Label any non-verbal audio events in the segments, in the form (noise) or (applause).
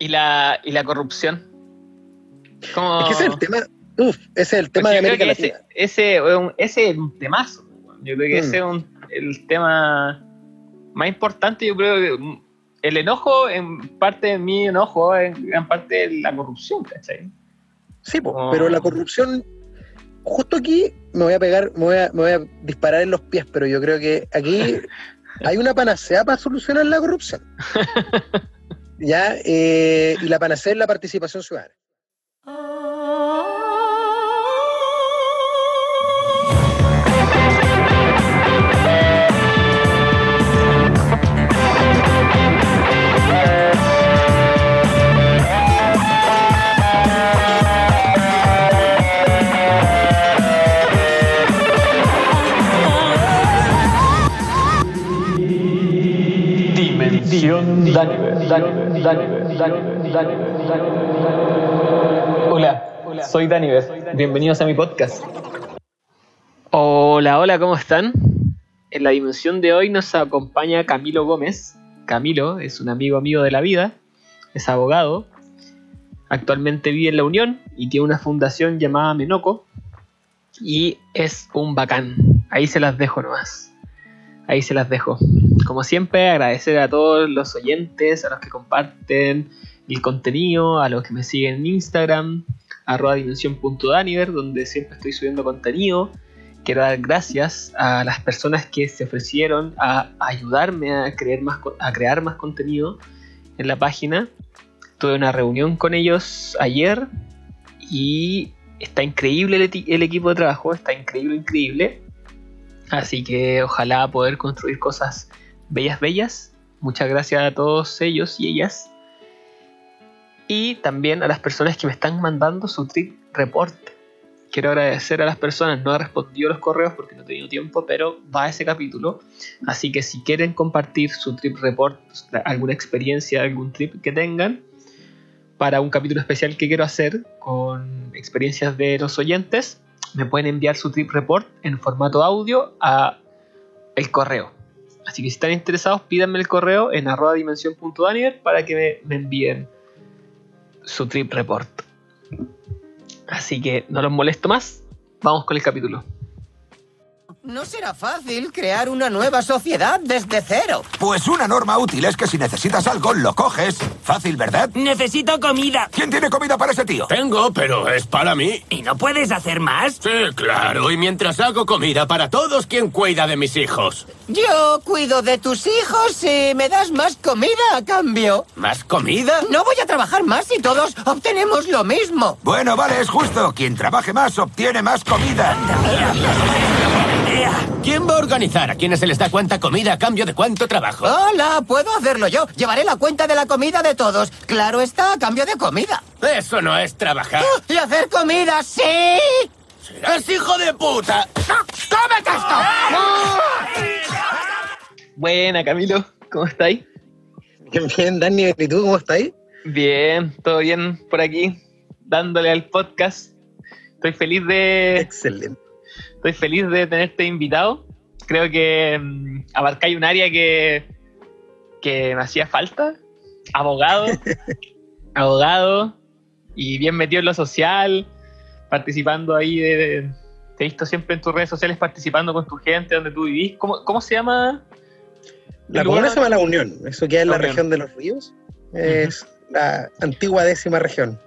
¿Y la, y la corrupción? ¿Cómo... Es que ese es el tema, uf, ese es el tema de América Latina. Ese, ese, es un temazo. Yo creo que ese es un, el tema más importante. Yo creo que el enojo, en parte de mi enojo, en gran parte de la corrupción, ¿cachai? Sí, pero la corrupción, justo aquí me voy a pegar, me voy a, me voy a disparar en los pies, pero yo creo que aquí (laughs) hay una panacea para solucionar la corrupción. (laughs) ¿Ya? Eh, y la panacea es la participación ciudadana. Hola, soy Daniver. Bienvenidos a mi podcast. Hola, hola, ¿cómo están? En la dimensión de hoy nos acompaña Camilo Gómez. Camilo es un amigo amigo de la vida, es abogado, actualmente vive en la Unión y tiene una fundación llamada Menoco y es un bacán. Ahí se las dejo nomás. Ahí se las dejo como siempre, agradecer a todos los oyentes, a los que comparten el contenido, a los que me siguen en Instagram, arroba dimensión.daniver, donde siempre estoy subiendo contenido. Quiero dar gracias a las personas que se ofrecieron a ayudarme a crear más, contenido en la página. Tuve una reunión con ellos ayer y está increíble el, el equipo de trabajo, está increíble, increíble. Así que ojalá poder construir cosas bellas, bellas. Muchas gracias a todos ellos y ellas. Y también a las personas que me están mandando su trip report. Quiero agradecer a las personas, no he respondido los correos porque no he tenido tiempo, pero va ese capítulo. Así que si quieren compartir su trip report, alguna experiencia, algún trip que tengan, para un capítulo especial que quiero hacer con experiencias de los oyentes, me pueden enviar su trip report en formato audio a el correo Así que si están interesados, pídanme el correo en arroba dimensión.daniel para que me, envíen su trip report. Así que no los molesto más, vamos con el capítulo. No será fácil crear una nueva sociedad desde cero. Pues una norma útil es que si necesitas algo, lo coges. Fácil, ¿verdad? Necesito comida. ¿Quién tiene comida para ese tío? Tengo, pero es para mí. ¿Y no puedes hacer más? Sí, claro. Y mientras hago comida para todos, ¿quién cuida de mis hijos? Yo cuido de tus hijos y me das más comida a cambio. ¿Más comida? No voy a trabajar más si todos obtenemos lo mismo. Bueno, vale, es justo. Quien trabaje más obtiene más comida. ¿Quién va a organizar a quienes se les da cuenta comida a cambio de cuánto trabajo? Hola, puedo hacerlo yo. Llevaré la cuenta de la comida de todos. Claro está, a cambio de comida. Eso no es trabajar. ¡Y hacer comida, sí! ¡Es hijo de puta! ¡Cómete esto! Buena, Camilo. ¿Cómo estáis? Bien, bien, Dani. ¿Y tú cómo estáis? Bien, todo bien por aquí, dándole al podcast. Estoy feliz de... Excelente Estoy feliz de tenerte invitado. Creo que um, abarcáis un área que, que me hacía falta. Abogado, (laughs) abogado y bien metido en lo social, participando ahí de, te he visto siempre en tus redes sociales participando con tu gente donde tú vivís. ¿Cómo, cómo se llama? La comuna se llama La Unión, eso queda en la, región de los ríos. Es la antigua décima región.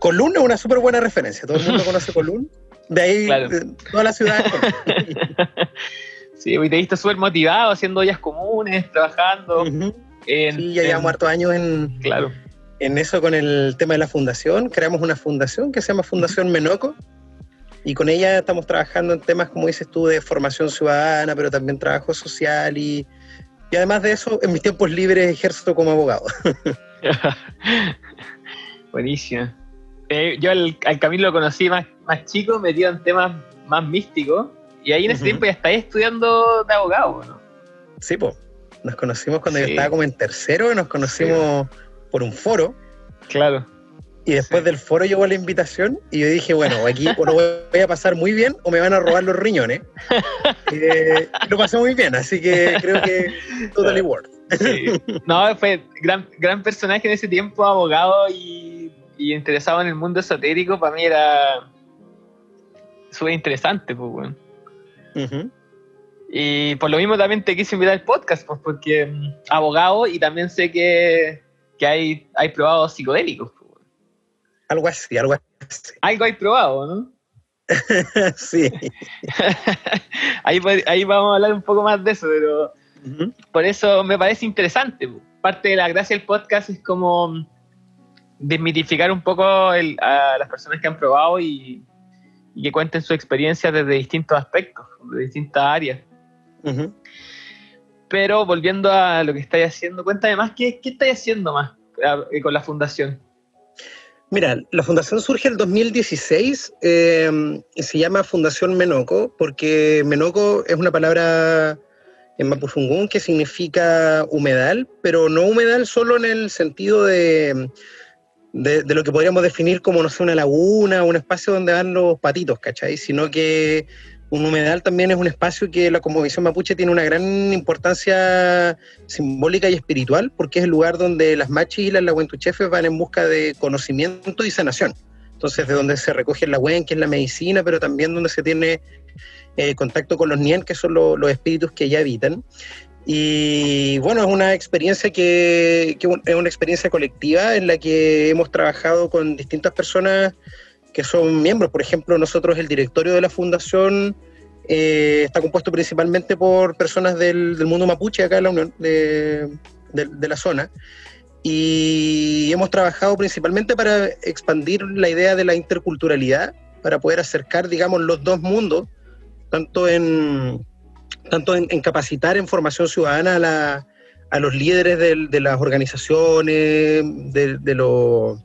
Colún es una súper buena referencia. Todo el mundo (laughs) conoce Colún. De ahí toda la ciudad. (laughs) sí, y te viste súper motivado haciendo ollas comunes, trabajando. sí, ya llevamos hartos años en, claro. en eso con el tema de la fundación. Creamos una fundación que se llama Fundación Menoco. Y con ella estamos trabajando en temas, como dices tú, de formación ciudadana, pero también trabajo social y, y además de eso, en mis tiempos libres ejerzo como abogado. (laughs) Buenísimo. Eh, yo al, Camilo lo conocí más, más chico, metido en temas más místicos, y ahí en ese tiempo ya estáis estudiando de abogado, ¿no? Sí, pues. Nos conocimos cuando yo estaba como en tercero, nos conocimos por un foro. Claro. Y después del foro llegó la invitación y yo dije, bueno, aquí o lo voy a pasar muy bien o me van a robar los riñones. (laughs) lo pasé muy bien, así que creo que totally worth. No, fue gran, gran personaje en ese tiempo, abogado y, y interesado en el mundo esotérico. Para mí era súper interesante, pues, bueno. Y por lo mismo también te quise invitar al podcast, pues, porque mm, abogado y también sé que, que hay, hay probados psicodélicos. Pues, bueno. Algo así, algo así. (laughs) Algo hay probado, ¿no? sí. (laughs) ahí, ahí vamos a hablar un poco más de eso, pero por eso me parece interesante. pues. Parte de la gracia del podcast es como mm, desmitificar un poco el- a las personas que han probado y, y que cuenten su experiencia desde distintos aspectos, de distintas áreas. Pero volviendo a lo que estáis haciendo, cuéntame más, ¿qué, qué estáis haciendo más eh, con la fundación? Mira, la fundación surge en el 2016 eh, y se llama Fundación Menoco porque Menoco es una palabra en Mapuzungún que significa humedal, pero no humedal solo en el sentido de, de, lo que podríamos definir como, no sé, una laguna, un espacio donde van los patitos, ¿cachai? Sino que un humedal también es un espacio que la cosmovisión mapuche tiene una gran importancia simbólica y espiritual, porque es el lugar donde las machis y las lahuentuchefes van en busca de conocimiento y sanación. Entonces, de donde se recoge la huen, que es la medicina, pero también donde se tiene eh, contacto con los nien, que son lo- los espíritus que ya habitan. Y bueno, es una experiencia que, que es una experiencia colectiva en la que hemos trabajado con distintas personas que son miembros. Por ejemplo, nosotros, el directorio de la fundación, eh, está compuesto principalmente por personas del, del mundo mapuche acá en la Unión, de, de- de la zona. Y hemos trabajado principalmente para expandir la idea de la interculturalidad, para poder acercar, digamos, los dos mundos, tanto en, tanto en, capacitar en formación ciudadana a, la- a los líderes del- de, las organizaciones, de, de los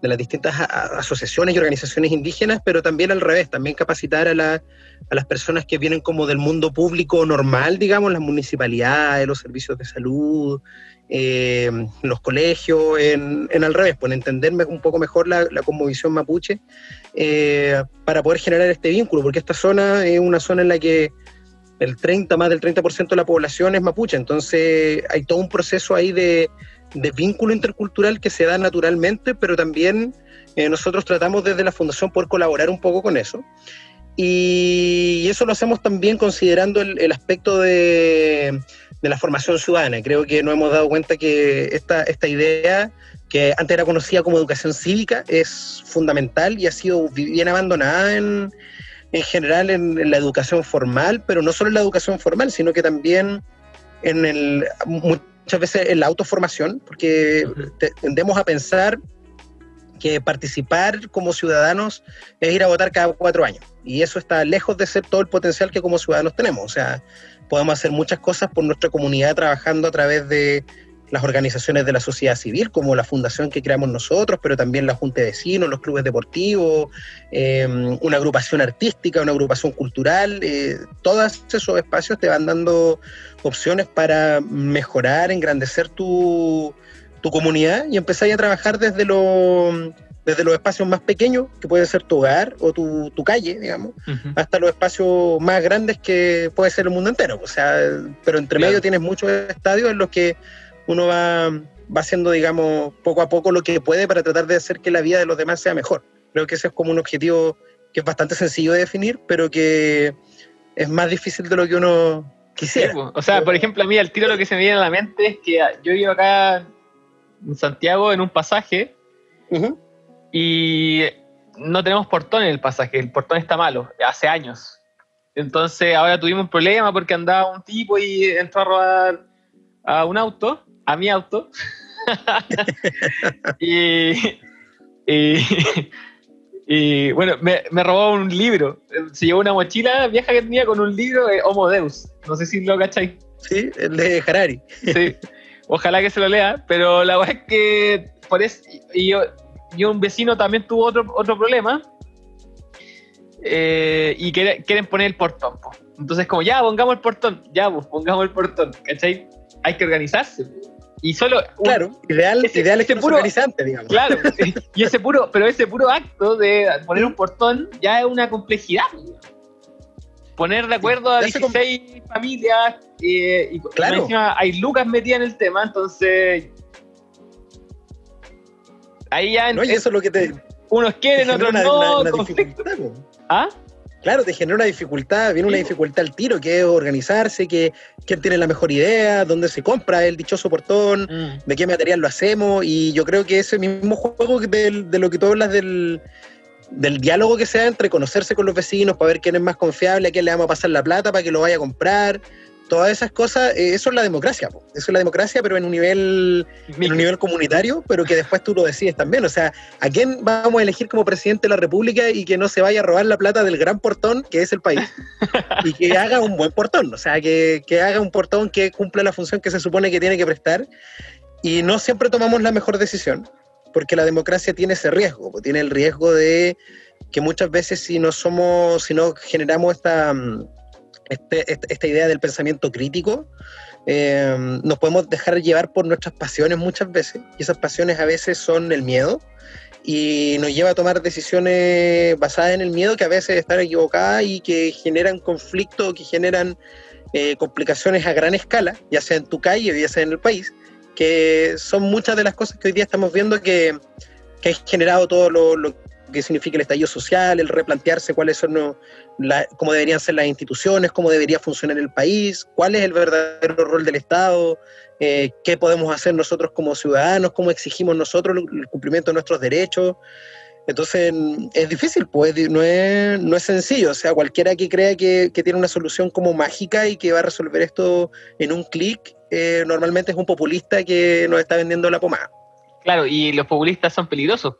de las distintas asociaciones y organizaciones indígenas, pero también al revés, también capacitar a, la- a las personas que vienen como del mundo público normal, digamos, las municipalidades, los servicios de salud, eh, los colegios, en, en al revés, pues en entender me- un poco mejor la, la cosmovisión mapuche, eh, para poder generar este vínculo, porque esta zona es una zona en la que el 30, más del 30% de la población es mapuche, entonces hay todo un proceso ahí de, de vínculo intercultural que se da naturalmente, pero también eh, nosotros tratamos desde la Fundación poder colaborar un poco con eso. Y eso lo hacemos también considerando el, el aspecto de, de la formación ciudadana. Creo que nos hemos dado cuenta que esta, esta idea, que antes era conocida como educación cívica, es fundamental y ha sido bien abandonada en, en general en, en la educación formal, pero no solo en la educación formal, sino que también en el, muchas veces en la autoformación, porque te- tendemos a pensar que participar como ciudadanos es ir a votar cada cuatro años. Y eso está lejos de ser todo el potencial que como ciudadanos tenemos. O sea, podemos hacer muchas cosas por nuestra comunidad trabajando a través de las organizaciones de la sociedad civil, como la fundación que creamos nosotros, pero también la Junta de Vecinos, los clubes deportivos, eh, una agrupación artística, una agrupación cultural. eh, todos esos espacios te van dando opciones para mejorar, engrandecer tu, tu comunidad y empezar a trabajar desde, lo- desde los espacios más pequeños, que puede ser tu hogar o tu, tu calle, digamos, hasta los espacios más grandes que puede ser el mundo entero. O sea, pero entre Claro. medio tienes muchos estadios en los que uno va, va haciendo, digamos, poco a poco lo que puede para tratar de hacer que la vida de los demás sea mejor. Creo que ese es como un objetivo que es bastante sencillo de definir, pero que es más difícil de lo que uno quisiera. po. o sea, por ejemplo, a mí al tiro lo que se me viene a la mente es que yo vivo acá en Santiago en un pasaje y no tenemos portón en el pasaje, el portón está malo, hace años. Entonces ahora tuvimos un problema porque andaba un tipo y entró a robar a un auto, a mi auto. (laughs) y, y, y, bueno, me, me robó un libro. Se llevó una mochila vieja que tenía con un libro de Homo Deus. No sé si lo cacháis. Sí, el de Harari. Sí. Ojalá que se lo lea, pero la verdad es que por eso, y yo, yo un vecino también tuvo otro, otro problema eh, y quiere- quieren poner el portón. po. Entonces como, ya, pongamos el portón, ya, pues, pongamos el portón, ¿cachai? Hay que organizarse. Y solo... un- Claro, ideal, ese- ideal es ese puro- digamos. Claro, (laughs) y ese puro, pero ese puro acto de poner un portón ya es una complejidad. poner de acuerdo a 16 familias eh, y claro. encima hay lucas metidas en el tema, entonces ahí ya no, y eso es lo que te unos quieren, otros no, ¿Ah? Claro, te genera una dificultad, viene una dificultad al tiro, que es organizarse, que quién tiene la mejor idea, dónde se compra el dichoso portón, mm. de qué material lo hacemos, y yo creo que ese mismo juego de, de lo que tú hablas del, del diálogo que sea entre conocerse con los vecinos para ver quién es más confiable, a quién le vamos a pasar la plata para que lo vaya a comprar. Todas esas cosas, eh, eso es la democracia, eso es la democracia, pero en un nivel en un nivel comunitario, pero que después tú lo decides también. O sea, ¿a quién vamos a elegir como presidente de la República y que no se vaya a robar la plata del gran portón que es el país? (laughs) y que haga un buen portón, o sea, que, que haga un portón que cumpla la función que se supone que tiene que prestar. Y no siempre tomamos la mejor decisión porque la democracia tiene ese riesgo, tiene el riesgo de que muchas veces si no somos, si no generamos esta, mm, este, esta idea del pensamiento crítico, eh, nos podemos dejar llevar por nuestras pasiones muchas veces, y esas pasiones a veces son el miedo, y nos lleva a tomar decisiones basadas en el miedo que a veces están equivocadas y que generan conflicto, que generan eh, complicaciones a gran escala, ya sea en tu calle o ya sea en el país, que son muchas de las cosas que hoy día estamos viendo que, que ha generado todo lo, que significa el estallido social, el replantearse cuáles son cómo deberían ser las instituciones, cómo debería funcionar el país, cuál es el verdadero rol del Estado, eh, qué podemos hacer nosotros como ciudadanos, cómo exigimos nosotros el cumplimiento de nuestros derechos. Entonces es difícil, pues no es, no es sencillo. O sea, cualquiera que crea que, que tiene una solución como mágica y que va a resolver esto en un clic, eh, normalmente es un populista que nos está vendiendo la pomada. Claro, y los populistas son peligrosos.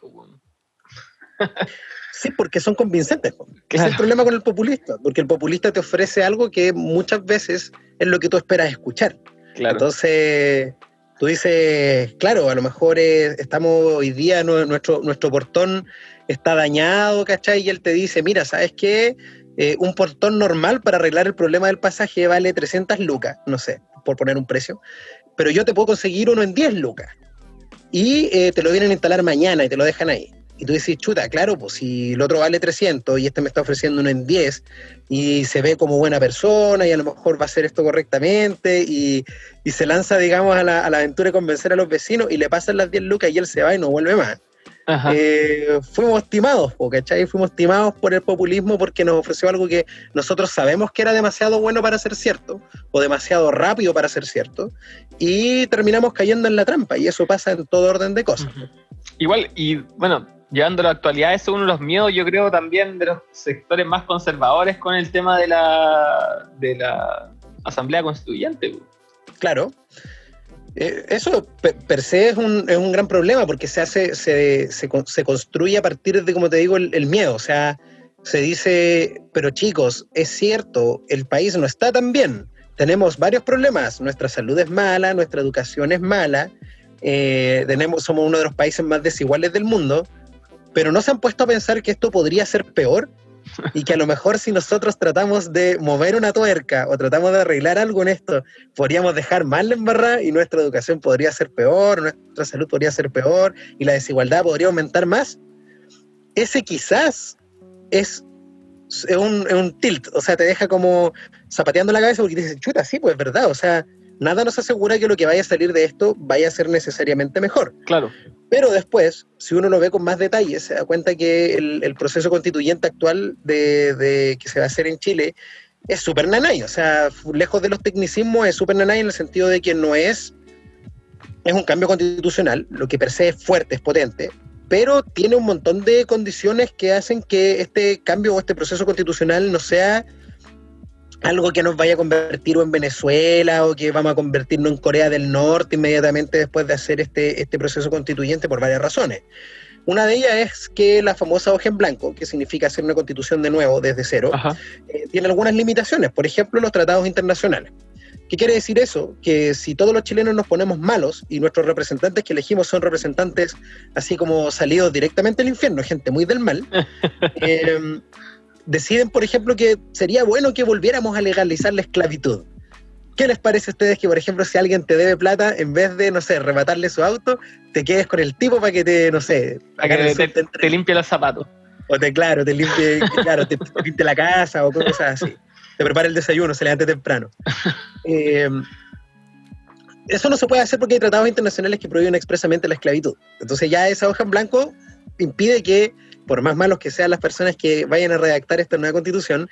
Sí, porque son convincentes. Es el problema con el populista, porque el populista te ofrece algo que muchas veces es lo que tú esperas escuchar. Entonces, tú dices, claro, a lo mejor estamos hoy día, nuestro, nuestro portón está dañado, ¿cachai? Y él te dice, mira, ¿sabes qué? Eh, un portón normal para arreglar el problema del pasaje vale 300 lucas, no sé por poner un precio, pero yo te puedo conseguir uno en 10 lucas. Y eh, te lo vienen a instalar mañana y te lo dejan ahí. Y tú dices, chuta, claro, pues si el otro vale 300 y este me está ofreciendo uno en 10 y se ve como buena persona y a lo mejor va a hacer esto correctamente y, y se lanza, digamos, a la, a la, aventura de convencer a los vecinos y le pasan las 10 lucas y él se va y no vuelve más. Eh, fuimos estimados, ¿cachai? Fuimos estimados por el populismo porque nos ofreció algo que nosotros sabemos que era demasiado bueno para ser cierto o demasiado rápido para ser cierto y terminamos cayendo en la trampa y eso pasa en todo orden de cosas. Igual, y bueno, llevando la actualidad, es uno de los miedos, yo creo, también de los sectores más conservadores con el tema de la, de la Asamblea Constituyente. Claro. Eh, eso per, se es un, es un, gran problema porque se hace, se, se, se, construye a partir de, como te digo, el, miedo. O sea, se dice, pero chicos, es cierto, el país no está tan bien. Tenemos varios problemas. Nuestra salud es mala, nuestra educación es mala, eh, tenemos, somos uno de los países más desiguales del mundo, pero no se han puesto a pensar que esto podría ser peor y que a lo mejor si nosotros tratamos de mover una tuerca o tratamos de arreglar algo en esto, podríamos dejar mal la embarrada y nuestra educación podría ser peor, nuestra salud podría ser peor y la desigualdad podría aumentar más. Ese quizás es, un, un tilt, o sea, te deja como zapateando la cabeza porque dices, chuta, sí, pues es verdad, o sea, nada nos asegura que lo que vaya a salir de esto vaya a ser necesariamente mejor. Claro. Pero después, si uno lo ve con más detalle, se da cuenta que el, proceso constituyente actual de, que se va a hacer en Chile es súper nanay. O sea, lejos de los tecnicismos, es súper nanay en el sentido de que no es, es un cambio constitucional, lo que per se es fuerte, es potente, pero tiene un montón de condiciones que hacen que este cambio o este proceso constitucional no sea algo que nos vaya a convertir en Venezuela o que vamos a convertirnos en Corea del Norte inmediatamente después de hacer este, este proceso constituyente por varias razones. Una de ellas es que la famosa hoja en blanco, que significa hacer una constitución de nuevo desde cero, eh, tiene algunas limitaciones, por ejemplo, los tratados internacionales. ¿Qué quiere decir eso? Que si todos los chilenos nos ponemos malos y nuestros representantes que elegimos son representantes así como salidos directamente del infierno, gente muy del mal, (laughs) eh, deciden, por ejemplo, que sería bueno que volviéramos a legalizar la esclavitud. ¿Qué les parece a ustedes que, por ejemplo, si alguien te debe plata, en vez de, no sé, rematarle su auto, te quedes con el tipo para que te, no sé, para que te, limpie los zapatos? O te, claro, te limpie, (laughs) claro, te, limpie la casa o cosas así. te prepara el desayuno, se levanta temprano. (laughs) Eh, eso no se puede hacer porque hay tratados internacionales que prohíben expresamente la esclavitud. Entonces ya esa hoja en blanco impide que, por más malos que sean las personas que vayan a redactar esta nueva constitución,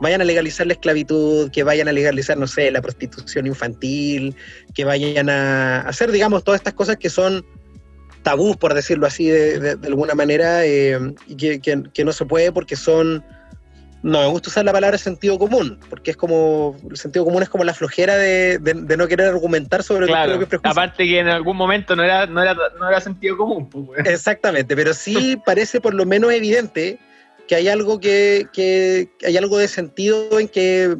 vayan a legalizar la esclavitud, que vayan a legalizar, no sé, la prostitución infantil, que vayan a hacer, digamos, todas estas cosas que son tabús, por decirlo así, de, alguna manera, eh, y que, que, no se puede porque son no me gusta usar la palabra sentido común, porque es como, el sentido común es como la flojera de, no querer argumentar sobre lo que prejuicio. Aparte que en algún momento no era, no era, sentido común. Pues, Exactamente, pero sí (laughs) parece por lo menos evidente que hay algo que, que, hay algo de sentido en que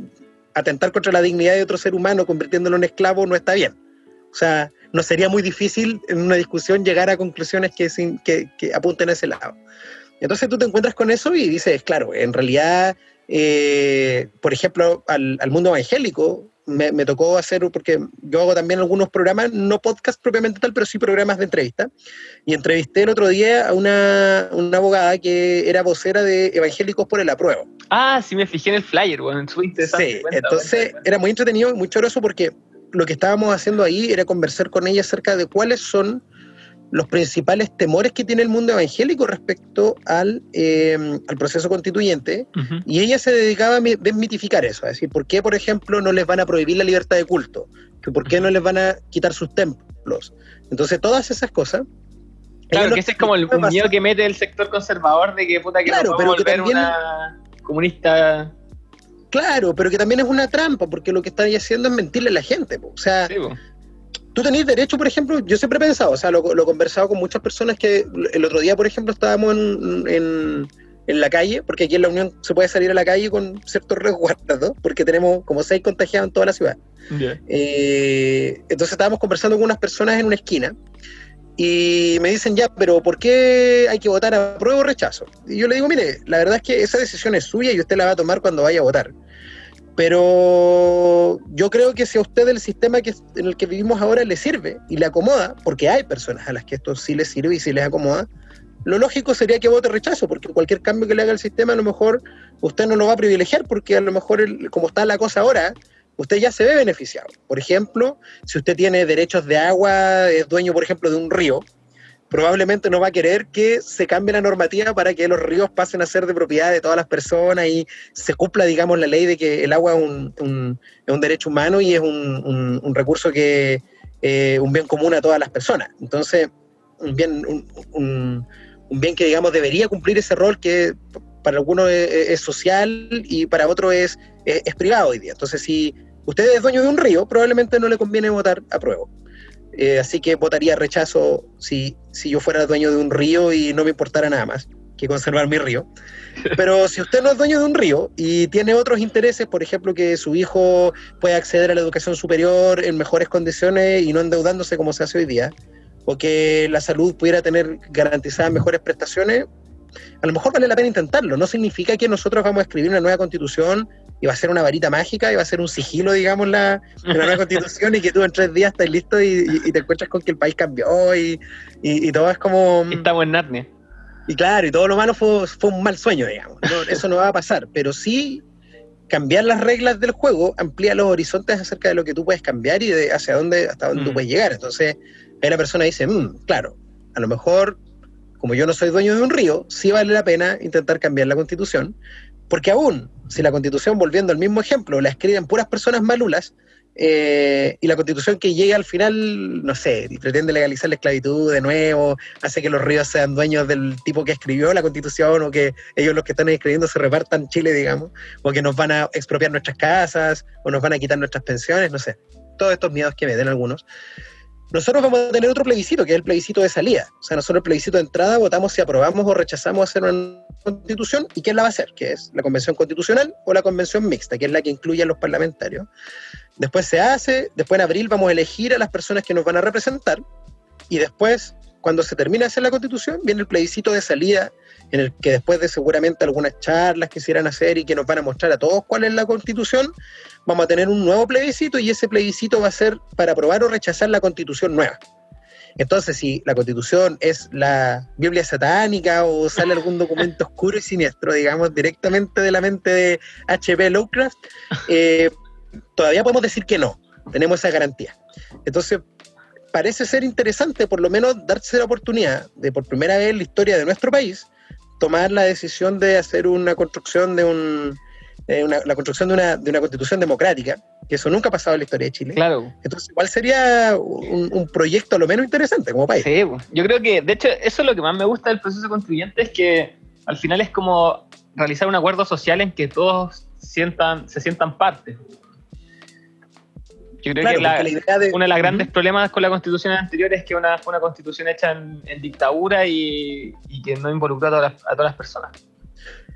atentar contra la dignidad de otro ser humano convirtiéndolo en esclavo no está bien. O sea, no sería muy difícil en una discusión llegar a conclusiones que, que, que apunten a ese lado. Entonces tú te encuentras con eso y dices, claro, en realidad, eh, por ejemplo, al, mundo evangélico me, tocó hacer, porque yo hago también algunos programas, no podcast propiamente tal, pero sí programas de entrevista. Y entrevisté el otro día a una, abogada que era vocera de Evangélicos por el Apruebo. Ah, sí, me fijé en el flyer, bueno, en su Sí, entonces era muy entretenido y muy choroso porque lo que estábamos haciendo ahí era conversar con ella acerca de cuáles son los principales temores que tiene el mundo evangélico respecto al, eh, al proceso constituyente, y ella se dedicaba a desmitificar eso, a decir, ¿por qué, por ejemplo, no les van a prohibir la libertad de culto? ¿Por qué no les van a quitar sus templos? Entonces, todas esas cosas... Claro, que ese es como el miedo que mete el sector conservador de que puta que no pero volver una comunista... Claro, pero que también es una trampa, porque lo que están haciendo es mentirle a la gente. O sea, tú tenés derecho, por ejemplo, yo siempre he pensado, o sea, lo, he conversado con muchas personas que el otro día, por ejemplo, estábamos en, la calle, porque aquí en la Unión se puede salir a la calle con ciertos resguardos, porque tenemos como seis contagiados en toda la ciudad. Eh, entonces estábamos conversando con unas personas en una esquina y me dicen ya, pero ¿por qué hay que votar a prueba o rechazo? Y yo le digo, mire, la verdad es que esa decisión es suya y usted la va a tomar cuando vaya a votar. Pero yo creo que si a usted el sistema que, en el que vivimos ahora le sirve y le acomoda, porque hay personas a las que esto sí les sirve y sí les acomoda, lo lógico sería que vote rechazo, porque cualquier cambio que le haga el sistema a lo mejor usted no lo va a privilegiar, porque a lo mejor como está la cosa ahora, usted ya se ve beneficiado. Por ejemplo, si usted tiene derechos de agua, es dueño, por ejemplo, de un río, probablemente no va a querer que se cambie la normativa para que los ríos pasen a ser de propiedad de todas las personas y se cumpla, digamos, la ley de que el agua es un, derecho humano y es un, recurso que eh, un bien común a todas las personas. Entonces, un bien, un, bien que, digamos, debería cumplir ese rol que para algunos es, social y para otros es, es, privado hoy día. Entonces, si usted es dueño de un río, probablemente no le conviene votar a prueba. Eh, así que votaría rechazo si, si yo fuera dueño de un río y no me importara nada más que conservar mi río. (laughs) Pero si usted no es dueño de un río y tiene otros intereses, por ejemplo, que su hijo pueda acceder a la educación superior en mejores condiciones y no endeudándose como se hace hoy día, o que la salud pudiera tener garantizadas mejores prestaciones, a lo mejor vale la pena intentarlo. No significa que nosotros vamos a escribir una nueva constitución y va a ser una varita mágica y va a ser un sigilo, digamos, la, la nueva constitución y que tú en tres días estás listo y, te encuentras con que el país cambió y, y todo es como... Estamos en Narnia. Y claro, y todo lo malo fue, fue un mal sueño, digamos. (laughs) eso no va a pasar, pero sí cambiar las reglas del juego amplía los horizontes acerca de lo que tú puedes cambiar y de hacia dónde, hasta dónde tú mm. puedes llegar. Entonces, ahí la persona dice, mm, claro, a lo mejor, como yo no soy dueño de un río, sí vale la pena intentar cambiar la constitución, porque aún, si la constitución, volviendo al mismo ejemplo, la escriben puras personas malulas, eh, y la constitución que llega al final, no sé, pretende legalizar la esclavitud de nuevo, hace que los ríos sean dueños del tipo que escribió la constitución, o que ellos los que están escribiendo se repartan Chile, digamos, o que nos van a expropiar nuestras casas, o nos van a quitar nuestras pensiones, no sé. Todos estos miedos que me den algunos nosotros vamos a tener otro plebiscito, que es el plebiscito de salida. O sea, nosotros el plebiscito de entrada votamos si aprobamos o rechazamos hacer una constitución y quién la va a hacer, que es la convención constitucional o la convención mixta, que es la que incluye a los parlamentarios. Después se hace, después en abril vamos a elegir a las personas que nos van a representar y después, cuando se termine de hacer la constitución, viene el plebiscito de salida en el que después de seguramente algunas charlas que quisieran hacer y que nos van a mostrar a todos cuál es la constitución, vamos a tener un nuevo plebiscito y ese plebiscito va a ser para aprobar o rechazar la constitución nueva. Entonces, si la constitución es la Biblia satánica o sale algún (laughs) documento oscuro y siniestro, digamos, directamente de la mente de H.P. Lovecraft, eh, todavía podemos decir que no, tenemos esa garantía. Entonces, parece ser interesante por lo menos darse la oportunidad de por primera vez en la historia de nuestro país tomar la decisión de hacer una construcción de un la construcción de una, de una constitución democrática, que eso nunca ha pasado en la historia de Chile. Claro. Entonces, ¿cuál sería un, proyecto a lo menos interesante como país? Sí, yo creo que, de hecho, eso es lo que más me gusta del proceso constituyente, es que al final es como realizar un acuerdo social en que todos sientan, se sientan parte. Yo creo que la, uno de los grandes problemas con la constitución anterior es que una, fue una constitución hecha en, dictadura y, que no involucró a todas, las, a todas las personas.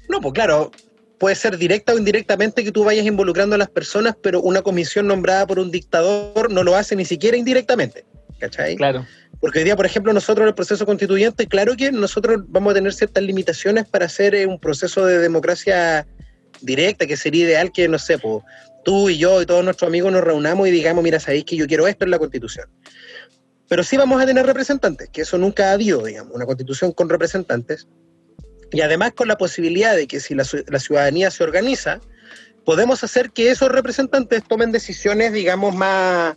No, pues claro, puede ser directa o indirectamente que tú vayas involucrando a las personas, pero una comisión nombrada por un dictador no lo hace ni siquiera indirectamente. ¿Cachai? Claro. Porque hoy día, por ejemplo, nosotros en el proceso constituyente, claro que nosotros vamos a tener ciertas limitaciones para hacer eh, un proceso de democracia directa, que sería ideal que, no sé, tú y yo y todos nuestros amigos nos reunamos y digamos, mira, sabéis que yo quiero esto en la constitución. Pero sí vamos a tener representantes, que eso nunca ha habido, digamos, una constitución con representantes. Y además con la posibilidad de que si la, ciudadanía se organiza, podemos hacer que esos representantes tomen decisiones, digamos, más,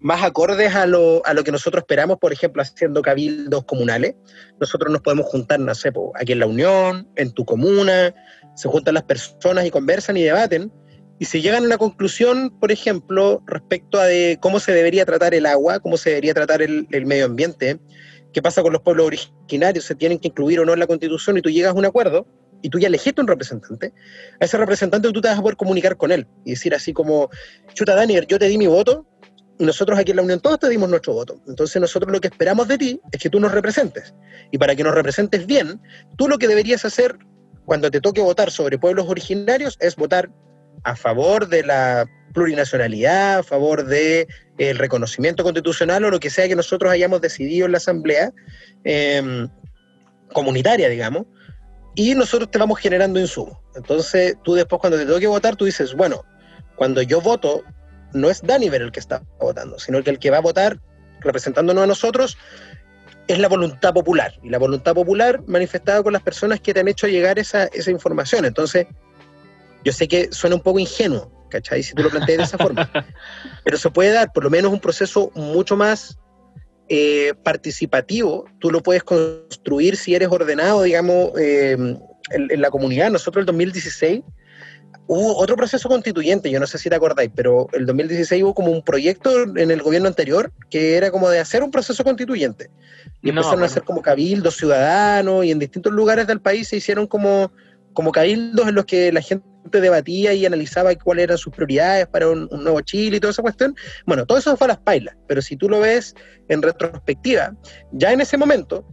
más acordes a lo, a lo que nosotros esperamos, por ejemplo, haciendo cabildos comunales. Nosotros nos podemos juntar, no sé, aquí en la Unión, en tu comuna, se juntan las personas y conversan y debaten, y se llegan a una conclusión, por ejemplo, respecto a de cómo se debería tratar el agua, cómo se debería tratar el, el medio ambiente, qué pasa con los pueblos originarios, se tienen que incluir o no en la constitución y tú llegas a un acuerdo y tú ya elegiste un representante, a ese representante tú te vas a poder comunicar con él y decir así como, chuta Daniel, yo te di mi voto nosotros aquí en la Unión todos te dimos nuestro voto. Entonces nosotros lo que esperamos de ti es que tú nos representes. Y para que nos representes bien, tú lo que deberías hacer cuando te toque votar sobre pueblos originarios es votar a favor de la plurinacionalidad, a favor de el reconocimiento constitucional o lo que sea que nosotros hayamos decidido en la asamblea em, comunitaria, digamos, y nosotros te vamos generando insumos. Entonces, tú después cuando te toque votar, tú dices, bueno, cuando yo voto, no es Daniver el que está votando, sino que el que va a votar representándonos a nosotros es la voluntad popular, y la voluntad popular manifestada con las personas que te han hecho llegar esa, esa información. Entonces, yo sé que suena un poco ingenuo, ¿cachai? Si tú lo planteas de esa forma. Pero se puede dar por lo menos un proceso mucho más eh, participativo. Tú lo puedes construir si eres ordenado, digamos, eh, en, la comunidad. Nosotros el 2016 hubo otro proceso constituyente, yo no sé si te acordáis, pero el 2016 hubo como un proyecto en el gobierno anterior que era como de hacer un proceso constituyente. Y empezaron a hacer como cabildos ciudadanos y en distintos lugares del país se hicieron como, como cabildos en los que la gente debatía y analizaba cuáles eran sus prioridades para un, nuevo Chile y toda esa cuestión. Bueno, todo eso fue a las pailas, pero si tú lo ves en retrospectiva, ya en ese momento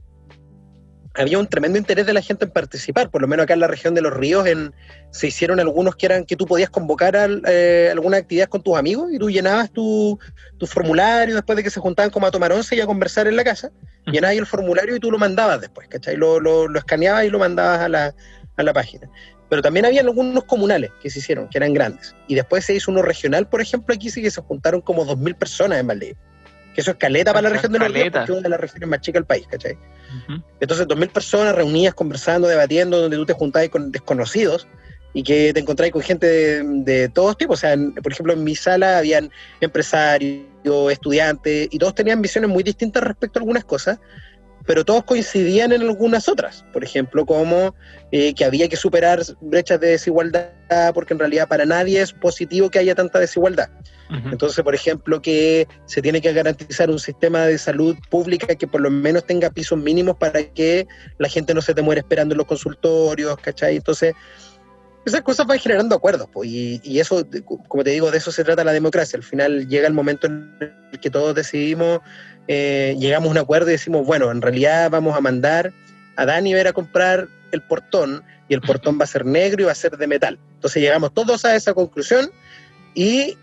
había un tremendo interés de la gente en participar, por lo menos acá en la región de los ríos en, se hicieron algunos que eran que tú podías convocar a, eh, alguna actividad con tus amigos y tú llenabas tu, tu, formulario después de que se juntaban como a tomar once y a conversar en la casa, llenabas el formulario y tú lo mandabas después, ¿cachai? Lo, lo, lo escaneabas y lo mandabas a la, a la página. Pero también había algunos comunales que se hicieron, que eran grandes. Y después se hizo uno regional, por ejemplo, aquí sí que se juntaron como 2.000 personas en Valdivia. Que eso es caleta para la región de ríos, porque es una de las regiones más chicas del país, ¿cachai? Entonces, 2.000 personas reunidas, conversando, debatiendo, donde tú te juntabas con desconocidos y que te encontrabas con gente de, de, todos tipos. O sea, por ejemplo, en mi sala habían empresarios, estudiantes, y todos tenían visiones muy distintas respecto a algunas cosas, pero todos coincidían en algunas otras. Por ejemplo, como eh, que había que superar brechas de desigualdad, porque en realidad para nadie es positivo que haya tanta desigualdad. Entonces, por ejemplo, que se tiene que garantizar un sistema de salud pública que por lo menos tenga pisos mínimos para que la gente no se te muera esperando en los consultorios, ¿cachai? Entonces, esas cosas van generando acuerdos, pues, y, y, eso, como te digo, de eso se trata la democracia. Al final llega el momento en el que todos decidimos eh, llegamos a un acuerdo y decimos, bueno, en realidad vamos a mandar a Dani ver a comprar el portón y el portón va a ser negro y va a ser de metal. Entonces llegamos todos a esa conclusión y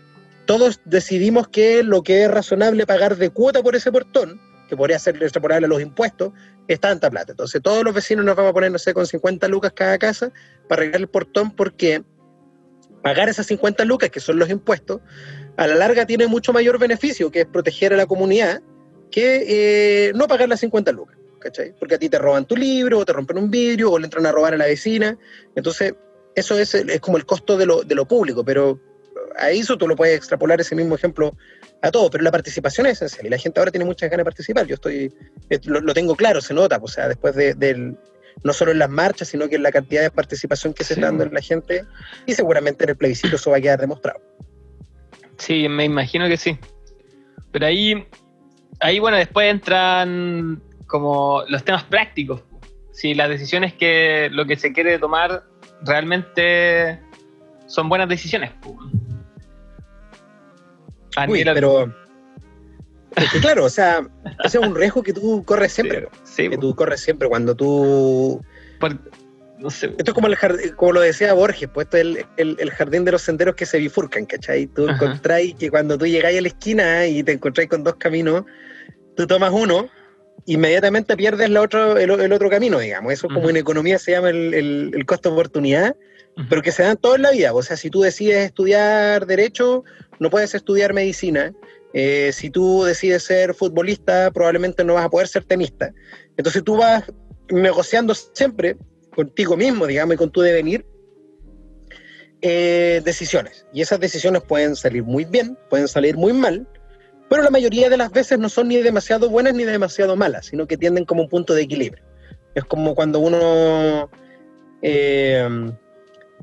todos decidimos que lo que es razonable pagar de cuota por ese portón, que podría ser extrapolable a los impuestos, es tanta plata. Entonces todos los vecinos nos vamos a poner, no sé, con 50 lucas cada casa para arreglar el portón porque pagar esas 50 lucas, que son los impuestos, a la larga tiene mucho mayor beneficio, que es proteger a la comunidad que eh, no pagar las 50 lucas, ¿cachai? Porque a ti te roban tu libro, o te rompen un vidrio, o le entran a robar a la vecina. Entonces, eso es, es como el costo de lo, de lo público, pero a eso tú lo puedes extrapolar ese mismo ejemplo a todo, pero la participación es esencial y la gente ahora tiene muchas ganas de participar. Yo estoy, eh, lo, tengo claro, se nota, o sea, después de, del, no solo en las marchas, sino que en la cantidad de participación que se está dando en la gente y seguramente en el plebiscito eso va a quedar demostrado. Sí, me imagino que sí. Pero ahí, ahí bueno, después entran como los temas prácticos. Si las decisiones que lo que se quiere tomar realmente son buenas decisiones. Uy, pero claro, o sea, ese es un riesgo que tú corres siempre. que tú corres siempre cuando tú. No sé. Esto es como, el jardín, como lo decía Borges, pues esto es el, jardín de los senderos que se bifurcan, ¿cachai? Tú encontráis que cuando tú llegáis a la esquina y te encontráis con dos caminos, tú tomas uno, inmediatamente pierdes la otro, el, otro camino, digamos. Eso como en economía se llama el, costo de oportunidad, pero que se dan todo en la vida. O sea, si tú decides estudiar derecho, no puedes estudiar medicina. Eh, si tú decides ser futbolista, probablemente no vas a poder ser tenista. Entonces tú vas negociando siempre contigo mismo, digamos, y con tu devenir, eh, decisiones. Y esas decisiones pueden salir muy bien, pueden salir muy mal, pero la mayoría de las veces no son ni demasiado buenas ni demasiado malas, sino que tienden como un punto de equilibrio. Es como cuando uno eh,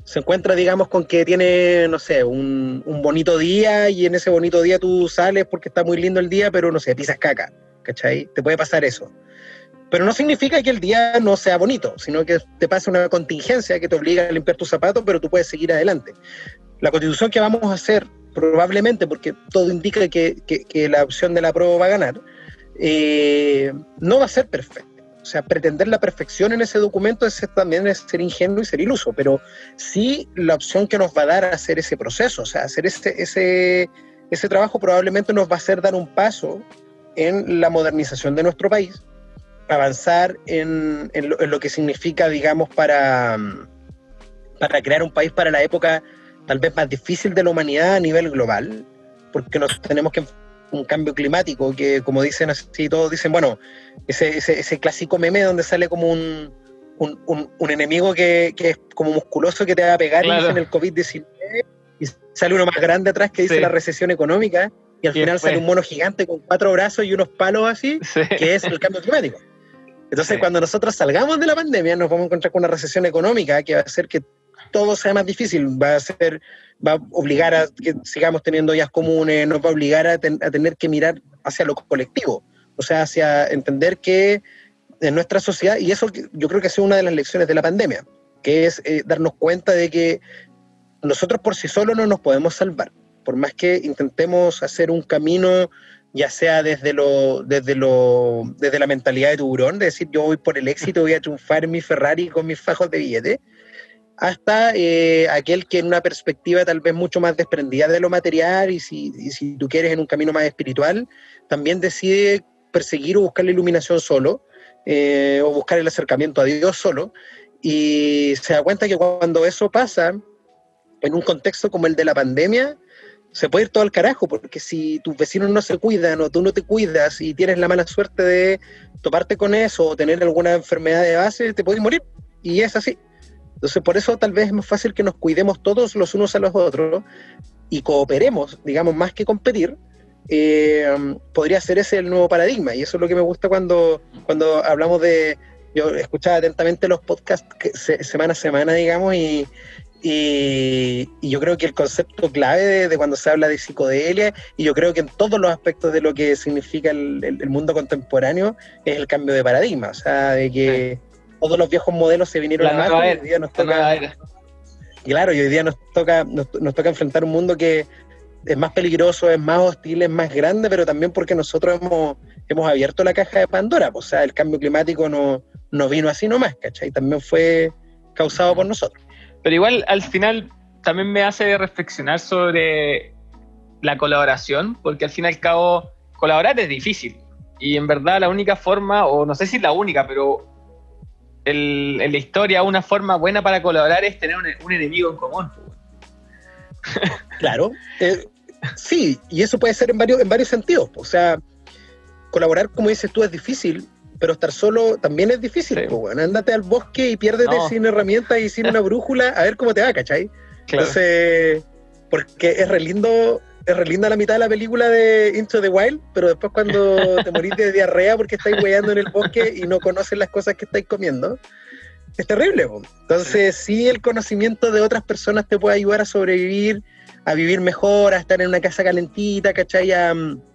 se encuentra, digamos, con que tiene, no sé, un, bonito día y en ese bonito día tú sales porque está muy lindo el día, pero no sé, pisas caca, ¿cachai? Te puede pasar eso. Pero no significa que el día no sea bonito, sino que te pasa una contingencia que te obliga a limpiar tus zapatos, pero tú puedes seguir adelante. La constitución que vamos a hacer, probablemente, porque todo indica que, la opción de la prueba va a ganar, eh, no va a ser perfecta o sea, pretender la perfección en ese documento es también es ser ingenuo y ser iluso, pero sí la opción que nos va a dar a hacer ese proceso, o sea, hacer ese, ese, ese trabajo probablemente nos va a hacer dar un paso en la modernización de nuestro país, avanzar en, en, lo, que significa, digamos, para, para crear un país para la época tal vez más difícil de la humanidad a nivel global, porque nos tenemos que un cambio climático, que como dicen así, todos dicen, bueno, ese, ese, clásico meme donde sale como un, un, enemigo que, que, es como musculoso que te va a pegar y dicen el COVID-19 y sale uno más grande atrás que dice la recesión económica y al final sale un mono gigante con cuatro brazos y unos palos así, que es el cambio climático. Entonces, cuando nosotros salgamos de la pandemia, nos vamos a encontrar con una recesión económica que va a hacer que todo sea más difícil, va a ser, va a obligar a que sigamos teniendo ollas comunes, nos va a obligar a, tener que mirar hacia lo colectivo, o sea, hacia entender que en nuestra sociedad, y eso yo creo que ha sido una de las lecciones de la pandemia, que es eh, darnos cuenta de que nosotros por sí solos no nos podemos salvar, por más que intentemos hacer un camino ya sea desde lo, desde lo, desde la mentalidad de tiburón, de decir yo voy por el éxito, voy a triunfar en mi Ferrari con mis fajos de billete, hasta eh, aquel que en una perspectiva tal vez mucho más desprendida de lo material y si, si, tú quieres en un camino más espiritual, también decide perseguir o buscar la iluminación solo, eh, o buscar el acercamiento a Dios solo, y se da cuenta que cuando eso pasa, en un contexto como el de la pandemia, se puede ir todo al carajo, porque si tus vecinos no se cuidan o tú no te cuidas y tienes la mala suerte de toparte con eso o tener alguna enfermedad de base, te puedes morir. Y es así. Entonces, por eso tal vez es más fácil que nos cuidemos todos los unos a los otros y cooperemos, digamos, más que competir. Eh, podría ser ese el nuevo paradigma. Y eso es lo que me gusta cuando, cuando hablamos de. Yo escuchaba atentamente los podcasts semana a semana, digamos, y, y, yo creo que el concepto clave de, cuando se habla de psicodelia, y yo creo que en todos los aspectos de lo que significa el, el, mundo contemporáneo, es el cambio de paradigma. O sea, de que todos los viejos modelos se vinieron abajo y hoy día nos toca. Claro, y hoy día nos toca, nos, toca enfrentar un mundo que es más peligroso, es más hostil, es más grande, pero también porque nosotros hemos, hemos abierto la caja de Pandora. O sea, el cambio climático no, no vino así nomás, ¿cachai? También fue causado por nosotros. Pero igual al final también me hace reflexionar sobre la colaboración, porque al fin y al cabo colaborar es difícil. Y en verdad la única forma, o no sé si la única, pero el, en la historia una forma buena para colaborar es tener un, enemigo en común. (laughs) Claro, eh, sí, y eso puede ser en varios, en varios sentidos. O sea, colaborar, como dices tú, es difícil, pero estar solo también es difícil. Sí. pues, bueno, ándate al bosque y piérdete No. sin herramientas y sin una (laughs) brújula, a ver cómo te va, ¿cachai? Claro. Entonces, porque es re lindo, es re linda la mitad de la película de Into the Wild, pero después cuando (laughs) te morís de diarrea porque estáis hueando en el bosque y no conoces las cosas que estáis comiendo, es terrible. po. Entonces, sí, el conocimiento de otras personas te puede ayudar a sobrevivir, a vivir mejor, a estar en una casa calentita, ¿cachai? A, mm,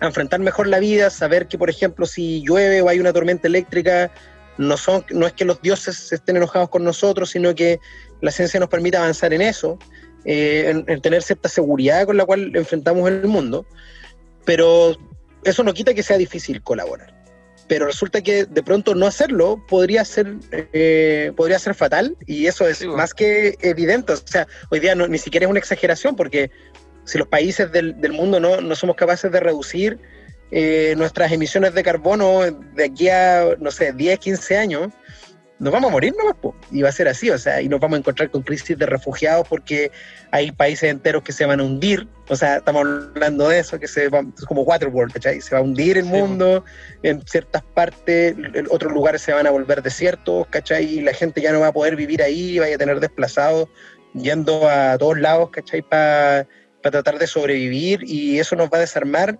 a enfrentar mejor la vida, saber que, por ejemplo, si llueve o hay una tormenta eléctrica, no, son, no es que los dioses estén enojados con nosotros, sino que la ciencia nos permite avanzar en eso, eh, en, en tener cierta seguridad con la cual enfrentamos el mundo, pero eso no quita que sea difícil colaborar. Pero resulta que de pronto no hacerlo podría ser, eh, podría ser fatal y eso es Sí, bueno. más que evidente. O sea, hoy día no- ni siquiera es una exageración porque si los países del, del mundo no, no somos capaces de reducir eh, nuestras emisiones de carbono de aquí a, no sé, 10, 15 años, nos vamos a morir nomás, po. y va a ser así, o sea, y nos vamos a encontrar con crisis de refugiados porque hay países enteros que se van a hundir, o sea, estamos hablando de eso, que se va, es como Waterworld, ¿cachai? Se va a hundir el Sí, mundo, en ciertas partes, en otros lugares se van a volver desiertos, ¿cachai? Y la gente ya no va a poder vivir ahí, vaya a tener desplazados yendo a todos lados, ¿cachai? Para tratar de sobrevivir y eso nos va a desarmar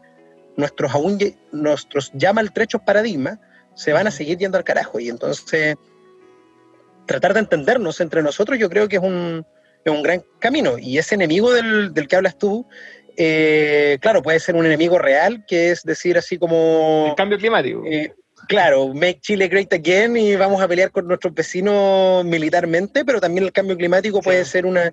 nuestros aún nuestros ya maltrechos paradigmas se van a seguir yendo al carajo. Y entonces tratar de entendernos entre nosotros yo creo que es un, es un gran camino. Y ese enemigo del, del que hablas tú eh, claro puede ser un enemigo real que es decir así como El cambio climático. eh, claro, make Chile great again y vamos a pelear con nuestros vecinos militarmente, pero también el cambio climático puede ser una,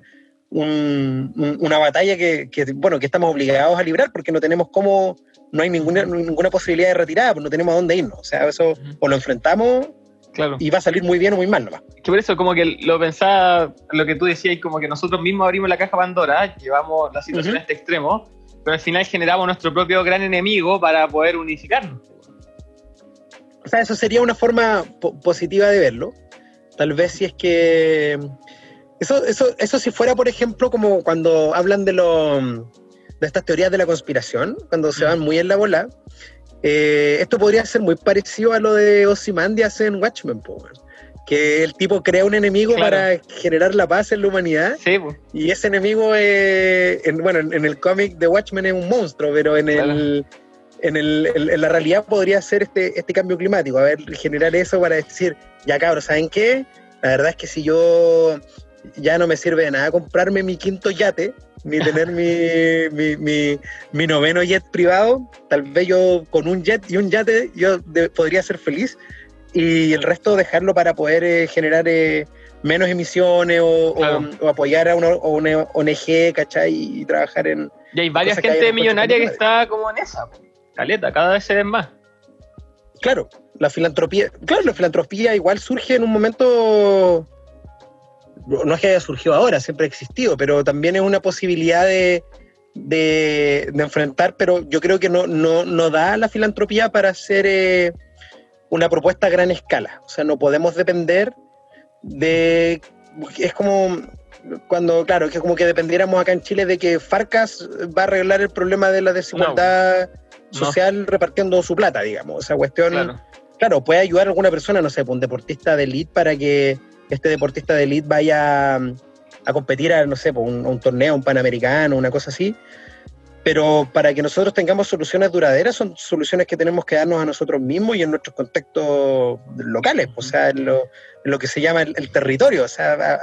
un- un- una batalla que, que, bueno, que estamos obligados a librar porque no tenemos cómo, no hay ninguna, ninguna posibilidad de retirada, pues no tenemos a dónde irnos. O sea, eso o lo enfrentamos claro. y va a salir muy bien o muy mal nomás. que por eso como que lo pensaba, lo que tú decías, como que nosotros mismos abrimos la caja Pandora, llevamos la situación Ujú. a este extremo, pero al final generamos nuestro propio gran enemigo para poder unificarnos. O sea, eso sería una forma po- positiva de verlo. Tal vez si es que... Eso, eso, eso si fuera, por ejemplo, como cuando hablan de, lo, de estas teorías de la conspiración, cuando se Mm. van muy en la bola, eh, esto podría ser muy parecido a lo de Ozymandias en Watchmen, que el tipo crea un enemigo Claro. para generar la paz en la humanidad Sí, y ese enemigo, eh, en, bueno, en, en el cómic de Watchmen es un monstruo, pero en, el, en, el, en- en la realidad podría ser este, este cambio climático. A ver, generar eso para decir, ya cabros, ¿saben qué? La verdad es que si yo ya no me sirve de nada comprarme mi quinto yate, ni (laughs) tener mi, mi, mi, mi noveno jet privado, tal vez yo con un jet y un yate yo de- podría ser feliz y el resto dejarlo para poder eh, generar eh, menos emisiones o, o- Claro. o apoyar a una, o una ONG, ¿cachai? Y trabajar en... Y hay varias Cosa que hay gente millonaria que está como en esa. Caleta, cada vez se ven más. Claro, la filantropía, claro, la filantropía igual surge en un momento, no es que haya surgido ahora, siempre ha existido, pero también es una posibilidad de, de, de enfrentar, pero yo creo que no, no, no da la filantropía para hacer eh, una propuesta a gran escala. O sea, no podemos depender de... Es como cuando, claro, que es como que dependiéramos acá en Chile de que Farcas va a arreglar el problema de la desigualdad No. social repartiendo su plata, digamos. Esa cuestión, Claro. claro, puede ayudar a alguna persona, no sé, pues, un deportista de elite para que este deportista de elite vaya mm, a competir a, no sé, pues, un, un torneo, un panamericano, una cosa así. Pero para que nosotros tengamos soluciones duraderas, son soluciones que tenemos que darnos a nosotros mismos y en nuestros contextos locales, o sea, en lo, que se llama el, territorio, o sea,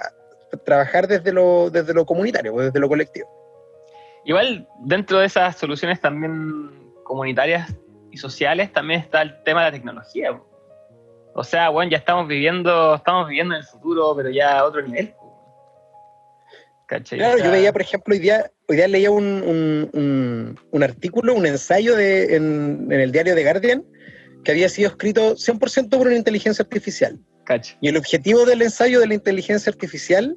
trabajar desde lo, desde lo comunitario, pues, desde lo colectivo. Igual dentro de esas soluciones también comunitarias y sociales también está el tema de la tecnología. O sea, bueno, ya estamos viviendo, estamos viviendo en el futuro, pero ya a otro nivel. ¿Cachai? Claro, O sea, yo veía, por ejemplo, hoy día, hoy día leía un, un- un- un artículo, un ensayo de, en, en el diario The Guardian, que había sido escrito 100% por una inteligencia artificial. cacha. Y el objetivo del ensayo de la inteligencia artificial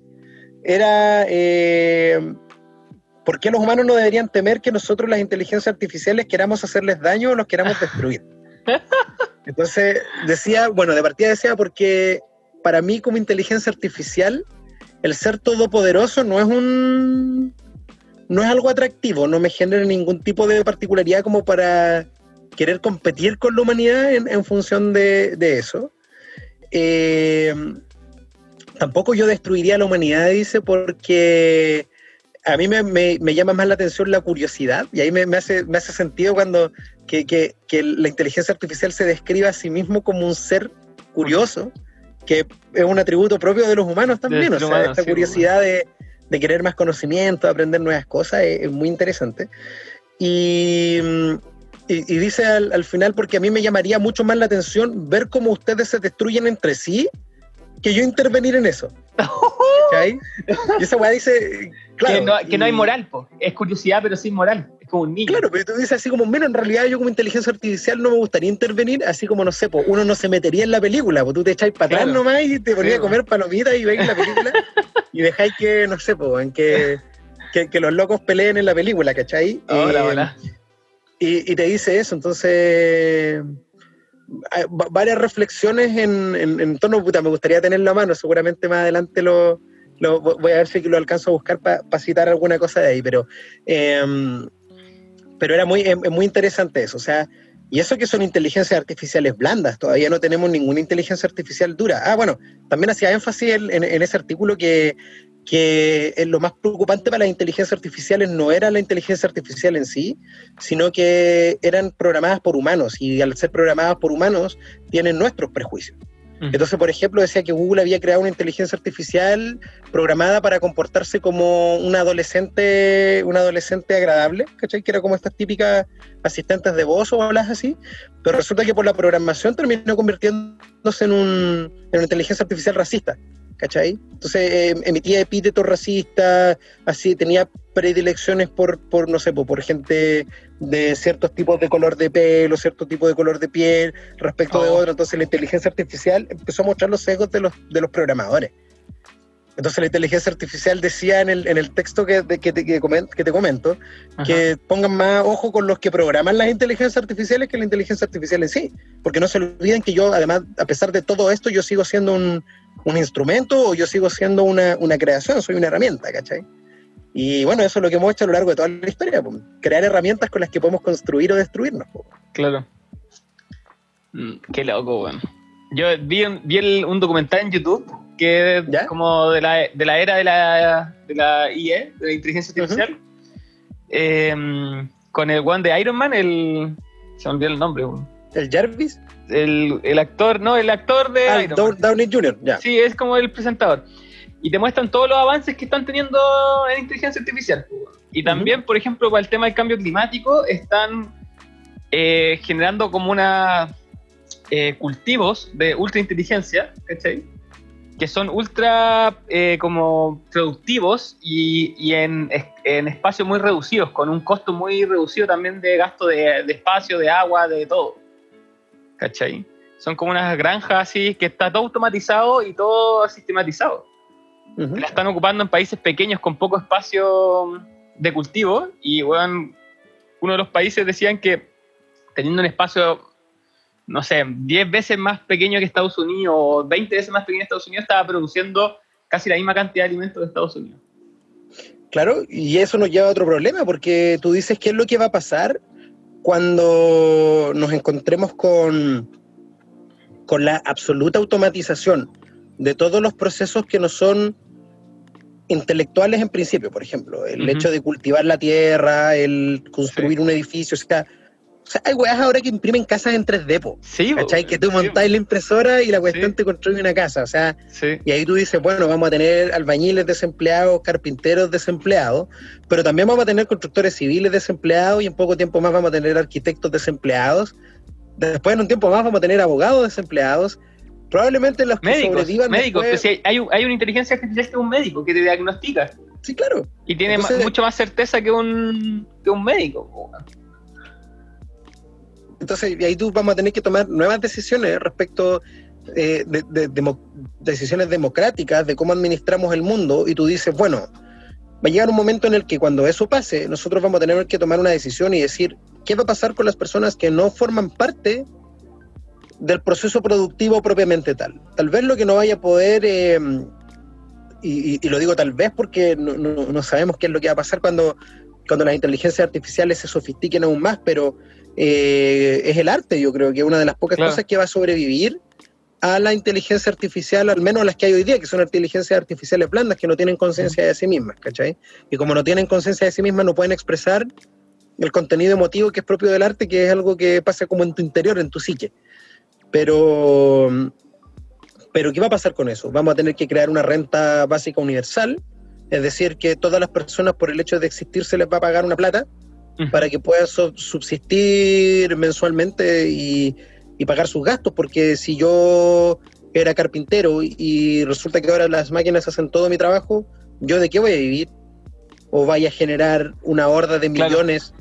era eh, por qué los humanos no deberían temer que nosotros las inteligencias artificiales queramos hacerles daño o los queramos (laughs) destruir. Entonces decía, bueno, de partida decía porque para mí como inteligencia artificial el ser todopoderoso no es un no es algo atractivo, no me genera ningún tipo de particularidad como para querer competir con la humanidad en, función de, eso. Eh, tampoco yo destruiría la humanidad, dice, porque a mí me, llama más la atención la curiosidad y ahí me, hace, me hace sentido cuando que, la inteligencia artificial se describa a sí mismo como un ser curioso, que es un atributo propio de los humanos también, o sea, esta curiosidad de, querer más conocimiento, de aprender nuevas cosas, es, muy interesante. Y, dice al, final, porque a mí me llamaría mucho más la atención ver cómo ustedes se destruyen entre sí que yo intervenir en eso. (laughs) y esa weá dice, claro. Que no, hay moral, po. es curiosidad, pero sin moral. Es como un niño. Claro, pero tú dices así como, menos en realidad yo como inteligencia artificial no me gustaría intervenir, así como, no sé, po, uno no se metería en la película, pues tú te echáis para atrás nomás y te ponías a comer palomitas y veis la película (laughs) y dejáis que, no sé, po, en que, que, los locos peleen en la película, ¿cachai? Hola, y, y te dice eso, entonces varias reflexiones en, en, torno, puta, me gustaría tenerlo a mano, seguramente más adelante lo, voy a ver si lo alcanzo a buscar para citar alguna cosa de ahí, pero, em, pero era muy, em, muy interesante eso, o sea, y eso que son inteligencias artificiales blandas, todavía no tenemos ninguna inteligencia artificial dura. Ah, bueno, también hacía énfasis en, en ese artículo que que lo más preocupante para las inteligencias artificiales no era la inteligencia artificial en sí, sino que eran programadas por humanos y al ser programadas por humanos tienen nuestros prejuicios. Entonces, por ejemplo, decía que Google había creado una inteligencia artificial programada para comportarse como un adolescente, un adolescente agradable, ¿cachai? Que era como estas típicas asistentes de voz o hablas así, pero resulta que por la programación terminó convirtiéndose en, un, en una inteligencia artificial racista. ¿cachai? Entonces eh, emitía epítetos racistas, así tenía predilecciones por, por no sé, por, gente de ciertos tipos de color de pelo, cierto tipo de color de piel respecto de oh. otro. Entonces la inteligencia artificial empezó a mostrar los sesgos de los, de los programadores. Entonces la inteligencia artificial decía en el, en el texto que, que, te, que, que te comento que pongan más ojo con los que programan las inteligencias artificiales que la inteligencia artificial en sí. Porque no se olviden que yo, además, a pesar de todo esto, yo sigo siendo un, un instrumento o yo sigo siendo una, una, creación, soy una herramienta, ¿cachai? Y bueno, eso es lo que hemos hecho a lo largo de toda la historia, crear herramientas con las que podemos construir o destruirnos. Claro. Mm, qué loco, weón. Yo vi, un, vi un documental en YouTube que es como de la, de la era de la, de la IE, de la inteligencia artificial, em, con el one de Iron Man, el... Se me olvidó el nombre, weón. ¿El Jarvis? el, actor, no, el actor de ah, Downey Jr., ya. Sí, es como el presentador. Y te muestran todos los avances que están teniendo en inteligencia artificial. Y también, por ejemplo, para el tema del cambio climático, están eh, generando como una eh, cultivos de ultra inteligencia, ¿cachai? Que son ultra eh, como productivos y, y en, en, espacios muy reducidos, con un costo muy reducido también de gasto de, de espacio, de agua, de todo. ¿cachai? Son como unas granjas así que está todo automatizado y todo sistematizado. La están ocupando en países pequeños con poco espacio de cultivo y bueno, uno de los países decían que teniendo un espacio, no sé, 10 veces más pequeño que Estados Unidos o 20 veces más pequeño que Estados Unidos, estaba produciendo casi la misma cantidad de alimentos de Estados Unidos. Claro, y eso nos lleva a otro problema, porque tú dices qué es lo que va a pasar cuando nos encontremos con, con la absoluta automatización de todos los procesos que no son intelectuales en principio, por ejemplo, el hecho de cultivar la tierra, el construir un edificio, o sea, o sea, hay weas ahora que imprimen casas en 3D, po, sí, ¿cachai? Que tú montáis la impresora y la cuestión te construye una casa, o sea, y ahí tú dices, bueno, vamos a tener albañiles desempleados, carpinteros desempleados, pero también vamos a tener constructores civiles desempleados y en poco tiempo más vamos a tener arquitectos desempleados, después en un tiempo más vamos a tener abogados desempleados, probablemente los que médicos, sobrevivan médicos, pues hay, hay, una inteligencia artificial que es un médico que te diagnostica. Sí, claro. Y tiene mucho más certeza que un, que un médico. Entonces, ahí tú vamos a tener que tomar nuevas decisiones respecto eh, de, decisiones democráticas de cómo administramos el mundo y tú dices, bueno, va a llegar un momento en el que cuando eso pase, nosotros vamos a tener que tomar una decisión y decir, ¿qué va a pasar con las personas que no forman parte del proceso productivo propiamente tal? Tal vez lo que no vaya a poder, eh, y, lo digo tal vez porque no, no, sabemos qué es lo que va a pasar cuando, cuando las inteligencias artificiales se sofistiquen aún más, pero eh, es el arte, yo creo que es una de las pocas cosas que va a sobrevivir a la inteligencia artificial, al menos las que hay hoy día, que son inteligencias artificiales blandas, que no tienen conciencia de sí mismas, ¿cachai? Y como no tienen conciencia de sí mismas, no pueden expresar el contenido emotivo que es propio del arte, que es algo que pasa como en tu interior, en tu psique. Pero, pero ¿qué va a pasar con eso? Vamos a tener que crear una renta básica universal, es decir, que todas las personas por el hecho de existir se les va a pagar una plata para que puedan subsistir mensualmente y, pagar sus gastos, porque si yo era carpintero y resulta que ahora las máquinas hacen todo mi trabajo, ¿yo de qué voy a vivir? ¿O vaya a generar una horda de millones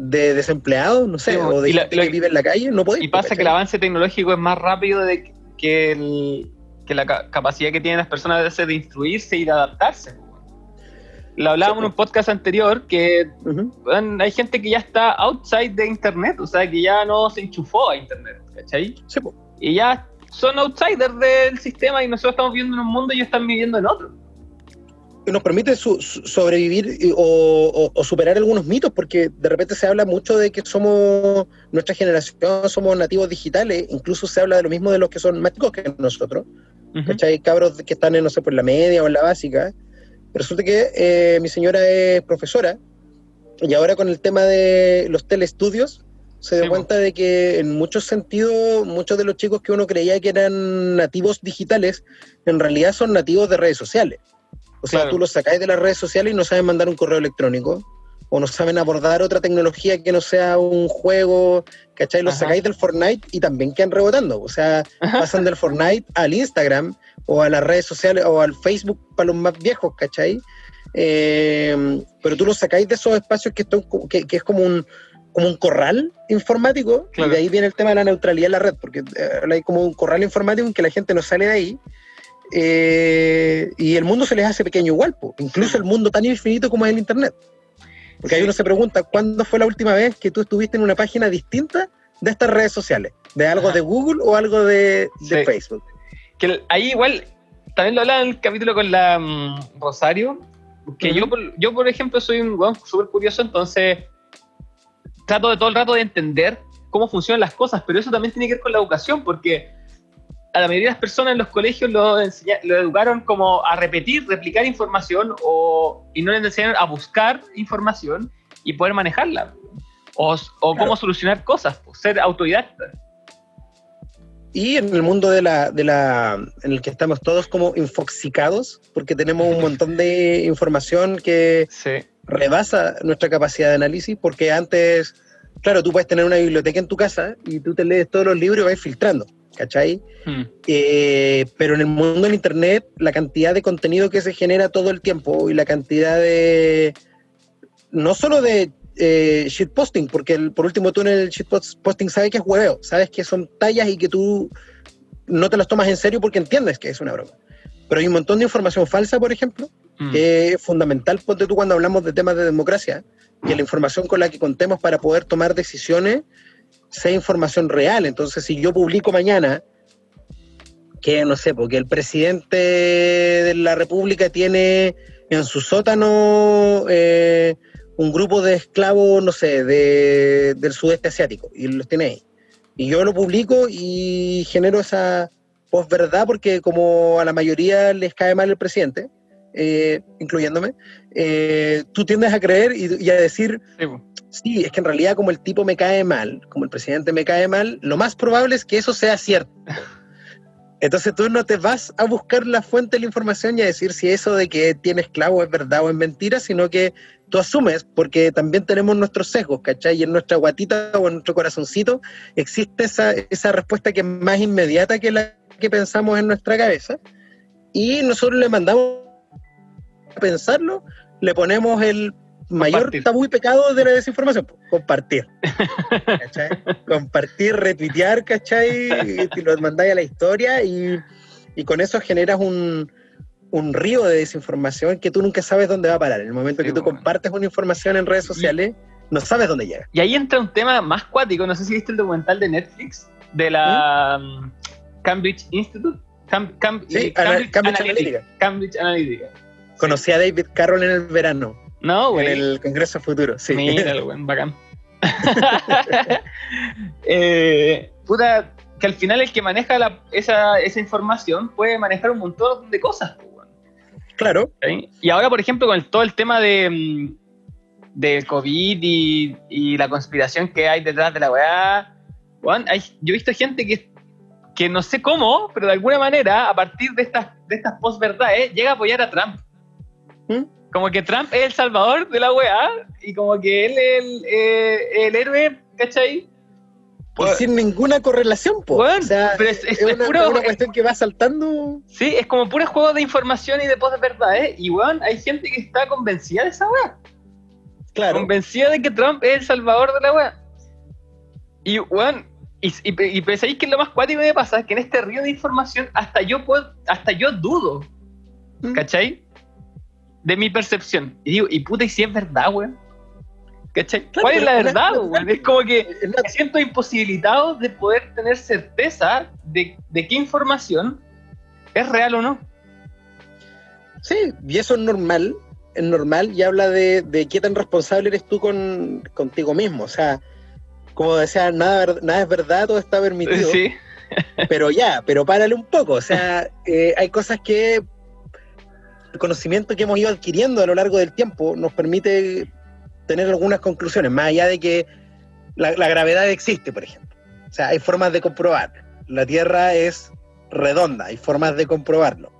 de desempleados? No sé, o de gente que vive en la calle, no puede. Y pasa que el avance tecnológico es más rápido de que, que la capacidad que tienen las personas de, de instruirse y de adaptarse lo hablábamos en un podcast anterior, que hay gente que ya está outside de Internet, o sea, que ya no se enchufó a Internet, ¿cachai? Sí, y ya son outsiders del sistema y nosotros estamos viviendo en un mundo y ellos están viviendo en otro. Nos permite sobrevivir o, superar algunos mitos, porque de repente se habla mucho de que somos, nuestra generación, somos nativos digitales, incluso se habla de lo mismo de los que son más chicos que nosotros, ¿cachai? Cabros que están en, no sé, por la media o en la básica, Resulta que eh, mi señora es profesora y ahora con el tema de los telestudios se dio cuenta de que en muchos sentidos muchos de los chicos que uno creía que eran nativos digitales en realidad son nativos de redes sociales. O sea, tú los sacáis de las redes sociales y no saben mandar un correo electrónico o no saben abordar otra tecnología que no sea un juego, ¿cachai? Los sacáis del Fortnite y también quedan rebotando. O sea, pasan del Fortnite al Instagram o a las redes sociales o al Facebook para los más viejos, ¿cachai? Eh, pero tú lo sacáis de esos espacios que, que, es como un, como un corral informático, y de ahí viene el tema de la neutralidad en la red, porque eh, hay como un corral informático en que la gente no sale de ahí, eh, y el mundo se les hace pequeño igual, incluso el mundo tan infinito como es el Internet. Porque ahí uno se pregunta, ¿cuándo fue la última vez que tú estuviste en una página distinta de estas redes sociales? ¿De algo de Google o algo de, de Facebook? que ahí igual, también lo hablaba en el capítulo con la mm, Rosario, que yo, yo, por ejemplo, soy un weón súper curioso, entonces trato de todo el rato de entender cómo funcionan las cosas, pero eso también tiene que ver con la educación, porque a la mayoría de las personas en los colegios lo, lo educaron como a repetir, replicar información o, y no les enseñaron a buscar información y poder manejarla. O, o cómo solucionar cosas, ser autodidacta. Y en el mundo de la, de la, en el que estamos todos como infoxicados, porque tenemos un montón de información que rebasa nuestra capacidad de análisis, porque antes, claro, tú puedes tener una biblioteca en tu casa y tú te lees todos los libros y vas filtrando, ¿cachai? Hmm. Eh, pero en el mundo del Internet, la cantidad de contenido que se genera todo el tiempo y la cantidad de, no solo de eh, shitposting, porque por último tú en el shitposting sabes que es hueveo, sabes que son tallas y que tú no te las tomas en serio porque entiendes que es una broma. Pero hay un montón de información falsa, por ejemplo, mm. que es fundamental, ponte tú cuando hablamos de temas de democracia, que la información con la que contemos para poder tomar decisiones sea información real. Entonces, si yo publico mañana que, no sé, porque el presidente de la República tiene en su sótano eh, un grupo de esclavos, no sé, de, del sudeste asiático, y los tiene ahí. Y yo lo publico y genero esa posverdad porque como a la mayoría les cae mal el presidente, eh, incluyéndome, eh, tú tiendes a creer y, a decir, es que en realidad como el tipo me cae mal, como el presidente me cae mal, lo más probable es que eso sea cierto. (laughs) Entonces tú no te vas a buscar la fuente de la información y a decir si eso de que tiene esclavo es verdad o es mentira, sino que tú asumes, porque también tenemos nuestros sesgos, ¿cachai? Y en nuestra guatita o en nuestro corazoncito existe esa, esa respuesta que es más inmediata que la que pensamos en nuestra cabeza. Y nosotros le mandamos a pensarlo, le ponemos el mayor tabú y pecado de la desinformación, compartir. (laughs) ¿cachai? compartir, retuitear, ¿cachai? Y lo mandáis a la historia y, y con eso generas un, un río de desinformación que tú nunca sabes dónde va a parar. En el momento que tú compartes una información en redes sociales, no sabes dónde llega. Y ahí entra un tema más cuático. No sé si viste el documental de Netflix de la ¿Mm? um, Cambridge Institute. sí, Cambridge, Analytica. Cambridge Analytica. Conocí a David Carroll en el verano. No, güey. En el Congreso Futuro, sí. Mira, (laughs) buen bacán. (laughs) eh, puta, que al final el que maneja la, esa, esa, información puede manejar un montón de cosas. Claro. Y ahora, por ejemplo, con todo el tema de, mm, COVID y, y, la conspiración que hay detrás de la weá, hay, yo he visto gente que, que no sé cómo, pero de alguna manera, a partir de estas, de estas post-verdades, llega a apoyar a Trump. ¿Mm? Como que Trump es el salvador de la weá y como que él es el, eh, el héroe, ¿cachai? Pues, sin ninguna correlación, po. o sea, es, una, puro, cuestión que va saltando. Sí, es como puro juego de información y de post verdad, ¿eh? Y weón, hay gente que está convencida de esa weá. Claro. Convencida de que Trump es el salvador de la weá. Y weón, y, y, y pensáis que lo más cuático me pasa es que en este río de información hasta yo puedo, hasta yo dudo. Mm. ¿Cachai? De mi percepción. Y digo, y puta, y si es verdad, weón. ¿Cuál es la verdad, Es como que me siento imposibilitado de poder tener certeza de, qué información es real o no. Sí, y eso es normal, es normal y habla de, qué tan responsable eres tú con, contigo mismo. O sea, como decía, nada, nada es verdad, todo está permitido. Sí. pero ya, pero párale un poco. O sea, eh, hay cosas que el conocimiento que hemos ido adquiriendo a lo largo del tiempo nos permite tener algunas conclusiones, más allá de que la, gravedad existe, por ejemplo. O sea, hay formas de comprobar. La Tierra es redonda, hay formas de comprobarlo.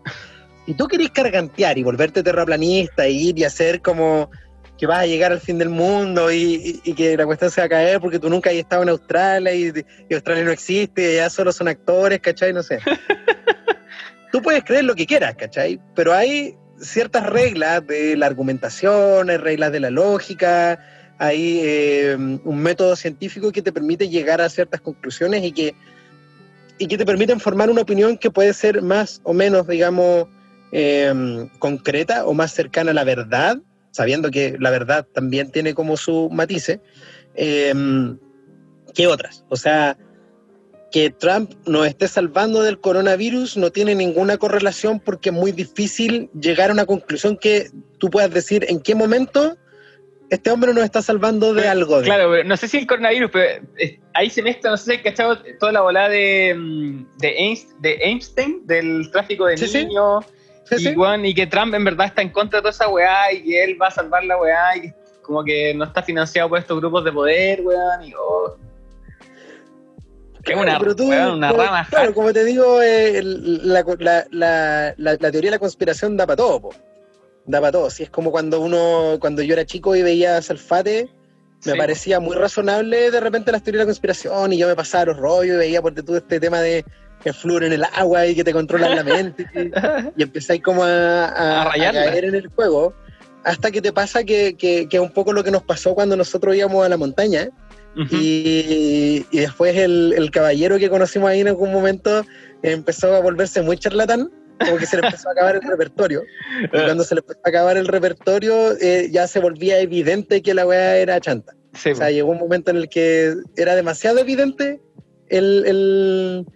Y tú querés cargantear y volverte terraplanista e ir y hacer como que vas a llegar al fin del mundo y, que la cuestión se va a caer porque tú nunca has estado en Australia y, Australia no existe y allá solo son actores, ¿cachai? No sé. (laughs) tú puedes creer lo que quieras, ¿cachai? Pero hay ciertas reglas de la argumentación, reglas de la lógica, hay eh, un método científico que te permite llegar a ciertas conclusiones y que, y que te permiten formar una opinión que puede ser más o menos, digamos, em, concreta o más cercana a la verdad, sabiendo que la verdad también tiene como su matice, em, que otras. O sea, que Trump nos esté salvando del coronavirus no tiene ninguna correlación porque es muy difícil llegar a una conclusión que tú puedas decir en qué momento este hombre nos está salvando de algo. Claro, no sé si el coronavirus, pero ahí se mezcla, no sé si cachado toda la volada de, mm, de, Einstein, del tráfico de niños, y, y que Trump en verdad está en contra de toda esa weá y que él va a salvar la weá y como que no está financiado por estos grupos de poder, weón, y oh, una, rama. Claro, como te digo, eh, la, teoría de la conspiración da para todo, da para todo. Si es como cuando uno, cuando yo era chico y veía Salfate, me parecía muy razonable de repente la teoría de la conspiración y yo me pasaba los rollos y veía por todo este tema de que flúor en el agua y que te controlan la mente y, empezáis como a, a, caer en el juego hasta que te pasa que, que, que, es un poco lo que nos pasó cuando nosotros íbamos a la montaña y, después el, caballero que conocimos ahí en algún momento empezó a volverse muy charlatán, como que se le empezó a acabar el repertorio. (laughs) Y cuando se le empezó a acabar el repertorio, eh, ya se volvía evidente que la weá era chanta. o sea, llegó un momento en el que era demasiado evidente el,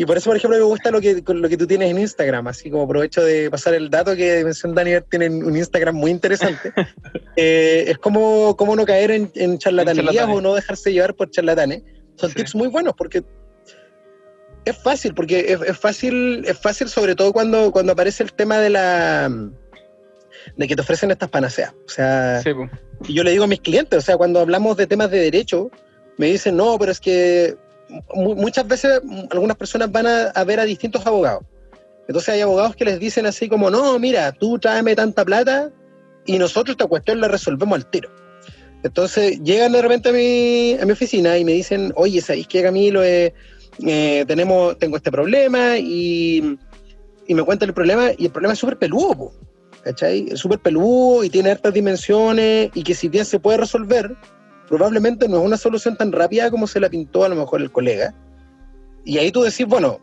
y por eso, por ejemplo, me gusta lo que, lo que tú tienes en Instagram, así como aprovecho de pasar el dato que Dimensión Daniel tiene un Instagram muy interesante. (laughs) Eh, es como, como no caer en, en charlatanerías o no dejarse llevar por charlatanes. Son tips muy buenos porque es fácil, porque es, fácil, es fácil sobre todo cuando, cuando aparece el tema de la de que te ofrecen estas panaceas. O sea, y yo le digo a mis clientes, o sea, cuando hablamos de temas de derecho, me dicen, no, pero es que muchas veces algunas personas van a, ver a distintos abogados. Entonces hay abogados que les dicen así como, no, mira, tú tráeme tanta plata y nosotros esta cuestión la resolvemos al tiro. Entonces llegan de repente a mi, a mi oficina y me dicen, oye, ¿sabéis que Camilo? Eh, eh, tenemos, tengo este problema y, y, me cuentan el problema y el problema es súper peludo, ¿cachai? Es súper peludo y tiene hartas dimensiones y que si bien se puede resolver, probablemente no es una solución tan rápida como se la pintó a lo mejor el colega. Y ahí tú decís, bueno,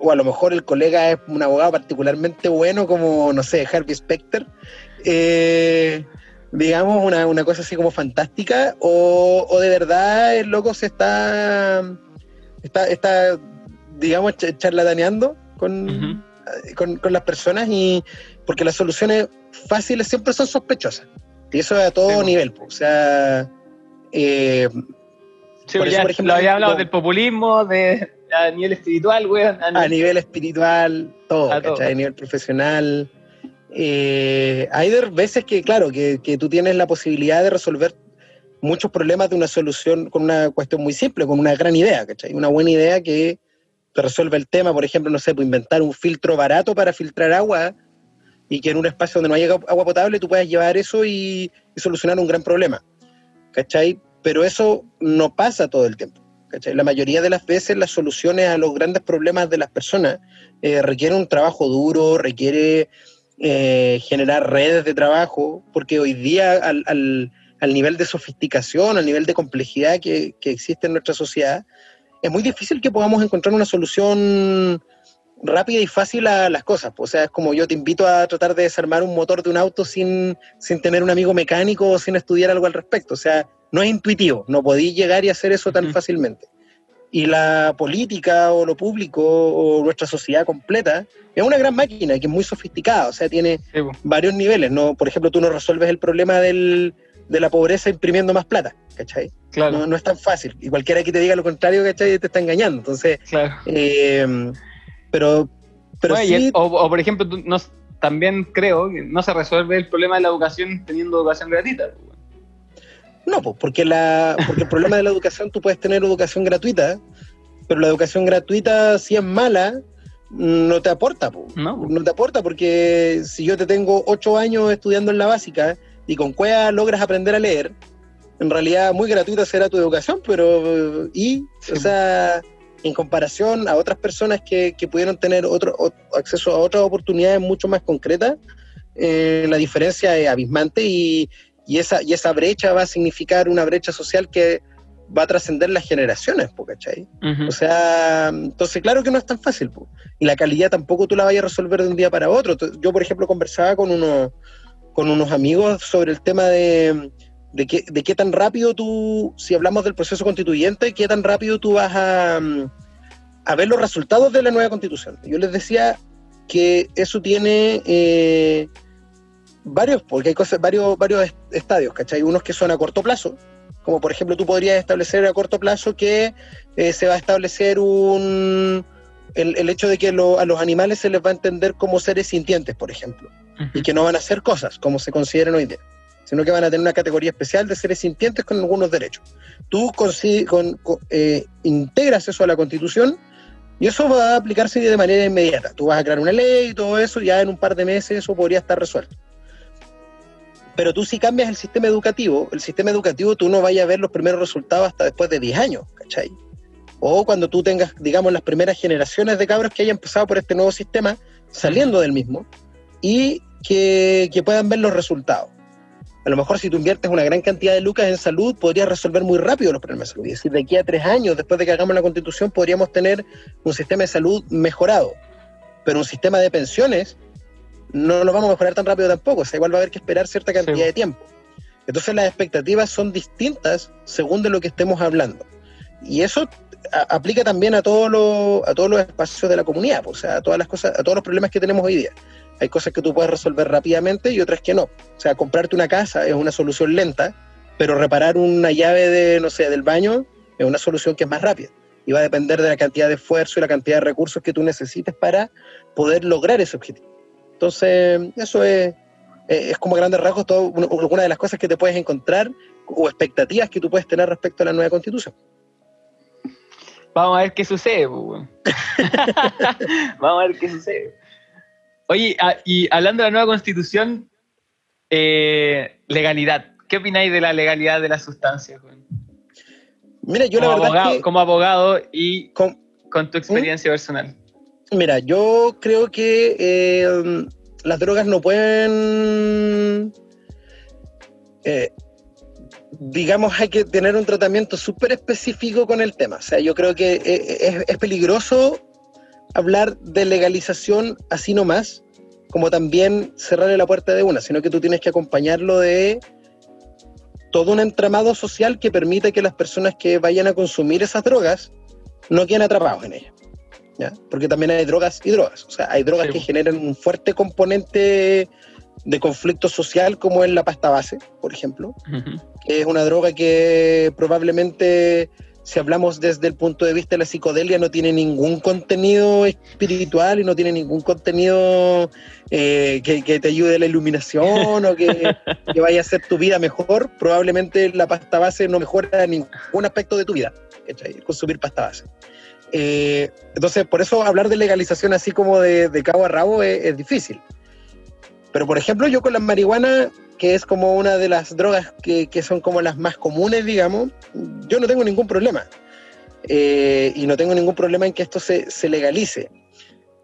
o a lo mejor el colega es un abogado particularmente bueno como, no sé, Harvey Specter, eh, digamos, una, cosa así como fantástica, o, de verdad el loco se está, está, está digamos, charlataneando con, con, con, las personas y porque las soluciones fáciles siempre son sospechosas. Y eso a todo nivel, o sea, Eh, sí, por ya, por ejemplo, lo había hablado del populismo, de, a nivel espiritual, weón. A, nivel, espiritual, todo, a, a nivel profesional. Eh, hay veces que, claro, que, que, tú tienes la posibilidad de resolver muchos problemas de una solución con una cuestión muy simple, con una gran idea, ¿cachai? Una buena idea que te resuelve el tema, por ejemplo, no sé, pues inventar un filtro barato para filtrar agua y que en un espacio donde no haya agua potable tú puedas llevar eso y, solucionar un gran problema, ¿cachai? Pero eso no pasa todo el tiempo. La mayoría de las veces las soluciones a los grandes problemas de las personas eh, requieren un trabajo duro, requiere eh, generar redes de trabajo, porque hoy día al, al, nivel de sofisticación, al nivel de complejidad que, que existe en nuestra sociedad, es muy difícil que podamos encontrar una solución rápida y fácil a las cosas. O sea, es como yo te invito a tratar de desarmar un motor de un auto sin, sin tener un amigo mecánico o sin estudiar algo al respecto. O sea, no es intuitivo, no podéis llegar y hacer eso tan fácilmente. Y la política o lo público o nuestra sociedad completa es una gran máquina que es muy sofisticada, o sea, tiene varios niveles. ¿no? Por ejemplo, tú no resuelves el problema del, de la pobreza imprimiendo más plata, ¿cachai? Claro. No, es tan fácil. Y cualquiera que te diga lo contrario, ¿cachai? Te está engañando. Entonces, claro. Eh, pero, pero sí... o, por ejemplo, también creo que no se resuelve el problema de la educación teniendo educación gratuita. No, pues porque, la, porque el problema de la educación, tú puedes tener educación gratuita, pero la educación gratuita, si es mala, no te aporta. No. no te aporta porque si yo te tengo ocho años estudiando en la básica y con cueva logras aprender a leer, en realidad muy gratuita será tu educación, pero y, o sea, en comparación a otras personas que, que pudieron tener otro, acceso a otras oportunidades mucho más concretas, eh, la diferencia es abismante y, y, esa, y esa brecha va a significar una brecha social que va a trascender las generaciones, ¿cachai? O sea, entonces claro que no es tan fácil, y la calidad tampoco tú la vayas a resolver de un día para otro. Yo, por ejemplo, conversaba con unos, con unos amigos sobre el tema de, de, qué, de qué tan rápido tú, si hablamos del proceso constituyente, qué tan rápido tú vas a, a ver los resultados de la nueva constitución. Yo les decía que eso tiene eh, varios, porque hay cosas, varios, varios estadios, ¿cachai? Unos que son a corto plazo, como por ejemplo tú podrías establecer a corto plazo que eh, se va a establecer un, el, hecho de que a los animales se les va a entender como seres sintientes, por ejemplo, y que no van a hacer cosas como se consideran hoy día, sino que van a tener una categoría especial de seres sintientes con algunos derechos. Tú con, eh, integras eso a la constitución y eso va a aplicarse de manera inmediata. Tú vas a crear una ley y todo eso, ya en un par de meses eso podría estar resuelto. Pero tú si cambias el sistema educativo, el sistema educativo tú no vayas a ver los primeros resultados hasta después de 10 años, ¿cachai? O cuando tú tengas, digamos, las primeras generaciones de cabros que hayan pasado por este nuevo sistema, saliendo del mismo, y que, que puedan ver los resultados a lo mejor si tú inviertes una gran cantidad de lucas en salud, podrías resolver muy rápido los problemas de salud. Es decir, de aquí a tres años, después de que hagamos la constitución, podríamos tener un sistema de salud mejorado. Pero un sistema de pensiones no lo vamos a mejorar tan rápido tampoco. O sea, igual va a haber que esperar cierta cantidad de tiempo. Entonces las expectativas son distintas según de lo que estemos hablando. Y eso aplica también a, todos a todos los espacios de la comunidad, o sea, a todas las cosas, a todos los problemas que tenemos hoy día. Hay cosas que tú puedes resolver rápidamente y otras que no. O sea, comprarte una casa es una solución lenta, pero reparar una llave de, no sé, del baño es una solución que es más rápida. Y va a depender de la cantidad de esfuerzo y la cantidad de recursos que tú necesites para poder lograr ese objetivo. Entonces, eso es, es como grandes rasgos todo, una de las cosas que te puedes encontrar o expectativas que tú puedes tener respecto a la nueva constitución. Vamos a ver qué sucede. (laughs) Vamos a ver qué sucede. Oye, ah, y hablando de la nueva constitución, eh, legalidad. ¿Qué opináis de la legalidad de las sustancias? Mira, yo como la verdad abogado, como abogado y con, tu experiencia personal. Mira, yo creo que eh, las drogas no pueden eh, digamos, hay que tener un tratamiento súper específico con el tema. O sea, yo creo que es, es, peligroso hablar de legalización así nomás, como también cerrarle la puerta de una, sino que tú tienes que acompañarlo de todo un entramado social que permita que las personas que vayan a consumir esas drogas no queden atrapados en ellas. ¿Ya? Porque también hay drogas y drogas. O sea, hay drogas que generan un fuerte componente de conflicto social, como es la pasta base, por ejemplo, que es una droga que probablemente si hablamos desde el punto de vista de la psicodelia, no tiene ningún contenido espiritual y no tiene ningún contenido eh, que, te ayude a la iluminación o (laughs) que, vaya a hacer tu vida mejor. Probablemente la pasta base no mejora ningún aspecto de tu vida, consumir pasta base. Eh, entonces, por eso hablar de legalización así como de, cabo a rabo es difícil. Pero, por ejemplo, yo con la marihuana que es como una de las drogas que, son como las más comunes, digamos, yo no tengo ningún problema. Eh, y no tengo ningún problema en que esto se, legalice.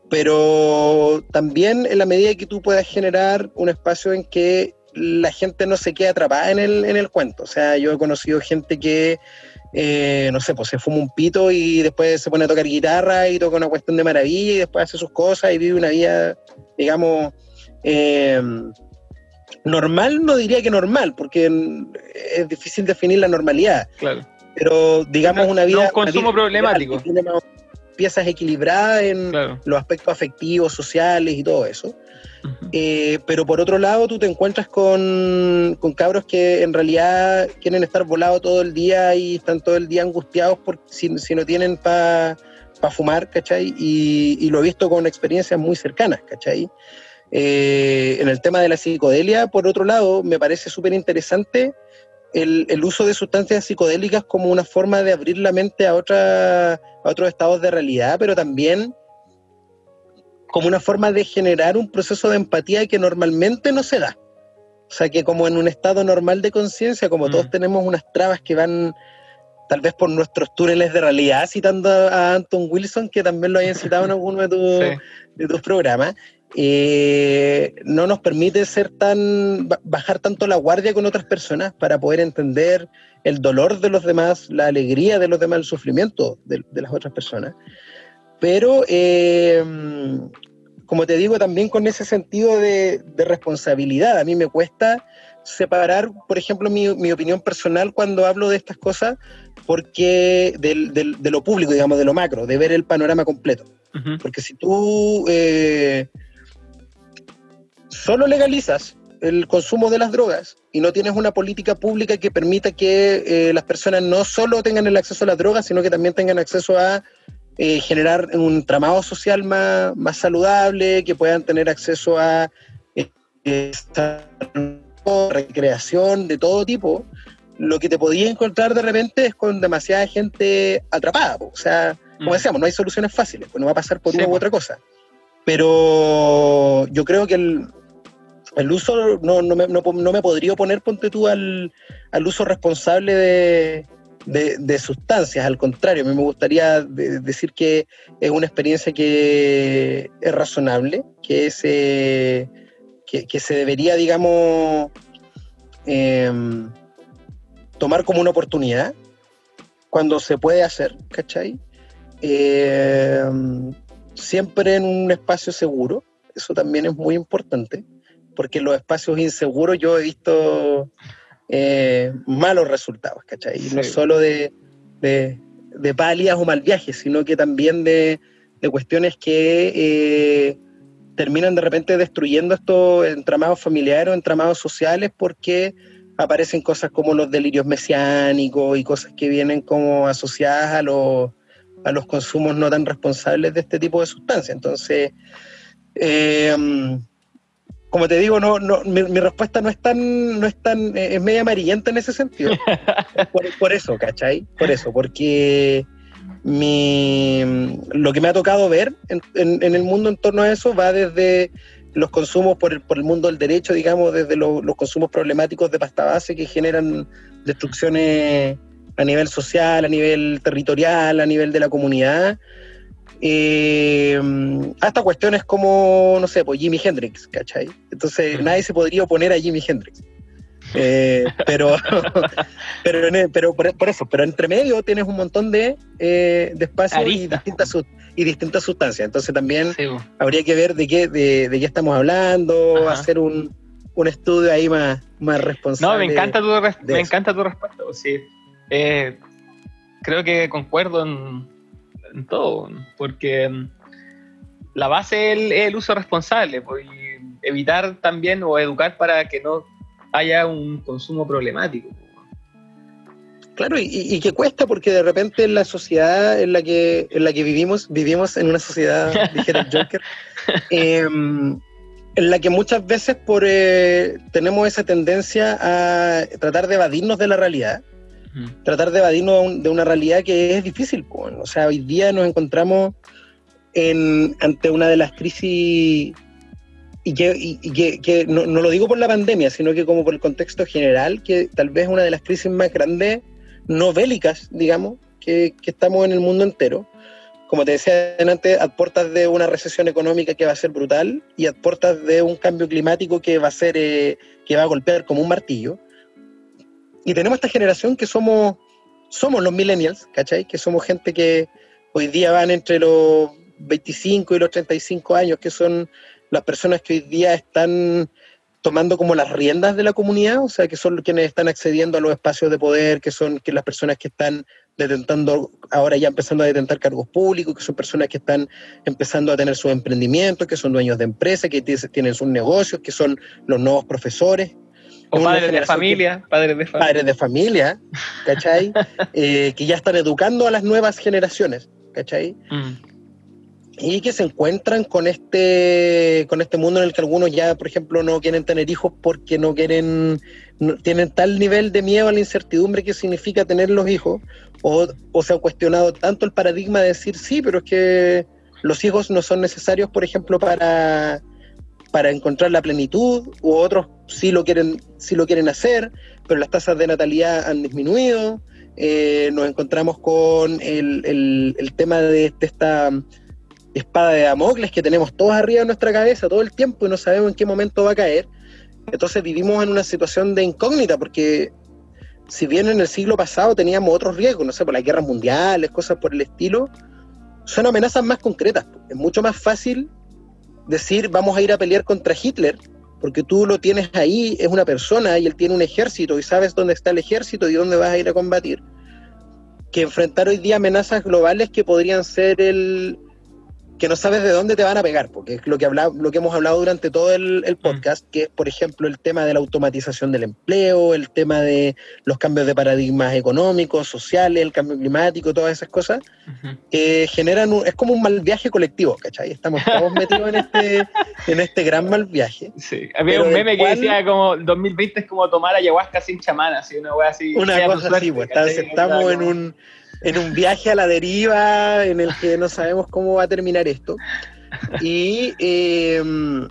Pero también en la medida que tú puedas generar un espacio en que la gente no se quede atrapada en el, en el cuento. O sea, yo he conocido gente que, eh, no sé, pues se fuma un pito y después se pone a tocar guitarra y toca una cuestión de maravilla y después hace sus cosas y vive una vida, digamos, eh, normal no diría que normal, porque es difícil definir la normalidad. Claro. Pero digamos una vida... un consumo problemático. piezas equilibradas en los aspectos afectivos, sociales y todo eso. Eh, pero por otro lado, tú te encuentras con, cabros que en realidad quieren estar volados todo el día y están todo el día angustiados por, si, no tienen para fumar, ¿cachai? Y, lo he visto con experiencias muy cercanas, ¿cachai? Eh, en el tema de la psicodelia, por otro lado, me parece súper interesante el, uso de sustancias psicodélicas como una forma de abrir la mente a, otra, a otros estados de realidad, pero también como una forma de generar un proceso de empatía que normalmente no se da. O sea, que como en un estado normal de conciencia, como todos mm. tenemos unas trabas que van tal vez por nuestros túneles de realidad, citando a Anton Wilson, que también lo hayan citado en (laughs) alguno de, de tus programas, eh, no nos permite ser tan bajar tanto la guardia con otras personas para poder entender el dolor de los demás, la alegría de los demás, el sufrimiento de, las otras personas. Pero, eh, como te digo, también con ese sentido de, responsabilidad, a mí me cuesta separar, por ejemplo, mi, opinión personal cuando hablo de estas cosas, porque de lo público, digamos, de lo macro, de ver el panorama completo. Porque si tú eh, solo legalizas el consumo de las drogas y no tienes una política pública que permita que eh, las personas no solo tengan el acceso a las drogas, sino que también tengan acceso a eh, generar un tramado social más, más, saludable, que puedan tener acceso a eh, recreación de todo tipo, lo que te podías encontrar de repente es con demasiada gente atrapada. O sea, como mm. decíamos, no hay soluciones fáciles, pues no va a pasar por una u otra cosa. Pero yo creo que el, el uso, no, no, me, no, me podría oponer, ponte tú, al, uso responsable de, sustancias, al contrario, a mí me gustaría decir que es una experiencia que es razonable, que se, que, se debería, digamos, em, tomar como una oportunidad cuando se puede hacer, ¿cachai? Em, siempre en un espacio seguro, eso también es muy importante porque en los espacios inseguros yo he visto eh, malos resultados, ¿cachai? No solo de, de, de, palias o mal viajes, sino que también de, de cuestiones que eh, terminan de repente destruyendo estos entramados familiares o entramados sociales porque aparecen cosas como los delirios mesiánicos y cosas que vienen como asociadas a los, a los consumos no tan responsables de este tipo de sustancias. Entonces, eh, como te digo, no, no, mi, respuesta no es tan, no es tan, eh, es media amarillenta en ese sentido. (laughs) por, eso, ¿cachai? Por eso, porque mi, lo que me ha tocado ver en, el mundo en torno a eso va desde los consumos por el, por el mundo del derecho, digamos, desde los consumos problemáticos de pasta base que generan destrucciones a nivel social, a nivel territorial, a nivel de la comunidad, eh, hasta cuestiones como, no sé, pues Jimi Hendrix, ¿cachai? Entonces nadie se podría oponer a Jimi Hendrix. Eh, (laughs) pero, pero, pero por, eso, pero entre medio tienes un montón de, eh, espacios y distintas, y distintas sustancias. Entonces también habría que ver de qué, de, qué estamos hablando, hacer un, un, estudio ahí más, más responsable. No, me encanta tu, me encanta tu respuesta. Sí. Eh, creo que concuerdo en, en todo, porque mm, la base es el, uso responsable, pues, evitar también o educar para que no haya un consumo problemático. Claro, y, que cuesta porque de repente en la sociedad en la que, en la que vivimos, vivimos en una sociedad, (laughs) dijera el Joker, em, en la que muchas veces por, eh, tenemos esa tendencia a tratar de evadirnos de la realidad, tratar de evadirnos de una realidad que es difícil. O sea, hoy día nos encontramos en, ante una de las crisis y que, no, lo digo por la pandemia, sino que como por el contexto general, que tal vez una de las crisis más grandes no bélicas, digamos, que, estamos en el mundo entero. Como te decía antes, a puertas de una recesión económica que va a ser brutal y a puertas de un cambio climático que va a ser, eh, que va a golpear como un martillo. Y tenemos esta generación que somos, somos los millennials, ¿cachai? Que somos gente que hoy día van entre los 25 y los 35 años, que son las personas que hoy día están tomando como las riendas de la comunidad, o sea, que son quienes están accediendo a los espacios de poder, que son que las personas que están detentando, ahora ya empezando a detentar cargos públicos, que son personas que están empezando a tener sus emprendimientos, que son dueños de empresas, que tienen sus negocios, que son los nuevos profesores. O padres de familia, padres de familia. Padres de familia, ¿cachai? (laughs) Eh, que ya están educando a las nuevas generaciones, ¿cachai? Mm y que se encuentran con este, con este mundo en el que algunos ya, por ejemplo, no quieren tener hijos porque no quieren, tienen tal nivel de miedo a la incertidumbre que significa tener los hijos, o, o se han cuestionado tanto el paradigma de decir, sí, pero es que los hijos no son necesarios, por ejemplo, para, para encontrar la plenitud, u otros sí lo quieren, sí lo quieren hacer, pero las tasas de natalidad han disminuido. Eh, nos encontramos con el, el, tema de, de esta espada de Damocles que tenemos todos arriba de nuestra cabeza todo el tiempo y no sabemos en qué momento va a caer. Entonces vivimos en una situación de incógnita porque si bien en el siglo pasado teníamos otros riesgos, no sé, por las guerras mundiales, cosas por el estilo, son amenazas más concretas. Es mucho más fácil decir vamos a ir a pelear contra Hitler, porque tú lo tienes ahí, es una persona y él tiene un ejército y sabes dónde está el ejército y dónde vas a ir a combatir, que enfrentar hoy día amenazas globales que podrían ser el, que no sabes de dónde te van a pegar, porque es lo que, lo que hemos hablado durante todo el, mm. podcast, que es, por ejemplo, el tema de la automatización del empleo, el tema de los cambios de paradigmas económicos, sociales, el cambio climático, todas esas cosas, que generan, es como un mal viaje colectivo, ¿cachai? Estamos todos metidos en este, en este gran mal viaje. Sí, había un meme que decía como 2020 es como tomar ayahuasca sin chamán, así, una wea así. Una cosa así, pues, estamos en un en un viaje a la deriva en el que no sabemos cómo va a terminar esto. Y em,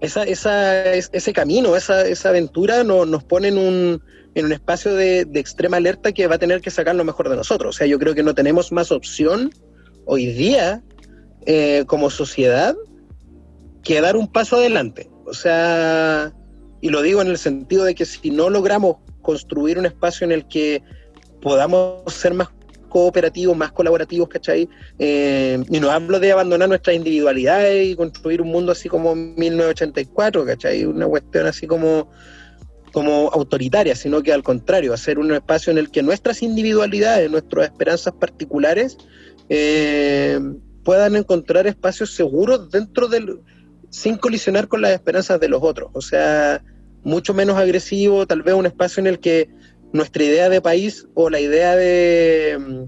esa, ese camino, esa, aventura nos pone en un, en un espacio de, extrema alerta que va a tener que sacar lo mejor de nosotros. O sea, yo creo que no tenemos más opción hoy día eh, como sociedad que dar un paso adelante. O sea, y lo digo en el sentido de que si no logramos construir un espacio en el que podamos ser más cooperativos, más colaborativos, ¿cachai? Eh, y no hablo de abandonar nuestras individualidades y construir un mundo así como 1984, ¿cachai? Una cuestión así como, como autoritaria, sino que al contrario, hacer un espacio en el que nuestras individualidades, nuestras esperanzas particulares, eh, puedan encontrar espacios seguros dentro del sin colisionar con las esperanzas de los otros. O sea, mucho menos agresivo, tal vez un espacio en el que nuestra idea de país o la idea de,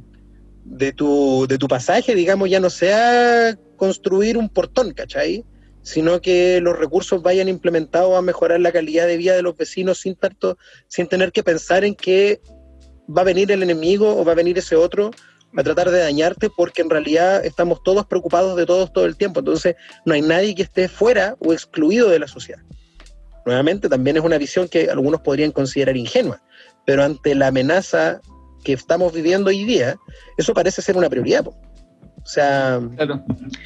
de, tu, de tu pasaje, digamos, ya no sea construir un portón, ¿cachai? Sino que los recursos vayan implementados a mejorar la calidad de vida de los vecinos sin tanto, sin tener que pensar en que va a venir el enemigo o va a venir ese otro a tratar de dañarte porque en realidad estamos todos preocupados de todos todo el tiempo. Entonces no hay nadie que esté fuera o excluido de la sociedad. Nuevamente, también es una visión que algunos podrían considerar ingenua pero ante la amenaza que estamos viviendo hoy día, eso parece ser una prioridad. O sea,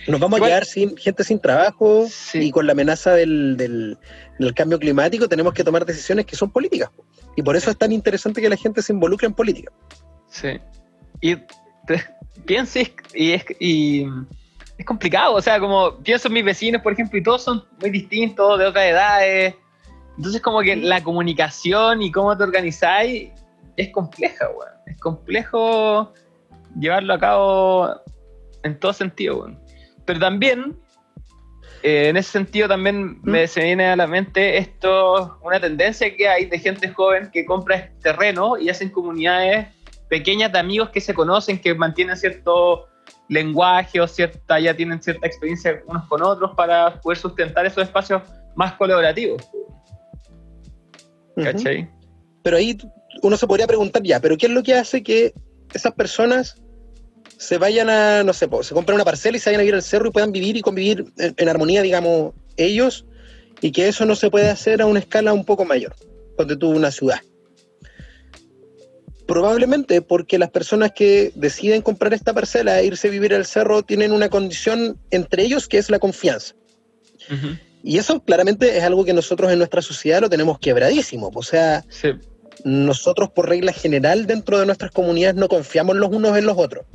nos vamos a quedar sin gente sin trabajo y con la amenaza del, del, cambio climático tenemos que tomar decisiones que son políticas. Y por eso es tan interesante que la gente se involucre en política. Sí. Y pienso y es, y es complicado. O sea, como pienso en mis vecinos, por ejemplo, y todos son muy distintos, de otras edades entonces como que la comunicación y cómo te organizáis es compleja, weón. Es complejo llevarlo a cabo en todo sentido, weón. Pero también eh, en ese sentido también me, ¿Mm? se viene a la mente esto, una tendencia que hay de gente joven que compra terreno y hacen comunidades pequeñas de amigos que se conocen, que mantienen cierto lenguaje o cierta, ya tienen cierta experiencia unos con otros para poder sustentar esos espacios más colaborativos. ¿Cachai? Pero ahí uno se podría preguntar ya, ¿pero qué es lo que hace que esas personas se vayan a, no sé, se compren una parcela y se vayan a ir al cerro y puedan vivir y convivir en, armonía, digamos, ellos, y que eso no se puede hacer a una escala un poco mayor, donde tuvo una ciudad. Probablemente porque las personas que deciden comprar esta parcela e irse a vivir al cerro tienen una condición entre ellos que es la confianza. Y eso claramente es algo que nosotros en nuestra sociedad lo tenemos quebradísimo. O sea, nosotros por regla general dentro de nuestras comunidades no confiamos los unos en los otros.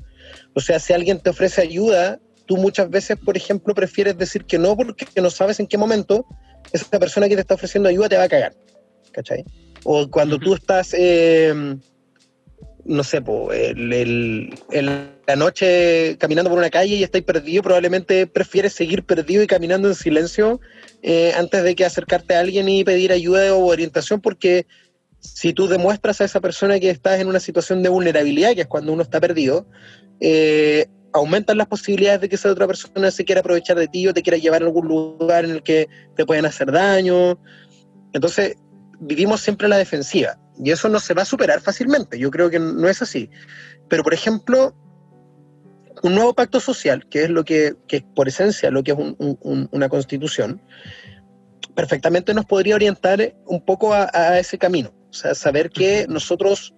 O sea, si alguien te ofrece ayuda, tú muchas veces, por ejemplo, prefieres decir que no porque no sabes en qué momento esa persona que te está ofreciendo ayuda te va a cagar. ¿Cachai? O cuando tú estás, eh, no sé, en la noche caminando por una calle y estás perdido, probablemente prefieres seguir perdido y caminando en silencio eh, antes de que acercarte a alguien y pedir ayuda o orientación porque si tú demuestras a esa persona que estás en una situación de vulnerabilidad, que es cuando uno está perdido, eh, aumentan las posibilidades de que esa otra persona se quiera aprovechar de ti o te quiera llevar a algún lugar en el que te pueden hacer daño. Entonces, vivimos siempre en la defensiva y eso no se va a superar fácilmente. Yo creo que no es así. Pero, por ejemplo, un nuevo pacto social, que es lo que, es por esencia lo que es una constitución, perfectamente nos podría orientar un poco a ese camino. O sea, saber que nosotros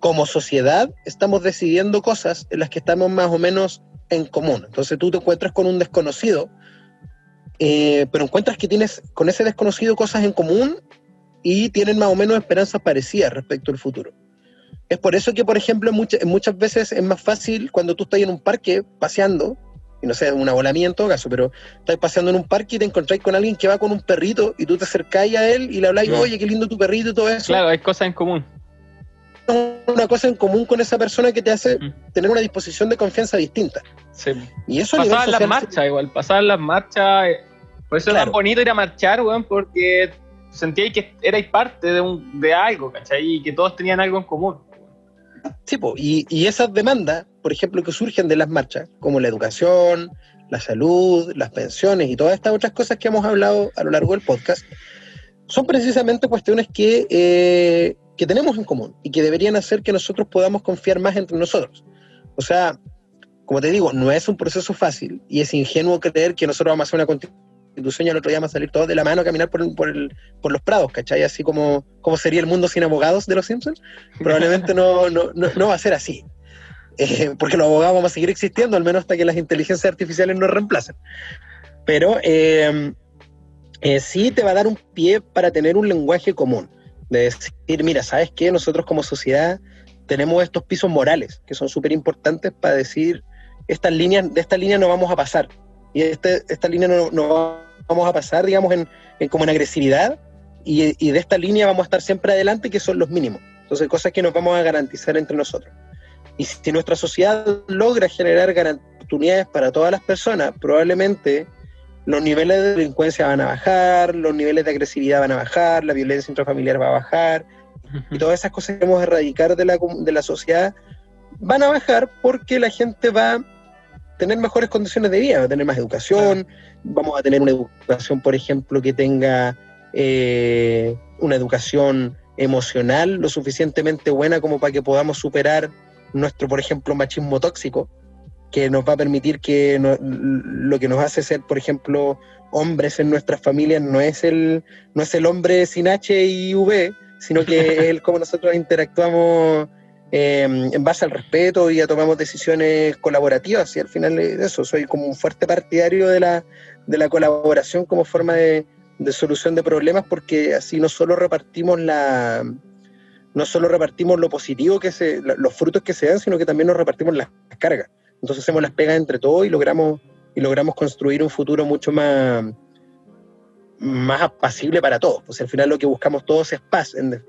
como sociedad estamos decidiendo cosas en las que estamos más o menos en común. Entonces tú te encuentras con un desconocido, eh, pero encuentras que tienes con ese desconocido cosas en común y tienen más o menos esperanzas parecidas respecto al futuro. Es por eso que, por ejemplo, muchas, muchas veces es más fácil cuando tú estás en un parque paseando, y no sé, una bola en todo caso, pero estás paseando en un parque y te encontráis con alguien que va con un perrito y tú te acercáis a él y le habláis, oye, qué lindo tu perrito y todo eso. Claro, hay cosas en común una cosa en común con esa persona que te hace tener una disposición de confianza distinta. Sí. Y eso Pasaban las marchas igual, pasaban las marchas. Eh, por eso es tan bonito ir a marchar, weón, porque sentíais que erais parte de, un, de algo, ¿cachai? Y que todos tenían algo en común. Sí, y, y esas demandas, por ejemplo, que surgen de las marchas, como la educación, la salud, las pensiones y todas estas otras cosas que hemos hablado a lo largo del podcast, son precisamente cuestiones que eh, que tenemos en común y que deberían hacer que nosotros podamos confiar más entre nosotros. O sea, como te digo, no es un proceso fácil y es ingenuo creer que nosotros vamos a hacer una constitución y al otro día vamos a salir todos de la mano a caminar por, por, el, por los prados, ¿cachai? Así como, como sería el mundo sin abogados de los Simpsons. Probablemente no, no, no, va a ser así. Eh, porque los abogados vamos a seguir existiendo, al menos hasta que las inteligencias artificiales nos reemplacen. Pero eh, eh, sí te va a dar un pie para tener un lenguaje común de decir, mira, ¿sabes qué? Nosotros como sociedad tenemos estos pisos morales que son súper importantes para decir, estas líneas, de esta línea no vamos a pasar. Y este, esta línea no, no, vamos a pasar, digamos, en, como en agresividad, y, y, de esta línea vamos a estar siempre adelante, que son los mínimos. Entonces, cosas que nos vamos a garantizar entre nosotros. Y si nuestra sociedad logra generar oportunidades para todas las personas, probablemente los niveles de delincuencia van a bajar, los niveles de agresividad van a bajar, la violencia intrafamiliar va a bajar, y todas esas cosas que queremos erradicar de la, de la sociedad van a bajar porque la gente va a tener mejores condiciones de vida, va a tener más educación, vamos a tener una educación, por ejemplo, que tenga eh, una educación emocional lo suficientemente buena como para que podamos superar nuestro, por ejemplo, machismo tóxico, que nos va a permitir que lo que nos hace ser, por ejemplo, hombres en nuestras familias no es el, no es el hombre sin H y V, sino que (laughs) es el cómo nosotros interactuamos em, en base al respeto y a tomamos decisiones colaborativas. Y al final eso, soy como un fuerte partidario de la, de la colaboración como forma de, de solución de problemas, porque así no solo repartimos la no solo repartimos lo positivo que se, los frutos que se dan, sino que también nos repartimos las cargas. Entonces hacemos las pegas entre todos y logramos, y logramos construir un futuro mucho más, más apacible para todos. Pues al final lo que buscamos todos es paz. Eh,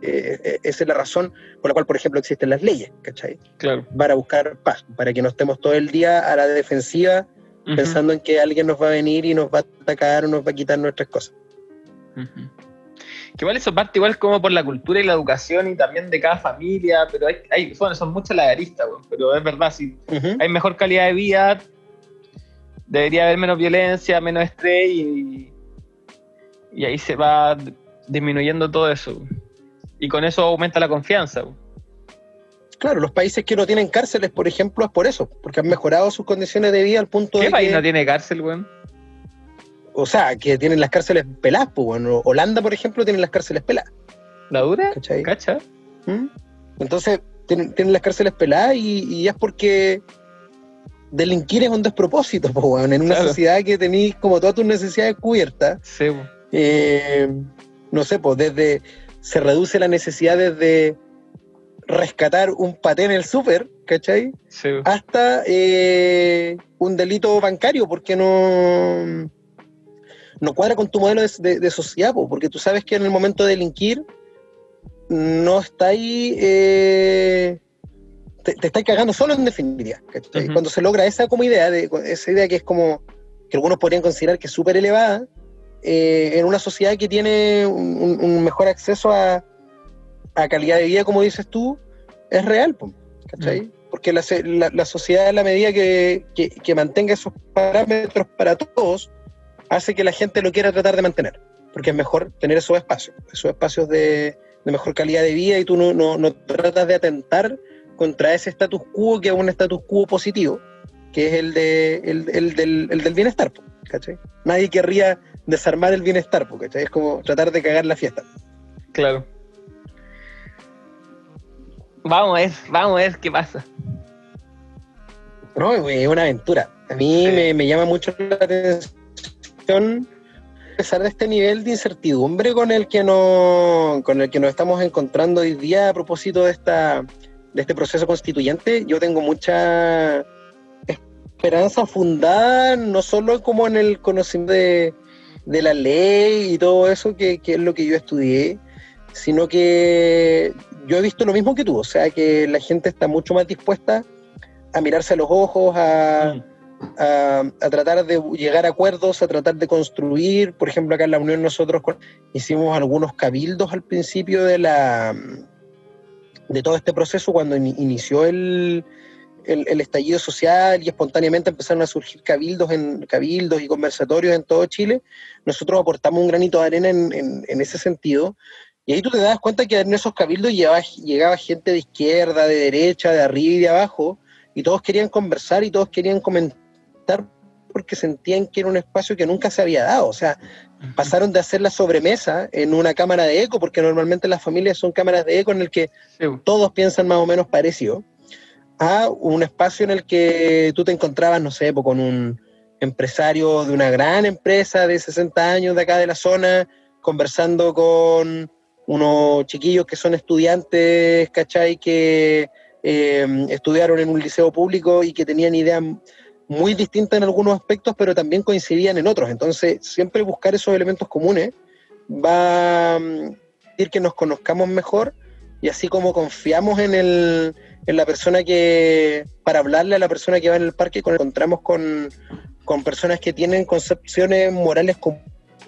eh, esa es la razón por la cual, por ejemplo, existen las leyes, ¿cachai? Claro. Para buscar paz, para que no estemos todo el día a la defensiva pensando en que alguien nos va a venir y nos va a atacar o nos va a quitar nuestras cosas. Que igual eso parte igual como por la cultura y la educación y también de cada familia, pero hay, hay bueno, son muchas las aristas, pero es verdad, si hay mejor calidad de vida, debería haber menos violencia, menos estrés y, y ahí se va disminuyendo todo eso. Y con eso aumenta la confianza. Claro, los países que no tienen cárceles, por ejemplo, es por eso, porque han mejorado sus condiciones de vida al punto de. ¿Qué país no tiene cárcel, weón? O sea, que tienen las cárceles peladas, pues, bueno. Holanda, por ejemplo, tiene las cárceles peladas. ¿La dura? ¿Cachai? ¿Cacha? ¿Mm? Entonces, tienen, las cárceles peladas y, es porque delinquir es un despropósito, (laughs) pues, bueno. En una sociedad que tenéis como todas tus necesidades cubiertas. Sí, eh, no sé, pues desde se reduce la necesidad desde rescatar un paté en el súper, ¿cachai? Sí. Hasta eh, un delito bancario, porque no, no cuadra con tu modelo de, sociedad, porque tú sabes que en el momento de delinquir no está ahí, eh, te, te estás cagando solo en definitiva. Cuando se logra esa como idea, de, esa idea que es como, que algunos podrían considerar que es súper elevada, eh, en una sociedad que tiene un, mejor acceso a, a, calidad de vida, como dices tú, es real, ¿cachai? Mm. Porque la, la, sociedad, en la medida que, que, mantenga esos parámetros para todos, hace que la gente lo quiera tratar de mantener. Porque es mejor tener esos espacios, esos espacios de, de mejor calidad de vida y tú no, no, no, tratas de atentar contra ese status quo que es un status quo positivo, que es el, de, el, el, del, el del, bienestar. ¿cachai? Nadie querría desarmar el bienestar, porque es como tratar de cagar la fiesta. Claro. Vamos a ver, vamos a ver qué pasa. No, es una aventura. A mí me, llama mucho la atención a pesar de este nivel de incertidumbre con el que no, con el que nos estamos encontrando hoy día a propósito de esta de este proceso constituyente, yo tengo mucha esperanza fundada no solo como en el conocimiento de, de la ley y todo eso, que, es lo que yo estudié, sino que yo he visto lo mismo que tú, o sea, que la gente está mucho más dispuesta a mirarse a los ojos, a, mm. tratar de llegar a acuerdos, a tratar de construir. Por ejemplo, acá en la Unión nosotros hicimos algunos cabildos al principio de, la, de todo este proceso, cuando inició el, el, estallido social y espontáneamente empezaron a surgir cabildos, en, cabildos y conversatorios en todo Chile, nosotros aportamos un granito de arena en, ese sentido. Y ahí tú te das cuenta que en esos cabildos llegaba, llegaba gente de izquierda, de derecha, de arriba y de abajo, y todos querían conversar y todos querían comentar porque sentían que era un espacio que nunca se había dado. O sea, pasaron de hacer la sobremesa en una cámara de eco, porque normalmente las familias son cámaras de eco en el que todos piensan más o menos parecido a un espacio en el que tú te encontrabas, no sé, con un empresario de una gran empresa de 60 años de acá de la zona, conversando con unos chiquillos que son estudiantes, ¿cachai? Que em, estudiaron en un liceo público y que tenían ideas muy distintas en algunos aspectos, pero también coincidían en otros. Entonces, siempre buscar esos elementos comunes va a decir que nos conozcamos mejor y así como confiamos en el, en la persona que, para hablarle a la persona que va en el parque, encontramos con, con personas que tienen concepciones morales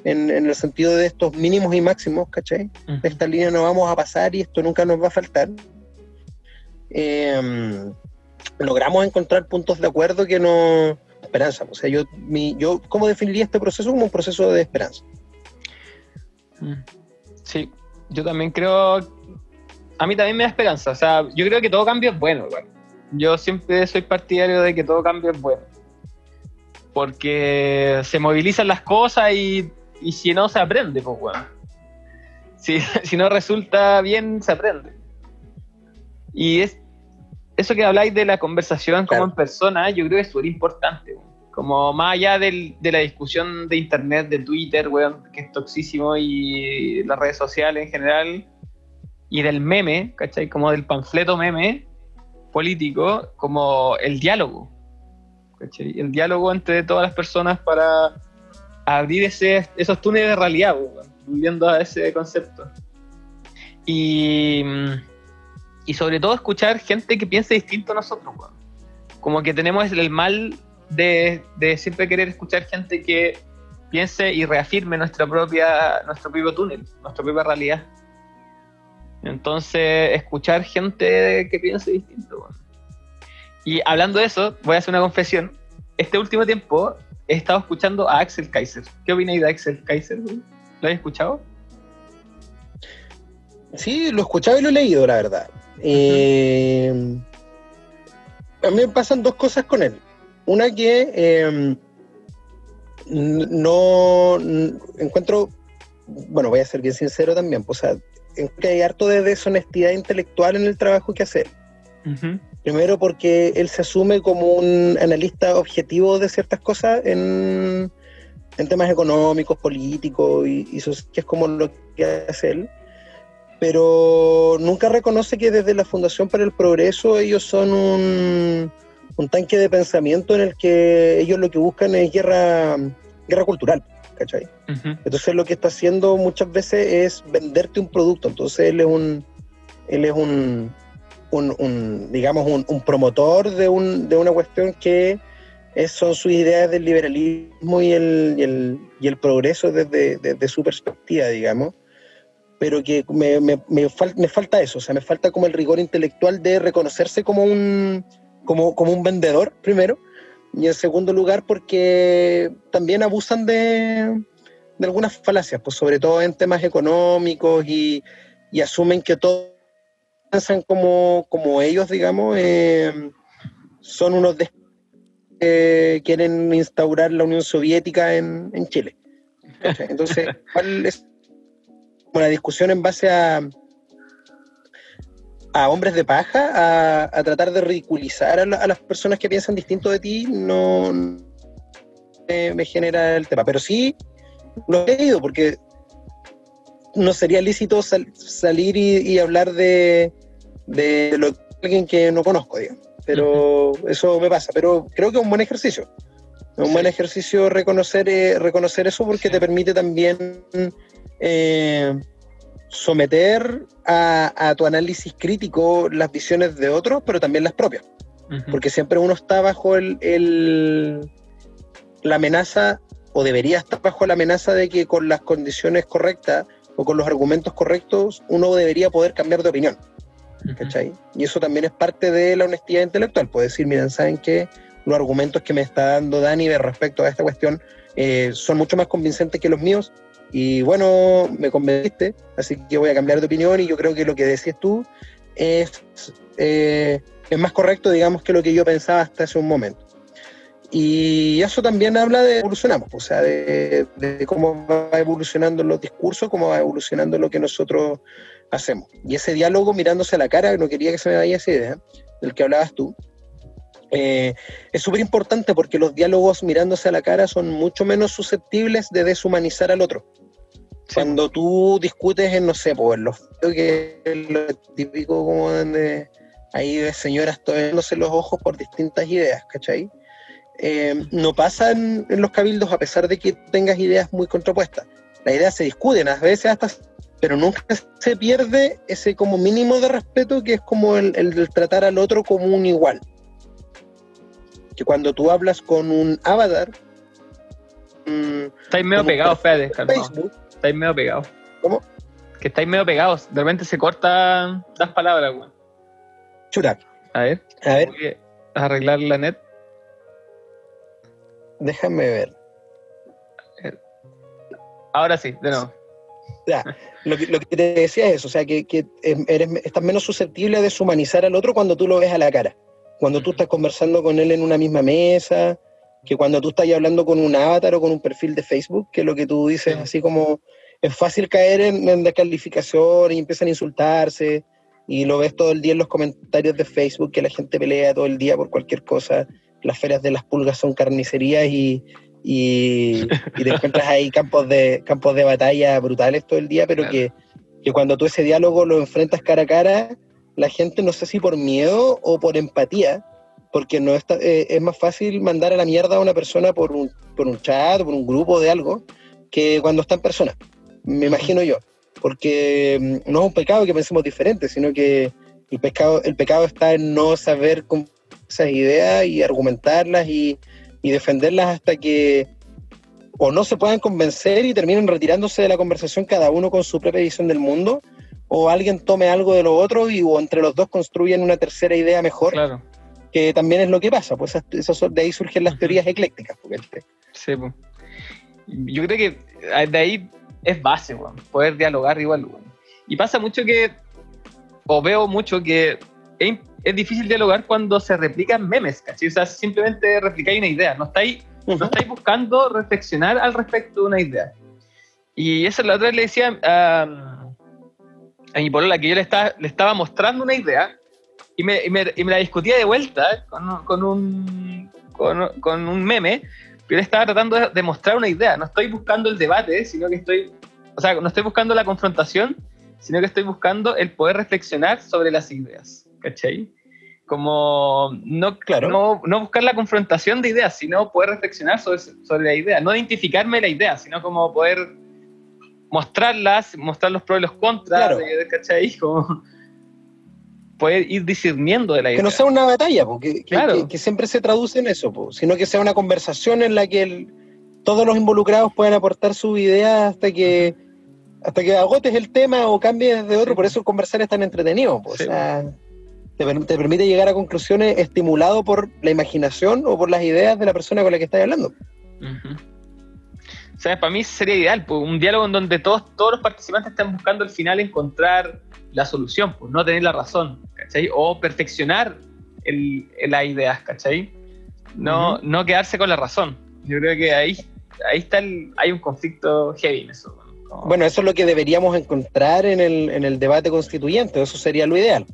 en, en, el sentido de estos mínimos y máximos, ¿cachai? De esta línea no vamos a pasar y esto nunca nos va a faltar. Em, logramos encontrar puntos de acuerdo que nos esperanza. O sea, yo, mi, yo, ¿cómo definiría este proceso? Como un proceso de esperanza. Mm. Sí, yo también creo a mí también me da esperanza. O sea, yo creo que todo cambio es bueno, igual. Yo siempre soy partidario de que todo cambio es bueno. Porque se movilizan las cosas y, si no se aprende, pues bueno. Si, (laughs) si no resulta bien, se aprende. Y es eso que habláis de la conversación como en persona, yo creo que es súper importante. Como más allá del, de la discusión de internet, de Twitter, weón, que es toxísimo, y las redes sociales en general, y del meme, ¿cachai? Como del panfleto meme político, como el diálogo, ¿cachai? El diálogo entre todas las personas para abrir ese, esos túneles de realidad, volviendo a ese concepto. Y, y sobre todo escuchar gente que piense distinto a nosotros, como que tenemos el mal de, de siempre querer escuchar gente que piense y reafirme nuestra propia, nuestro propio túnel, nuestra propia realidad. Entonces, escuchar gente que piense distinto. Y hablando de eso, voy a hacer una confesión. Este último tiempo he estado escuchando a Axel Kaiser. ¿Qué opináis de Axel Kaiser? ¿Lo habéis escuchado? Sí, lo he escuchado y lo he leído, la verdad. Eh, a mí me pasan dos cosas con él. Una que eh, no encuentro, bueno, voy a ser bien sincero también, pues, o sea, que hay harto de deshonestidad intelectual en el trabajo que hace. Primero porque él se asume como un analista objetivo de ciertas cosas en, en temas económicos, políticos, y, y, eso que es como lo que hace él. Pero nunca reconoce que desde la Fundación para el Progreso ellos son un, un tanque de pensamiento en el que ellos lo que buscan es guerra, guerra cultural, ¿cachai? Entonces lo que está haciendo muchas veces es venderte un producto, entonces él es un, él es un, un, digamos, un, promotor de, un, de una cuestión que es, son sus ideas del liberalismo y el, y el, y el progreso desde, desde, su perspectiva, digamos, pero que me, me, me, me falta eso, o sea, me falta como el rigor intelectual de reconocerse como un como, como un vendedor, primero, y en segundo lugar porque también abusan de, de algunas falacias, pues sobre todo en temas económicos y, y asumen que todos piensan como, como ellos, digamos, eh, son unos que eh, quieren instaurar la Unión Soviética en, en Chile. Entonces, (laughs) ¿cuál es una discusión en base a, a hombres de paja, a, tratar de ridiculizar a, las personas que piensan distinto de ti, no me, genera el tema. Pero sí lo he leído, porque no sería lícito salir y, hablar de, de, lo, alguien que no conozco, digamos. Pero eso me pasa. Pero creo que es un buen ejercicio. Es un buen ejercicio reconocer, eh, reconocer eso porque te permite también eh, someter a, tu análisis crítico las visiones de otros, pero también las propias. Porque siempre uno está bajo el, la amenaza, o debería estar bajo la amenaza de que con las condiciones correctas o con los argumentos correctos, uno debería poder cambiar de opinión. ¿Cachai? Y eso también es parte de la honestidad intelectual. Puede decir, miren, ¿saben qué? Los argumentos que me está dando Dani respecto a esta cuestión eh, son mucho más convincentes que los míos y bueno, me convenciste, así que voy a cambiar de opinión y yo creo que lo que decías tú es, eh, más correcto, digamos, que lo que yo pensaba hasta hace un momento. Y eso también habla de evolucionamos, o sea, de, cómo va evolucionando los discursos, cómo va evolucionando lo que nosotros hacemos. Y ese diálogo mirándose a la cara, no quería que se me vaya esa idea, del que hablabas tú, eh, es súper importante porque los diálogos mirándose a la cara son mucho menos susceptibles de deshumanizar al otro. Cuando tú discutes en, no sé, pues los que lo típico como donde hay de señoras tomándose los ojos por distintas ideas, ¿cachai? Eh, no pasa en, los cabildos a pesar de que tengas ideas muy contrapuestas. Las ideas se discuten, a veces hasta, pero nunca se pierde ese como mínimo de respeto que es como el, el tratar al otro como un igual que cuando tú hablas con un avatar. Mmm, estáis medio pegados, Fede, Facebook. Estáis medio pegados. ¿Cómo? Que estáis medio pegados. De repente se cortan las palabras, weón. Chuta. A ver. A ver. arreglar la net. Déjame ver. Ahora sí, de nuevo. Ya, lo, que, lo que te decía es eso, o sea, que, que eres, estás menos susceptible a deshumanizar al otro cuando tú lo ves a la cara. Cuando tú estás conversando con él en una misma mesa, que cuando tú estás hablando con un avatar o con un perfil de Facebook, que lo que tú dices, así como es fácil caer en, descalificación y empiezan a insultarse, y lo ves todo el día en los comentarios de Facebook, que la gente pelea todo el día por cualquier cosa, las ferias de las pulgas son carnicerías y, y, te encuentras ahí campos de, campos de batalla brutales todo el día, pero que, que cuando tú ese diálogo lo enfrentas cara a cara, la gente, no sé si por miedo o por empatía, porque no está, eh, es más fácil mandar a la mierda a una persona por un, por un chat, por un grupo de algo, que cuando está en persona, me imagino yo. Porque mm, no es un pecado que pensemos diferente, sino que el pecado, el pecado está en no saber esas ideas y argumentarlas y, y defenderlas hasta que o no se puedan convencer y terminen retirándose de la conversación cada uno con su propia visión del mundo, o alguien tome algo de lo otro y o entre los dos construyen una tercera idea mejor, Claro. que también es lo que pasa, pues de ahí surgen las teorías eclécticas. porque- Sí, po. Yo creo que ah, de ahí es base. Poder dialogar igual. Y pasa mucho que, o veo mucho que es, es difícil dialogar cuando se replican memes, ¿cachai? O sea, simplemente replicáis una idea. No estáis, no estáis buscando reflexionar al respecto de una idea. Y eso la otra vez le decía a, a mi polola que yo le estaba, le estaba mostrando una idea y me, y me- y me la discutía de vuelta con, un- con un, con, con un meme, yo estaba tratando de, de mostrar una idea. No estoy buscando el debate, sino que estoy, o sea, no estoy buscando la confrontación, sino que estoy buscando el poder reflexionar sobre las ideas. ¿Cachai? Como no, Claro. no, no buscar la confrontación de ideas, sino poder reflexionar sobre, sobre la idea. No identificarme la idea, sino como poder mostrarlas, mostrar los pros y los contras, Claro. de- ¿cachai? (laughs) Como poder ir discerniendo de la idea. Que no sea una batalla, porque, que, Claro. que- que siempre se traduce en eso, po, sino que sea una conversación en la que el- todos los involucrados puedan aportar su idea hasta que hasta que agotes el tema o cambies de otro, Sí. por eso conversar es tan entretenido. po, Sí. O sea, te, per- te permite llegar a conclusiones estimulado por la imaginación o por las ideas de la persona con la que estás hablando. Ujú. O sea, para mí sería ideal, pues, un diálogo en donde todos, todos los participantes estén buscando al final encontrar la solución, pues no tener la razón, ¿cachai? O perfeccionar el, las ideas, ¿cachai? No, no quedarse con la razón. Yo creo que ahí, ahí está el, hay un conflicto heavy en eso. Bueno, eso es lo que deberíamos encontrar en el, en el debate constituyente, eso sería lo ideal.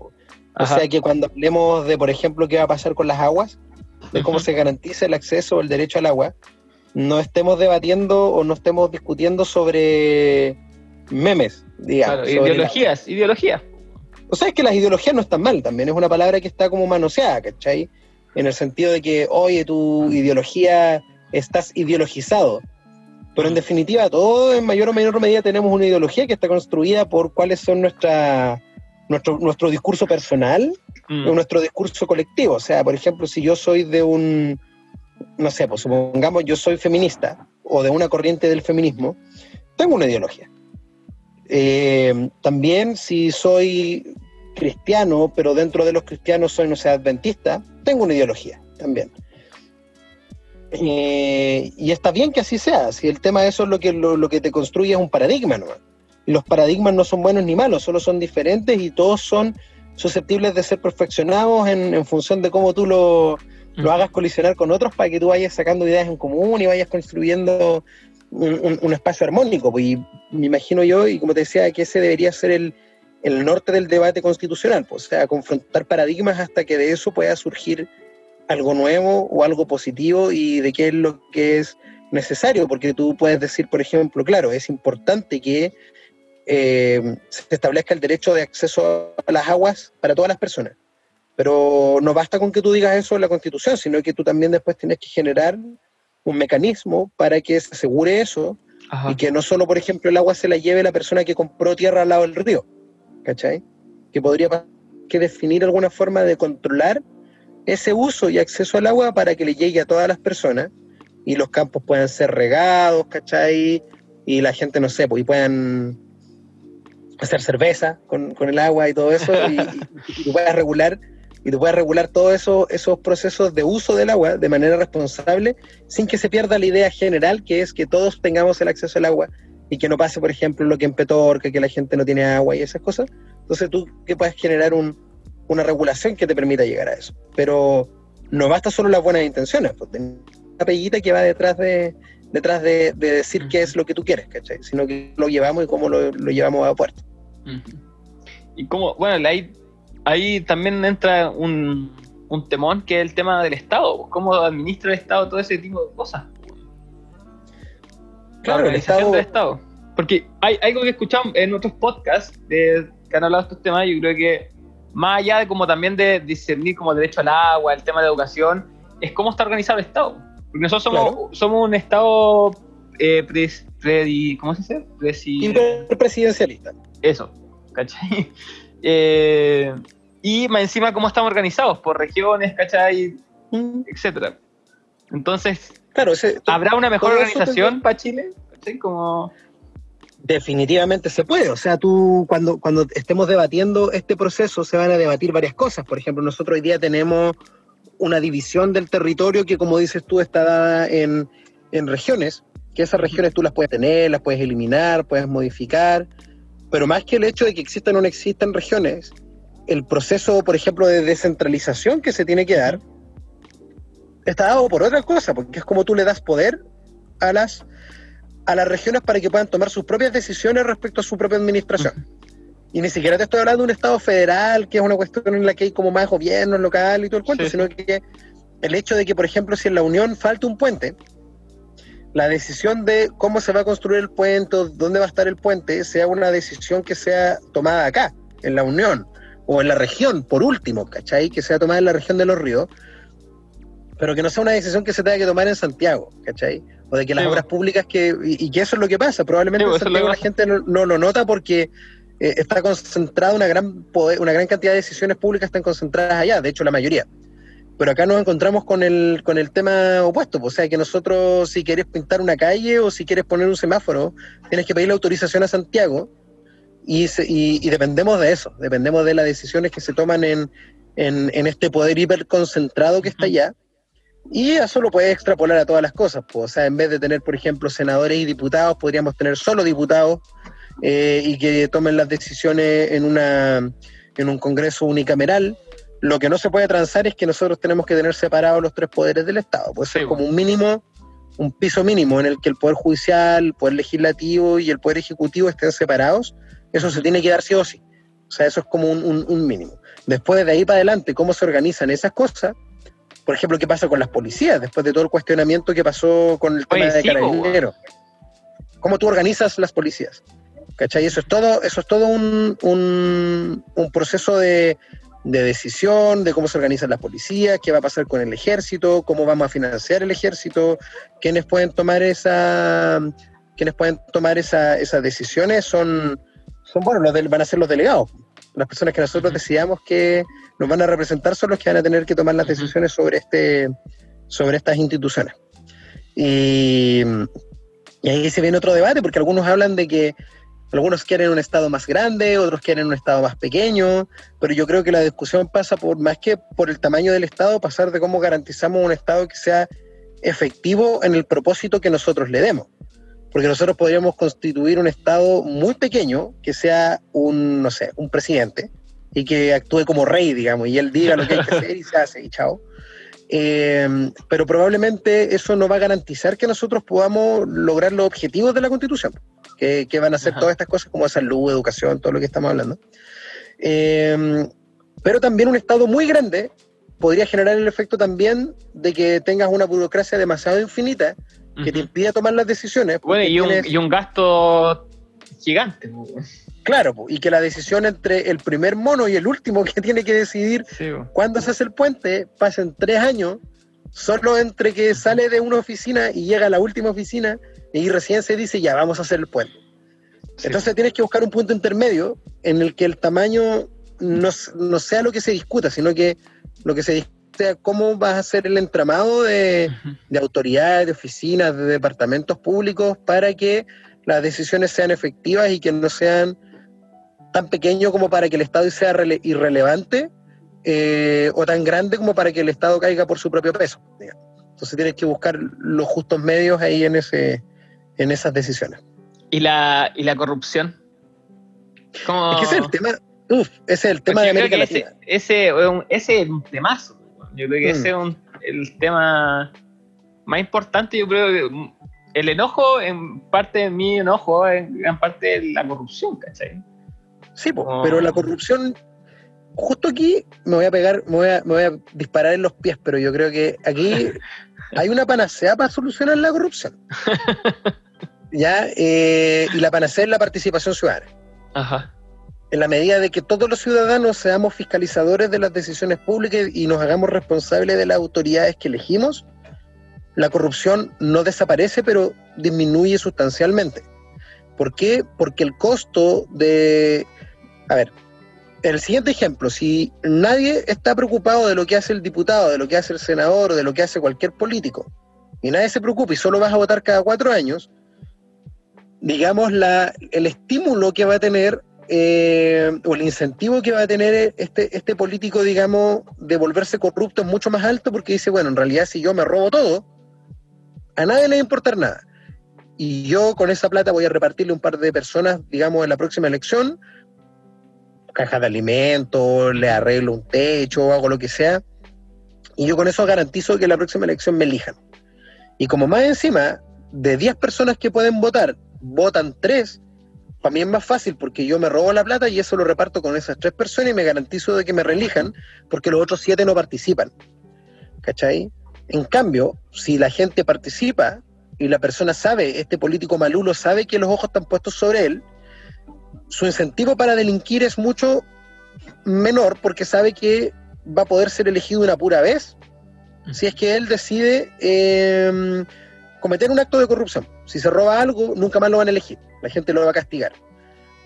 O sea que cuando hablemos de, por ejemplo, qué va a pasar con las aguas, de cómo se garantiza el acceso o el derecho al agua, no estemos debatiendo o no estemos discutiendo sobre memes, digamos. Claro, ideologías, ideologías. O sea, es que las ideologías no están mal, también es una palabra que está como manoseada, ¿cachai? En el sentido de que, oye, tu ideología, estás ideologizado. Pero en definitiva, todos en mayor o menor medida tenemos una ideología que está construida por cuáles son nuestra, nuestro, nuestro discurso personal Mm. o nuestro discurso colectivo. O sea, por ejemplo, si yo soy de un, no sé, pues supongamos yo soy feminista o de una corriente del feminismo, tengo una ideología. Eh, también si soy cristiano, pero dentro de los cristianos soy, no sé, adventista, tengo una ideología también. Eh, y está bien que así sea, si el tema de eso es lo que, lo, lo que te construye es un paradigma, ¿no? Y los paradigmas no son buenos ni malos, solo son diferentes y todos son susceptibles de ser perfeccionados en, en función de cómo tú lo, lo hagas colisionar con otros para que tú vayas sacando ideas en común y vayas construyendo un, un- un espacio armónico. Y me imagino yo, y como te decía, que ese debería ser el, el norte del debate constitucional, pues, o sea, confrontar paradigmas hasta que de eso pueda surgir algo nuevo o algo positivo y de qué es lo que es necesario, porque tú puedes decir, por ejemplo, claro, es importante que eh, se establezca el derecho de acceso a las aguas para todas las personas. Pero no basta con que tú digas eso en la Constitución, sino que tú también después tienes que generar un mecanismo para que se asegure eso Ajá. y que no solo, por ejemplo, el agua se la lleve la persona que compró tierra al lado del río, ¿cachai? Que podría que definir alguna forma de controlar ese uso y acceso al agua para que le llegue a todas las personas y los campos puedan ser regados, ¿cachai? Y la gente, no sé, pues, y puedan hacer cerveza con, con el agua y todo eso, y, tú puedas regular, y tú puedas regular todos eso, esos procesos de uso del agua de manera responsable, sin que se pierda la idea general, que es que todos tengamos el acceso al agua y que no pase, por ejemplo, lo que en Petorca, que la gente no tiene agua y esas cosas. Entonces tú que puedas generar un- una regulación que te permita llegar a eso. Pero no basta solo las buenas intenciones, pues una peguita que va detrás de detrás de, de decir qué es lo que tú quieres, ¿cachai? Sino que lo llevamos y cómo lo, lo llevamos a puerto. Ujú. Y como, bueno, ahí, ahí también entra un, un temón que es el tema del Estado, pues, cómo administra el Estado todo ese tipo de cosas. La Claro, el organización Estado- del Estado. Porque hay algo que escuchamos en otros podcasts de, que han hablado de estos temas, yo creo que más allá de como también de discernir como el derecho al agua, el tema de educación, es cómo está organizado el Estado. Porque nosotros somos, Claro. somos un Estado eh, ¿cómo se dice? Presi- eso, ¿cachai? (laughs) Eh, y más encima cómo estamos organizados, por regiones, ¿cachai? Mm. Etcétera. Entonces, claro, ¿habrá una mejor organización para Chile? Como... Definitivamente se puede. O sea, tú cuando, cuando estemos debatiendo este proceso se van a debatir varias cosas. Por ejemplo, nosotros hoy día tenemos una división del territorio que, como dices tú, está dada en, en regiones, que esas regiones tú las puedes tener, las puedes eliminar, puedes modificar, pero más que el hecho de que existan o no existan regiones, el proceso, por ejemplo, de descentralización que se tiene que dar, está dado por otra cosa, porque es como tú le das poder a las, a las regiones para que puedan tomar sus propias decisiones respecto a su propia administración. Y ni siquiera te estoy hablando de un Estado federal, que es una cuestión en la que hay como más gobierno local y todo el cuento, sino que el hecho de que, por ejemplo, si en la Unión falta un puente, la decisión de cómo se va a construir el puente, dónde va a estar el puente, sea una decisión que sea tomada acá, en la Unión, o en la región, por último, ¿cachai? Que sea tomada en la región de los ríos, pero que no sea una decisión que se tenga que tomar en Santiago, ¿cachai? O de que las obras públicas que, y, que eso es lo que pasa, probablemente en Santiago la gente no, lo nota porque eh, está concentrada una gran poder, una gran cantidad de decisiones públicas están concentradas allá, de hecho la mayoría. Pero acá nos encontramos con el, con el tema opuesto, pues, o sea que nosotros si quieres pintar una calle o si quieres poner un semáforo, tienes que pedir la autorización a Santiago y, y, dependemos de eso, dependemos de las decisiones que se toman en, en, en este poder hiperconcentrado que está allá y eso lo puedes extrapolar a todas las cosas. Pues. O sea, en vez de tener, por ejemplo, senadores y diputados, podríamos tener solo diputados eh, y que tomen las decisiones en, una, en un Congreso unicameral. Lo que no se puede transar es que nosotros tenemos que tener separados los tres poderes del Estado. Puede ser como un mínimo, un piso mínimo en el que el Poder Judicial, el Poder Legislativo y el Poder Ejecutivo estén separados. Eso se tiene que dar sí o sí. O sea, eso es como un, un mínimo. Después de ahí para adelante, cómo se organizan esas cosas, por ejemplo, qué pasa con las policías después de todo el cuestionamiento que pasó con el tema de carabineros. ¿Cómo tú organizas las policías? ¿Cachai? Eso es todo, eso es todo un, un, proceso de, decisión de cómo se organizan las policías, qué va a pasar con el ejército, cómo vamos a financiar el ejército, quiénes pueden tomar esa quienes pueden tomar esa, esas decisiones son, son bueno, los van a ser los delegados las personas que nosotros decidamos que nos van a representar son los que van a tener que tomar las decisiones sobre, este, sobre estas instituciones. Y, ahí se viene otro debate, porque algunos hablan de que algunos quieren un Estado más grande, otros quieren un Estado más pequeño, pero yo creo que la discusión pasa por más que por el tamaño del Estado, pasar de cómo garantizamos un Estado que sea efectivo en el propósito que nosotros le demos porque nosotros podríamos constituir un Estado muy pequeño que sea un, no sé, un presidente y que actúe como rey, digamos, y él diga lo que hay que hacer y se hace y chao. Eh, pero probablemente eso no va a garantizar que nosotros podamos lograr los objetivos de la Constitución, que, van a ser todas estas cosas como salud, educación, todo lo que estamos hablando. Eh, pero también un Estado muy grande podría generar el efecto también de que tengas una burocracia demasiado infinita que te impida tomar las decisiones. Bueno, y un, y un, gasto gigante. Claro, y que la decisión entre el primer mono y el último que tiene que decidir cuándo se hace el puente pasen tres años, solo entre que sale de una oficina y llega a la última oficina y recién se dice ya vamos a hacer el puente. Entonces tienes que buscar un punto intermedio en el que el tamaño no, no sea lo que se discuta, sino que lo que se discute cómo vas a hacer el entramado de, autoridades, de oficinas, de departamentos públicos para que las decisiones sean efectivas y que no sean tan pequeños como para que el Estado sea irrelevante eh, o tan grande como para que el Estado caiga por su propio peso. Entonces tienes que buscar los justos medios ahí en, ese, en esas decisiones. ¿Y la, y la corrupción? Es que ese es el tema, ese es el tema de América Latina. Ese, ese, es un temazo. Yo creo que ese mm. es el tema más importante. Yo creo que el enojo, en parte de mi enojo, en gran parte de la corrupción, ¿cachai? Sí, pero la corrupción, justo aquí me voy a pegar, me voy a, me voy a disparar en los pies, pero yo creo que aquí (laughs) hay una panacea para solucionar la corrupción. (laughs) ¿Ya? Eh, y la panacea es la participación ciudadana. Ajá en la medida de que todos los ciudadanos seamos fiscalizadores de las decisiones públicas y nos hagamos responsables de las autoridades que elegimos, la corrupción no desaparece, pero disminuye sustancialmente. ¿Por qué? Porque el costo de... A ver, el siguiente ejemplo, si nadie está preocupado de lo que hace el diputado, de lo que hace el senador, de lo que hace cualquier político, y nadie se preocupa y solo vas a votar cada cuatro años, digamos, la, el estímulo que va a tener eh, o el incentivo que va a tener este, este político, digamos, de volverse corrupto es mucho más alto porque dice, bueno, en realidad si yo me robo todo, a nadie le va a importar nada. Y yo con esa plata voy a repartirle un par de personas, digamos, en la próxima elección, caja de alimentos, le arreglo un techo, hago lo que sea, y yo con eso garantizo que en la próxima elección me elijan. Y como más encima, de 10 personas que pueden votar, votan 3, para mí es más fácil porque yo me robo la plata y eso lo reparto con esas tres personas y me garantizo de que me reelijan porque los otros siete no participan. ¿Cachai? En cambio, si la gente participa y la persona sabe, este político malulo sabe que los ojos están puestos sobre él, su incentivo para delinquir es mucho menor porque sabe que va a poder ser elegido una pura vez si es que él decide eh, cometer un acto de corrupción. Si se roba algo, nunca más lo van a elegir. La gente lo va a castigar.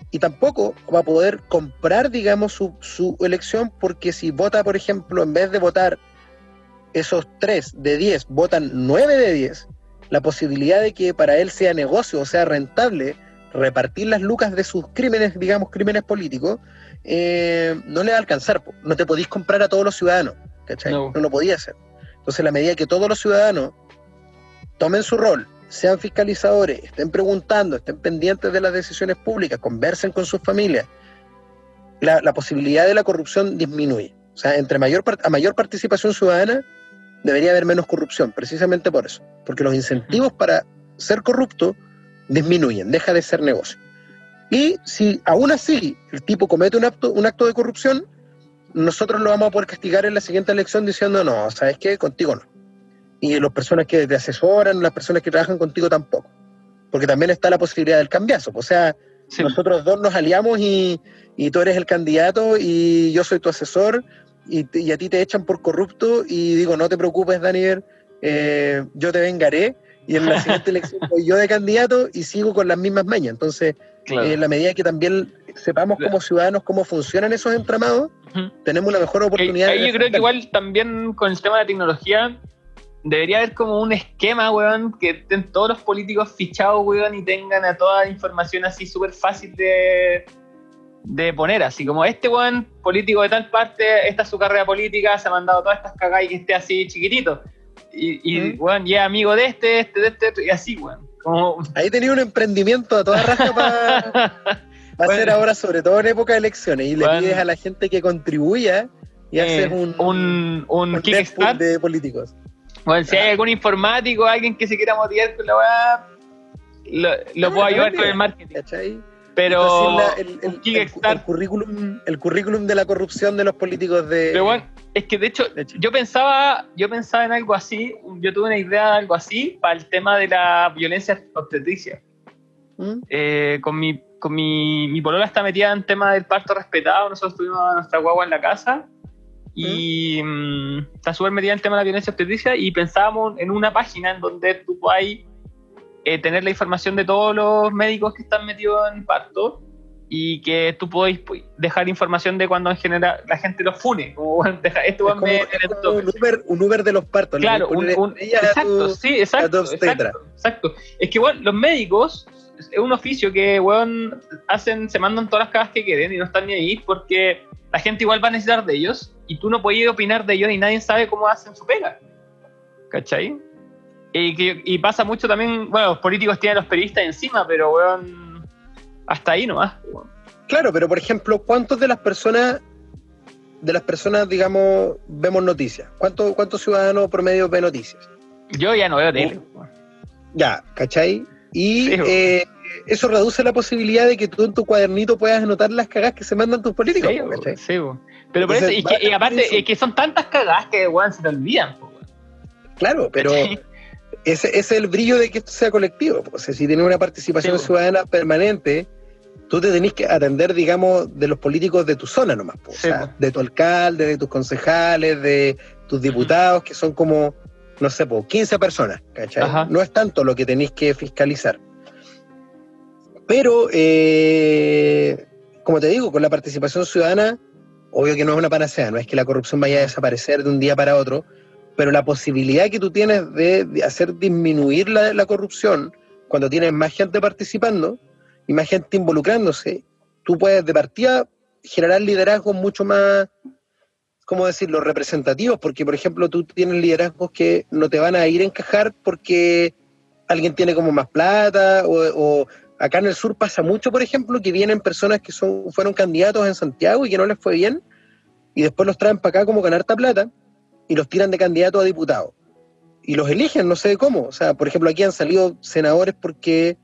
Y tampoco va a poder comprar, digamos, su, elección, porque si vota, por ejemplo, en vez de votar esos tres de 10, votan 9 de 10, la posibilidad de que para él sea negocio o sea rentable repartir las lucas de sus crímenes, digamos, crímenes políticos, eh, no le va a alcanzar. No te podís comprar a todos los ciudadanos, ¿cachai? No, no lo podía hacer. Entonces, la medida que todos los ciudadanos tomen su rol, sean fiscalizadores, estén preguntando, estén pendientes de las decisiones públicas, conversen con sus familias, la, posibilidad de la corrupción disminuye. O sea, entre mayor, a mayor participación ciudadana, debería haber menos corrupción, precisamente por eso. Porque los incentivos para ser corrupto disminuyen, deja de ser negocio. Y si aún así el tipo comete un acto, un acto de corrupción, nosotros lo vamos a poder castigar en la siguiente elección diciendo, no, ¿sabes qué? Contigo no y las personas que te asesoran, las personas que trabajan contigo tampoco. Porque también está la posibilidad del cambiazo. O sea, nosotros dos nos aliamos y, y, tú eres el candidato y yo soy tu asesor y, y, a ti te echan por corrupto y digo, no te preocupes, Daniel, eh, yo te vengaré y en la siguiente (laughs) elección voy yo de candidato y sigo con las mismas mañas. Entonces, en la medida que también sepamos como ciudadanos cómo funcionan esos entramados, tenemos una mejor oportunidad. Ahí, yo creo que igual también con el tema de la tecnología debería haber como un esquema, weón, que estén todos los políticos fichados, weón, y tengan a toda la información así súper fácil de, de poner, así como este weón, político de tal parte, esta es su carrera política, se ha mandado todas estas cagadas y que esté así chiquitito. Y, y weón, ya amigo de este, este, de este, y así, weón. Ahí tenía un emprendimiento a toda raza para (laughs) hacer ahora, sobre todo en época de elecciones, y le pides a la gente que contribuya y eh, haces un, un, un, un de políticos. Bueno, si hay algún informático, alguien que se quiera motivar con la weá, lo, lo puedo ayudar con el marketing. ¿Cachai? Pero el, el, currículum, el currículum de la corrupción de los políticos de. Pero bueno, es que de hecho, yo pensaba, yo pensaba en algo así, yo tuve una idea de algo así para el tema de la violencia obstetricia. ¿Mm? Eh, con mi, con mi, mi polola está metida en tema del parto respetado, nosotros tuvimos a nuestra guagua en la casa y mm, está súper metida en el tema de la violencia obstetricia y pensábamos en una página en donde tú puedas eh, tener la información de todos los médicos que están metidos en parto y que tú podéis pues, dejar información de cuando en general la gente los fune. (laughs) Como, esto un, Uber, un, Uber, de los partos. Claro, un, exacto, sí, exacto, exacto, Es que bueno, los médicos es un oficio que bueno, hacen, se mandan todas las cagas que queden y no están ni ahí porque la gente igual va a necesitar de ellos y tú no puedes opinar de ellos y nadie sabe cómo hacen su pega. ¿Cachai? Y, pasa mucho también, bueno, los políticos tienen a los periodistas encima, pero weón, hasta ahí nomás. Claro, pero por ejemplo, ¿cuántos de las personas, de las personas, digamos, vemos noticias? ¿Cuántos, cuántos ciudadanos promedio ven noticias? Yo ya no veo tele. Ya, ¿cachai? Y eh, eso reduce la posibilidad de que tú en tu cuadernito puedas anotar las cagas que se mandan tus políticos. Sí, pero por eso, y, que, aparte, es que son tantas cagadas que se te olvidan. claro, pero ese, es el brillo de que esto sea colectivo. O sea, si tienes una participación ciudadana permanente, tú te tenés que atender, digamos, de los políticos de tu zona nomás. O sea, de tu alcalde, de tus concejales, de tus diputados, que son como, no sé, 15 personas, ¿cachai? No es tanto lo que tenéis que fiscalizar. Pero, eh, como te digo, con la participación ciudadana, obvio que no es una panacea, no es que la corrupción vaya a desaparecer de un día para otro, pero la posibilidad que tú tienes de, hacer disminuir la, corrupción cuando tienes más gente participando y más gente involucrándose, tú puedes de partida generar liderazgos mucho más, ¿cómo decirlo?, representativos, porque por ejemplo tú tienes liderazgos que no te van a ir a encajar porque alguien tiene como más plata o, acá en el sur pasa mucho, por ejemplo, que vienen personas que son, fueron candidatos en Santiago y que no les fue bien y después los traen para acá como con harta plata y los tiran de candidato a diputado. Y los eligen, no sé cómo. O sea, por ejemplo, aquí han salido senadores porque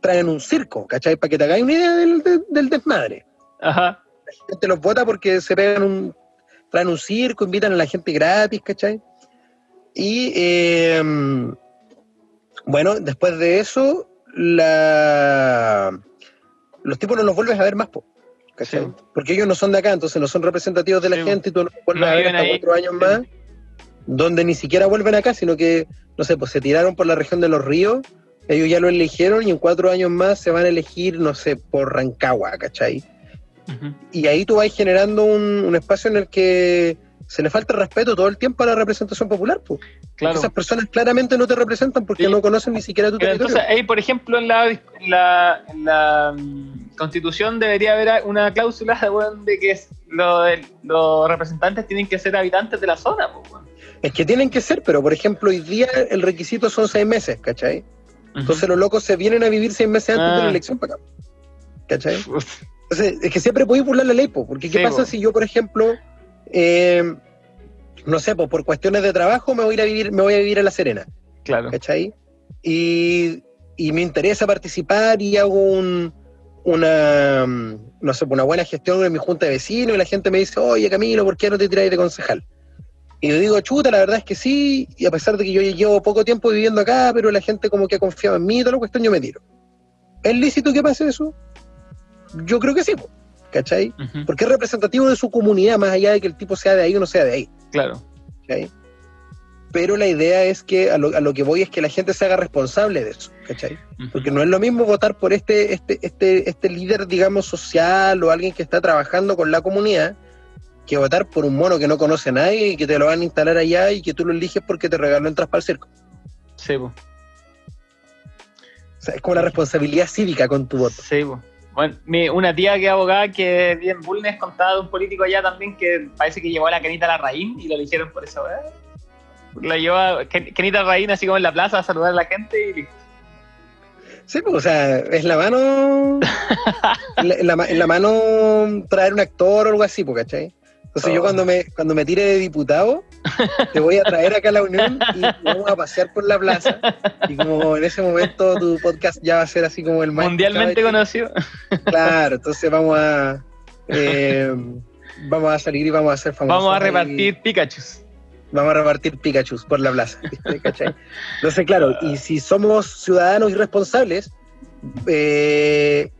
traen un circo, ¿cachai? Para que te hagáis una idea del, desmadre. Ajá. La gente los vota porque se pegan un, traen un circo, invitan a la gente gratis, ¿cachai? Y em, bueno, después de eso, la, los tipos no los vuelves a ver más, po. Porque ellos no son de acá, entonces no son representativos de la gente y tú no vuelves a ver hasta cuatro años más, donde ni siquiera vuelven acá, sino que, no sé, pues se tiraron por la región de los ríos, ellos ya lo eligieron y en cuatro años más se van a elegir, no sé, por Rancagua, ¿cachai? Y ahí tú vas generando un, espacio en el que se le falta respeto todo el tiempo a la representación popular, pues. Esas personas claramente no te representan porque no conocen ni siquiera tu territorio. Entonces, ahí, por ejemplo, en la, la, mm, Constitución debería haber una cláusula (laughs) de, que los representantes tienen que ser habitantes de la zona. Es que tienen que ser, pero por ejemplo, hoy día el requisito son seis meses, ¿cachai? Entonces los locos se vienen a vivir seis meses antes de la ah. elección para acá. ¿Cachai? (laughs) Entonces, es que siempre puedes burlar la ley, porque ¿qué pasa si yo, por ejemplo, eh, no sé, pues por cuestiones de trabajo me voy a ir a vivir, me voy a vivir a La Serena. Claro. ¿Cachai? Y, y me interesa participar y hago un, una, no sé, una buena gestión en mi junta de vecinos y la gente me dice, oye Camilo, ¿por qué no te tiráis de concejal? Y yo digo, chuta, la verdad es que sí, y a pesar de que yo llevo poco tiempo viviendo acá, pero la gente como que ha confiado en mí, toda la cuestión yo me tiro. ¿Es lícito que pase eso? Yo creo que sí, ¿cachai? Porque es representativo de su comunidad, más allá de que el tipo sea de ahí o no sea de ahí. Claro. Pero la idea es que a lo, que voy es que la gente se haga responsable de eso, ¿cachai? Porque no es lo mismo votar por este, este, este, este líder, digamos, social o alguien que está trabajando con la comunidad, que votar por un mono que no conoce a nadie y que te lo van a instalar allá y que tú lo eliges porque te regaló entras para el circo. Sí, O sea, es como la responsabilidad cívica con tu voto. Sí, bueno, una tía que es abogada que bien Bulnes contaba de un político allá también que parece que llevó a la Kenita Larraín y lo eligieron por eso. ¿eh? La llevó a Kenita Larraín así como en la plaza a saludar a la gente y listo. Sí, pues, o sea, es la mano. (laughs) en, la, mano traer un actor o algo así, pues, ¿cachai? Entonces yo oh. cuando me, cuando me tire de diputado, te voy a traer acá a la Unión y (laughs) vamos a pasear por la plaza. Y como en ese momento tu podcast ya va a ser así como el más... Mundialmente conocido. Claro, entonces vamos a... (laughs) Eh, vamos a salir y vamos a hacer famosos. Vamos a repartir Pikachu. Vamos a repartir Pikachu por la plaza. (laughs) Entonces, claro, y si somos ciudadanos irresponsables, eh,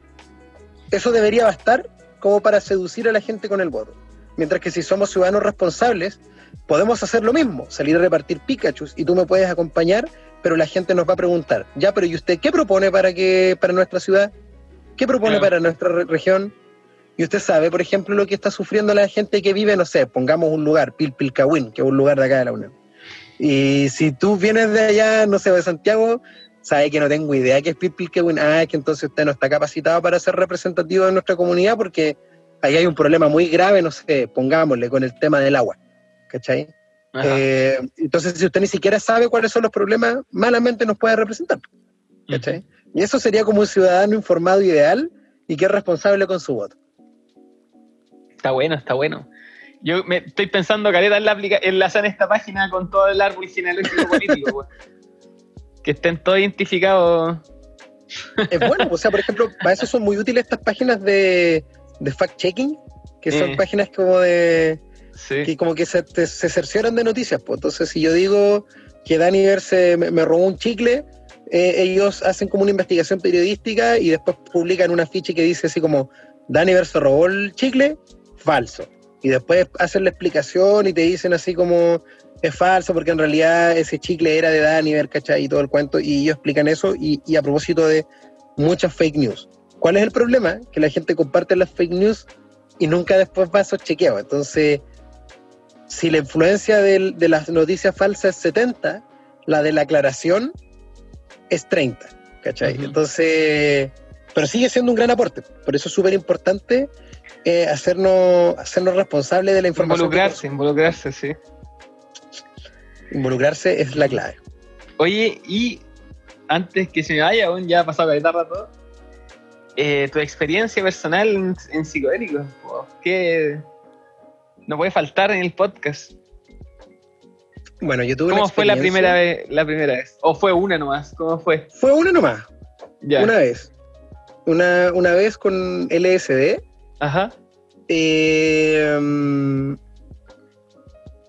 eso debería bastar como para seducir a la gente con el voto. Mientras que si somos ciudadanos responsables, podemos hacer lo mismo, salir a repartir Pikachu y tú me puedes acompañar, pero la gente nos va a preguntar, ya, pero ¿y usted qué propone para, que, para nuestra ciudad? ¿Qué propone para nuestra región? Y usted sabe, por ejemplo, lo que está sufriendo la gente que vive, no sé, pongamos un lugar, Pilpilcahuín, que es un lugar de acá de la Unión. Y si tú vienes de allá, no sé, de Santiago, sabe que no tengo idea qué es Pilpilcahuín. Ah, es que entonces usted no está capacitado para ser representativo de nuestra comunidad porque ahí hay un problema muy grave, no sé, pongámosle, con el tema del agua, ¿cachai? Eh, entonces, si usted ni siquiera sabe cuáles son los problemas, malamente nos puede representar, ¿cachai? Y eso sería como un ciudadano informado ideal y que es responsable con su voto. Está bueno, está bueno. Yo me estoy pensando, Caleta, en la enlazar esta página con todo el árbol genealógico político, (laughs) que estén todos identificados. Es bueno, o sea, por ejemplo, para eso son muy útiles estas páginas de, de fact-checking, que son páginas como de... que como que se, se cercioran de noticias. Pues. Entonces, si yo digo que Dani se me, robó un chicle, eh, ellos hacen como una investigación periodística y después publican una ficha que dice así como, Dani se robó el chicle, falso. Y después hacen la explicación y te dicen así como, es falso porque en realidad ese chicle era de Daniver, ¿cachai? Y todo el cuento, y ellos explican eso, y, y a propósito de muchas fake news. ¿Cuál es el problema? Que la gente comparte las fake news y nunca después va a esos chequeos. Entonces, si la influencia del- de, las noticias falsas es 70, la de la aclaración es 30, ¿cachai? Entonces, pero sigue siendo un gran aporte. Por eso es súper importante eh, hacernos, hacernos responsables de la información. Involucrarse, involucrarse, sí. Involucrarse es la clave. Oye, y antes que se me vaya, aún ya ha pasado la rato, eh, tu experiencia personal en, en psicodélicos, ¿qué no puede faltar en el podcast? Bueno, yo tuve una ¿Cómo fue la primera vez? La primera vez? ¿O fue una nomás? ¿Cómo fue? Fue una nomás, Ya. una vez. Una, una vez con LSD. Ajá. Eh, mm,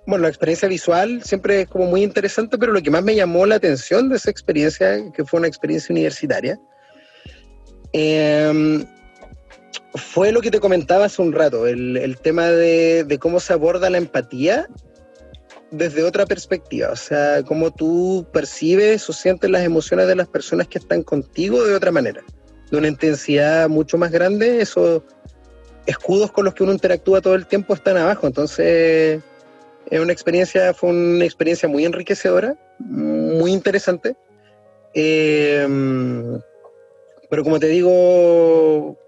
bueno, la experiencia visual siempre es como muy interesante, pero lo que más me llamó la atención de esa experiencia, que fue una experiencia universitaria, eh, fue lo que te comentaba hace un rato, el, el tema de, de cómo se aborda la empatía desde otra perspectiva, o sea, cómo tú percibes o sientes las emociones de las personas que están contigo de otra manera, de una intensidad mucho más grande, eso escudos con los que uno interactúa todo el tiempo están abajo. Entonces, es una experiencia, fue una experiencia muy enriquecedora, muy interesante. Eh, pero como te digo,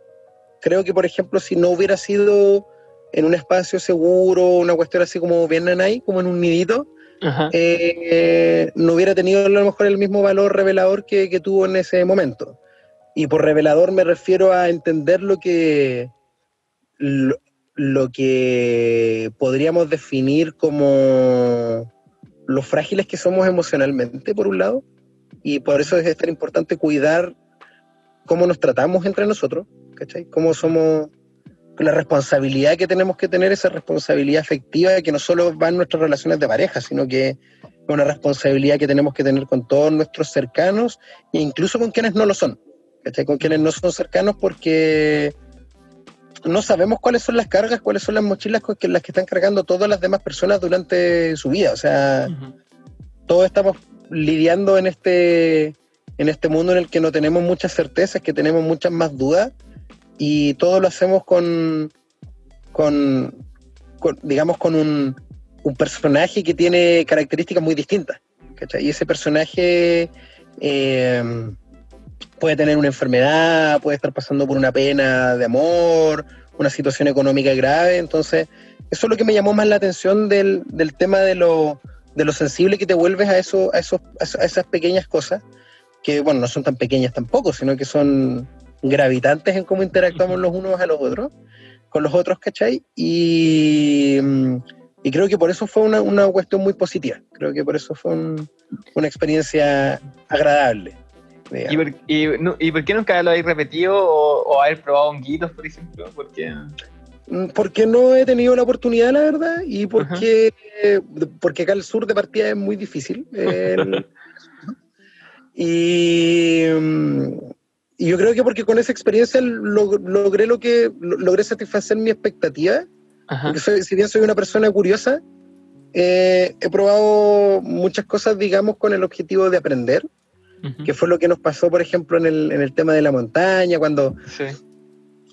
creo que, por ejemplo, si no hubiera sido en un espacio seguro, una cuestión así como bien ahí, como en un nidito, eh, no hubiera tenido a lo mejor el mismo valor revelador que, que tuvo en ese momento. Y por revelador me refiero a entender lo que, lo, lo que podríamos definir como los frágiles que somos emocionalmente, por un lado, y por eso es tan importante cuidar cómo nos tratamos entre nosotros, ¿cachai? Cómo somos, la responsabilidad que tenemos que tener, esa responsabilidad afectiva que no solo va en nuestras relaciones de pareja, sino que es una responsabilidad que tenemos que tener con todos nuestros cercanos e incluso con quienes no lo son, ¿cachai? Con quienes no son cercanos porque no sabemos cuáles son las cargas, cuáles son las mochilas con que, las que están cargando todas las demás personas durante su vida. O sea, todos estamos lidiando en este, en este mundo en el que no tenemos muchas certezas, que tenemos muchas más dudas, y todo lo hacemos con, con, digamos, con un, personaje que tiene características muy distintas. Y ese personaje eh, puede tener una enfermedad, puede estar pasando por una pena de amor, una situación económica grave. Entonces, eso es lo que me llamó más la atención del, del tema de lo, de lo sensible que te vuelves a, eso, a, esos, a esas pequeñas cosas, que, bueno, no son tan pequeñas tampoco, sino que son gravitantes en cómo interactuamos los unos a los otros, con los otros, ¿cachai? Y, y creo que por eso fue una, una cuestión muy positiva. Creo que por eso fue un- una experiencia agradable. ¿Y por, y, no- ¿Y por qué nunca lo habéis repetido o, o haber probado honguitos, por ejemplo? Porque Mm, Porque no he tenido la oportunidad, la verdad, y porque, porque acá al sur de partida es muy difícil. el- (laughs) y, mm, y yo creo que porque con esa experiencia log- logré lo que lo- logré satisfacer mi expectativa. Ajá. Porque soy- si bien soy una persona curiosa, eh, he probado muchas cosas, digamos, con el objetivo de aprender, Ujú. que fue lo que nos pasó, por ejemplo, en el, en el tema de la montaña, cuando Sí.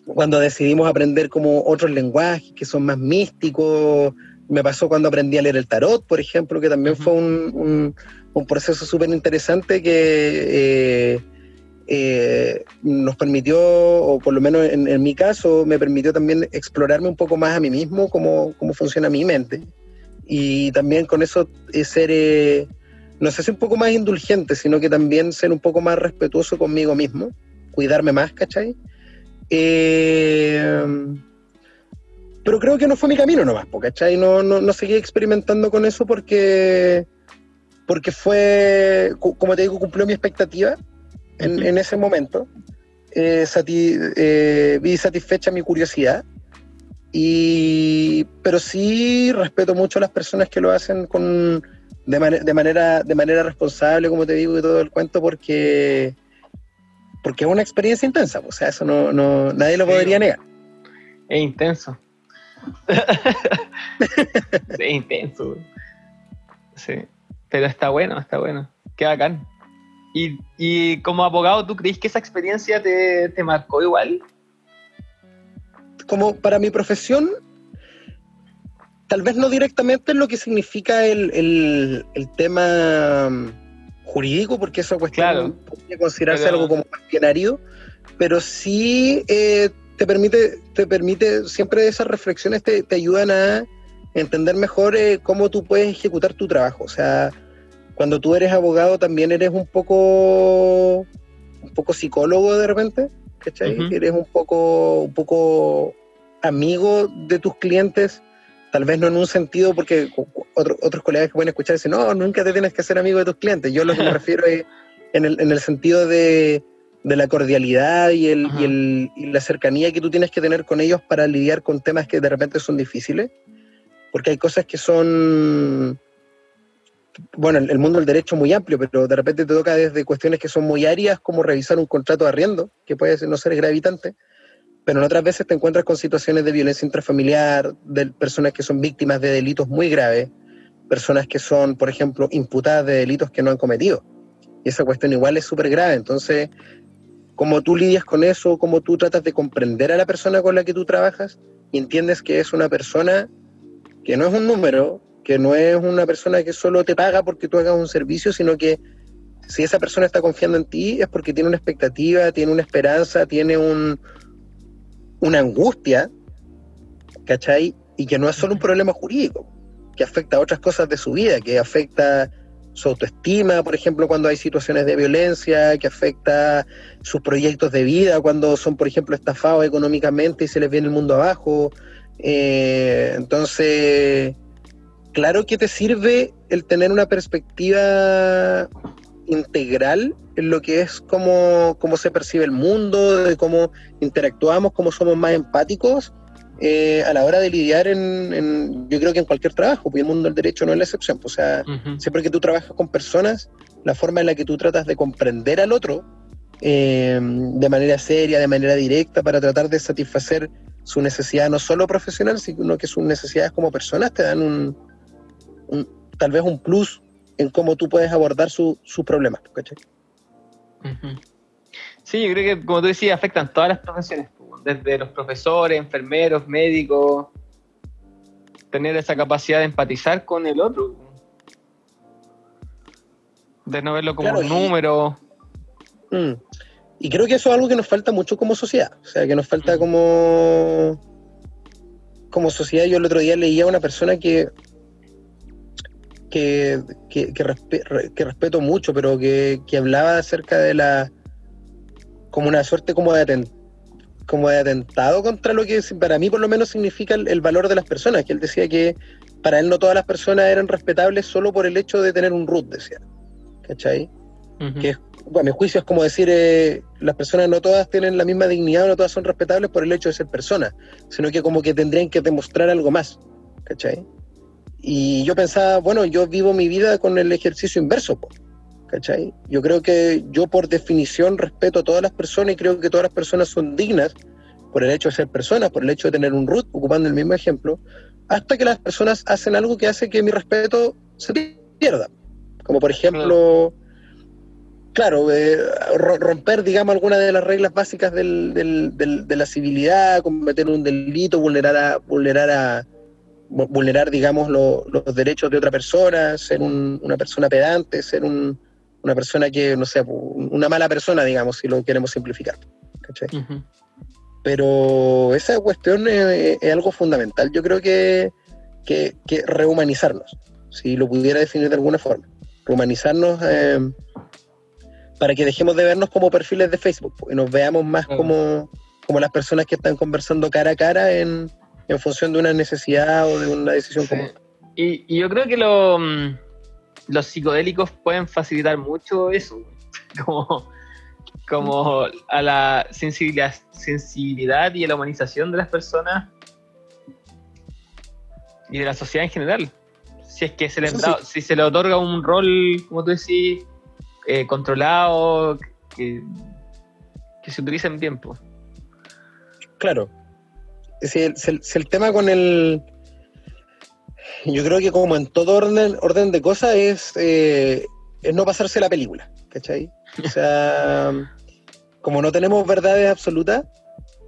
cuando decidimos aprender como otros lenguajes que son más místicos. Me pasó cuando aprendí a leer el tarot, por ejemplo, que también Ujú. fue un, un- un proceso súper interesante que eh, eh, nos permitió, o por lo menos en, mi caso, me permitió también explorarme un poco más a mí mismo, cómo, cómo funciona mi mente. Y también con eso eh, ser, eh, no sé si un poco más indulgente, sino que también ser un poco más respetuoso conmigo mismo, cuidarme más, ¿cachai? Pero creo que no fue mi camino nomás, ¿cachai? No, no, no seguí experimentando con eso porque, porque fue, como te digo, cumplió mi expectativa en, en ese momento. Eh, sati- eh, vi satisfecha mi curiosidad. Y, pero sí respeto mucho a las personas que lo hacen con, de, mane- de, manera, de manera responsable, como te digo, y todo el cuento, porque, porque es una experiencia intensa. O sea, eso no, no, nadie lo Sí. podría negar. Es intenso. (laughs) es intenso. Sí. Pero está bueno, está bueno. Qué bacán. Y, y como abogado, ¿tú crees que esa experiencia te, te marcó igual? como para mi profesión, tal vez no directamente en lo que significa el, tema mm, jurídico, porque esa cuestión podría considerarse algo como bienario, pero sí eh, te permite, te permite, siempre esas reflexiones te, ayudan a entender mejor eh, cómo tú puedes ejecutar tu trabajo. O sea, cuando tú eres abogado también eres un poco, un poco psicólogo de repente, ¿cachai? Eres un poco, un poco amigo de tus clientes, tal vez no en un sentido porque otros colegas que pueden escuchar dicen, no, nunca te tienes que ser amigo de tus clientes. Yo lo que me (laughs) refiero es en el, en el sentido de, de, la cordialidad y, el, y, el, y, la cercanía que tú tienes que tener con ellos para lidiar con temas que de repente son difíciles, porque hay cosas que son, bueno, el mundo del derecho es muy amplio, pero de repente te toca desde cuestiones que son muy áreas, como revisar un contrato de arriendo, que puede no ser gravitante, pero en otras veces te encuentras con situaciones de violencia intrafamiliar, de personas que son víctimas de delitos muy graves, personas que son, por ejemplo, imputadas de delitos que no han cometido. Y esa cuestión igual es súper grave. Entonces, cómo tú lidias con eso, cómo tú tratas de comprender a la persona con la que tú trabajas y entiendes que es una persona que no es un número, que no es una persona que solo te paga porque tú hagas un servicio, sino que si esa persona está confiando en ti es porque tiene una expectativa, tiene una esperanza, tiene un, una angustia, ¿cachai? Y que no es solo un problema jurídico, que afecta a otras cosas de su vida, que afecta su autoestima, por ejemplo, cuando hay situaciones de violencia, que afecta sus proyectos de vida, cuando son, por ejemplo, estafados económicamente y se les viene el mundo abajo. Eh, entonces, claro que te sirve el tener una perspectiva integral en lo que es cómo, cómo se percibe el mundo, de cómo interactuamos, cómo somos más empáticos eh, a la hora de lidiar en, yo creo que en cualquier trabajo, porque el mundo del derecho no es la excepción. Pues, o sea, siempre que tú trabajas con personas, la forma en la que tú tratas de comprender al otro eh, de manera seria, de manera directa, para tratar de satisfacer su necesidad no solo profesional, sino que sus necesidades como personas te dan un, un tal vez un plus en cómo tú puedes abordar sus problemas. ¿cachai? Sí, yo creo que, como tú decías, afectan todas las profesiones, desde los profesores, enfermeros, médicos, tener esa capacidad de empatizar con el otro, de no verlo como un número. Mm. Y creo que eso es algo que nos falta mucho como sociedad, o sea, que nos falta como como sociedad. Yo el otro día leía a una persona que que, que, respeto mucho, pero que, hablaba acerca de la. como una suerte como de, como de atentado contra lo que para mí por lo menos significa el, valor de las personas, que él decía que para él no todas las personas eran respetables solo por el hecho de tener un root, decía. ¿Cachai? Que mi juicio es como decir, eh, las personas no todas tienen la misma dignidad, no todas son respetables por el hecho de ser personas, sino que como que tendrían que demostrar algo más. ¿Cachai? Y yo pensaba, bueno, yo vivo mi vida con el ejercicio inverso, ¿cachai? Yo creo que yo por definición respeto a todas las personas y creo que todas las personas son dignas por el hecho de ser personas, por el hecho de tener un root, ocupando el mismo ejemplo, hasta que las personas hacen algo que hace que mi respeto se pierda. Como por ejemplo, claro, eh, romper, digamos, alguna de las reglas básicas del, del, de la civilidad, cometer un delito, vulnerar a, vulnerar a, vulnerar, digamos, los derechos de otra persona, ser una persona pedante, ser una persona que, no sé, una mala persona, digamos, si lo queremos simplificar. Pero esa cuestión es, algo fundamental. Yo creo que, que, rehumanizarnos, si lo pudiera definir de alguna forma. Rehumanizarnos eh, para que dejemos de vernos como perfiles de Facebook y nos veamos más como, como las personas que están conversando cara a cara en, en función de una necesidad o de una decisión común. Y, yo creo que lo, mm, los psicodélicos pueden facilitar mucho eso, (laughs) como, como a la sensibilidad, sensibilidad y a la humanización de las personas y de la sociedad en general. Si es que se le, si se le otorga un rol, como tú decís, eh, controlado, que, que se utilice en tiempo. Claro, si el, tema con el... Yo creo que como en todo orden, orden de cosas es, eh, es no pasarse la película, ¿cachai? O sea, (laughs) como no tenemos verdades absolutas,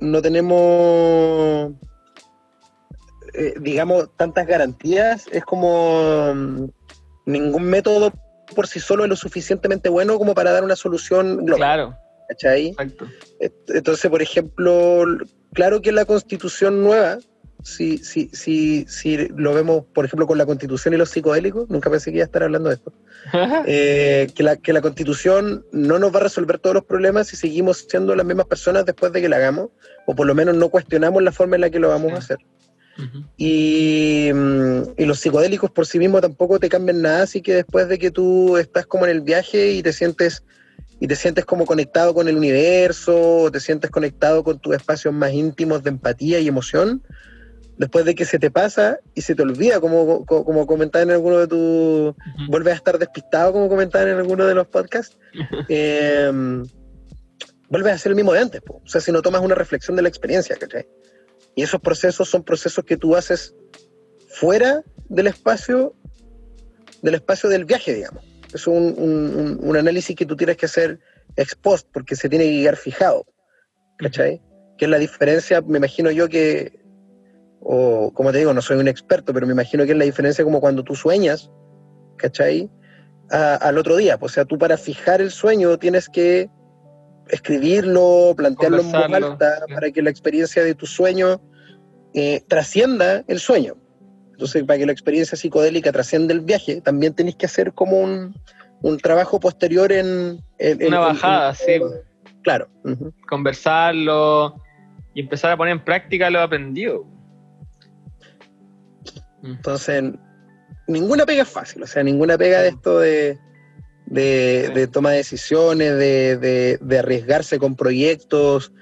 no tenemos... eh, digamos, tantas garantías, es como mm, ningún método por sí solo es lo suficientemente bueno como para dar una solución global. Claro. ¿Cachai? Exacto. Entonces, por ejemplo, claro que la constitución nueva, si, si, si, si lo vemos, por ejemplo, con la constitución y los psicodélicos, nunca pensé que iba a estar hablando de esto, (laughs) eh, que, la, que la constitución no nos va a resolver todos los problemas si seguimos siendo las mismas personas después de que la hagamos, o por lo menos no cuestionamos la forma en la que lo vamos a hacer. Y, mm, y, los psicodélicos por sí mismos tampoco te cambian nada, así que después de que tú estás como en el viaje y te sientes y te sientes como conectado con el universo, te sientes conectado con tus espacios más íntimos de empatía y emoción, después de que se te pasa y se te olvida, como, como, comentaba en alguno de tus... Vuelves a estar despistado, como comentaba en alguno de los podcasts. (laughs) Em, vuelves a ser el mismo de antes. O sea, si no tomas una reflexión de la experiencia, ¿cachai? Y esos procesos son procesos que tú haces fuera del espacio, del espacio del viaje, digamos. Es un, un, análisis que tú tienes que hacer ex post, porque se tiene que quedar fijado. ¿Cachai? Que es la diferencia, me imagino yo que o como te digo, no soy un experto, pero me imagino que es la diferencia como cuando tú sueñas, ¿cachai? al otro día. Pues, o sea, tú para fijar el sueño tienes que escribirlo, plantearlo en voz alta, para que la experiencia de tu sueño eh, trascienda el sueño. Entonces, para que la experiencia psicodélica trascienda el viaje, también tenés que hacer como un, un trabajo posterior en... Una bajada, sí. Claro. Conversarlo y empezar a poner en práctica lo aprendido. Entonces, ninguna pega es fácil, o sea, ninguna pega de esto de, de, toma de decisiones, de, de, arriesgarse con proyectos,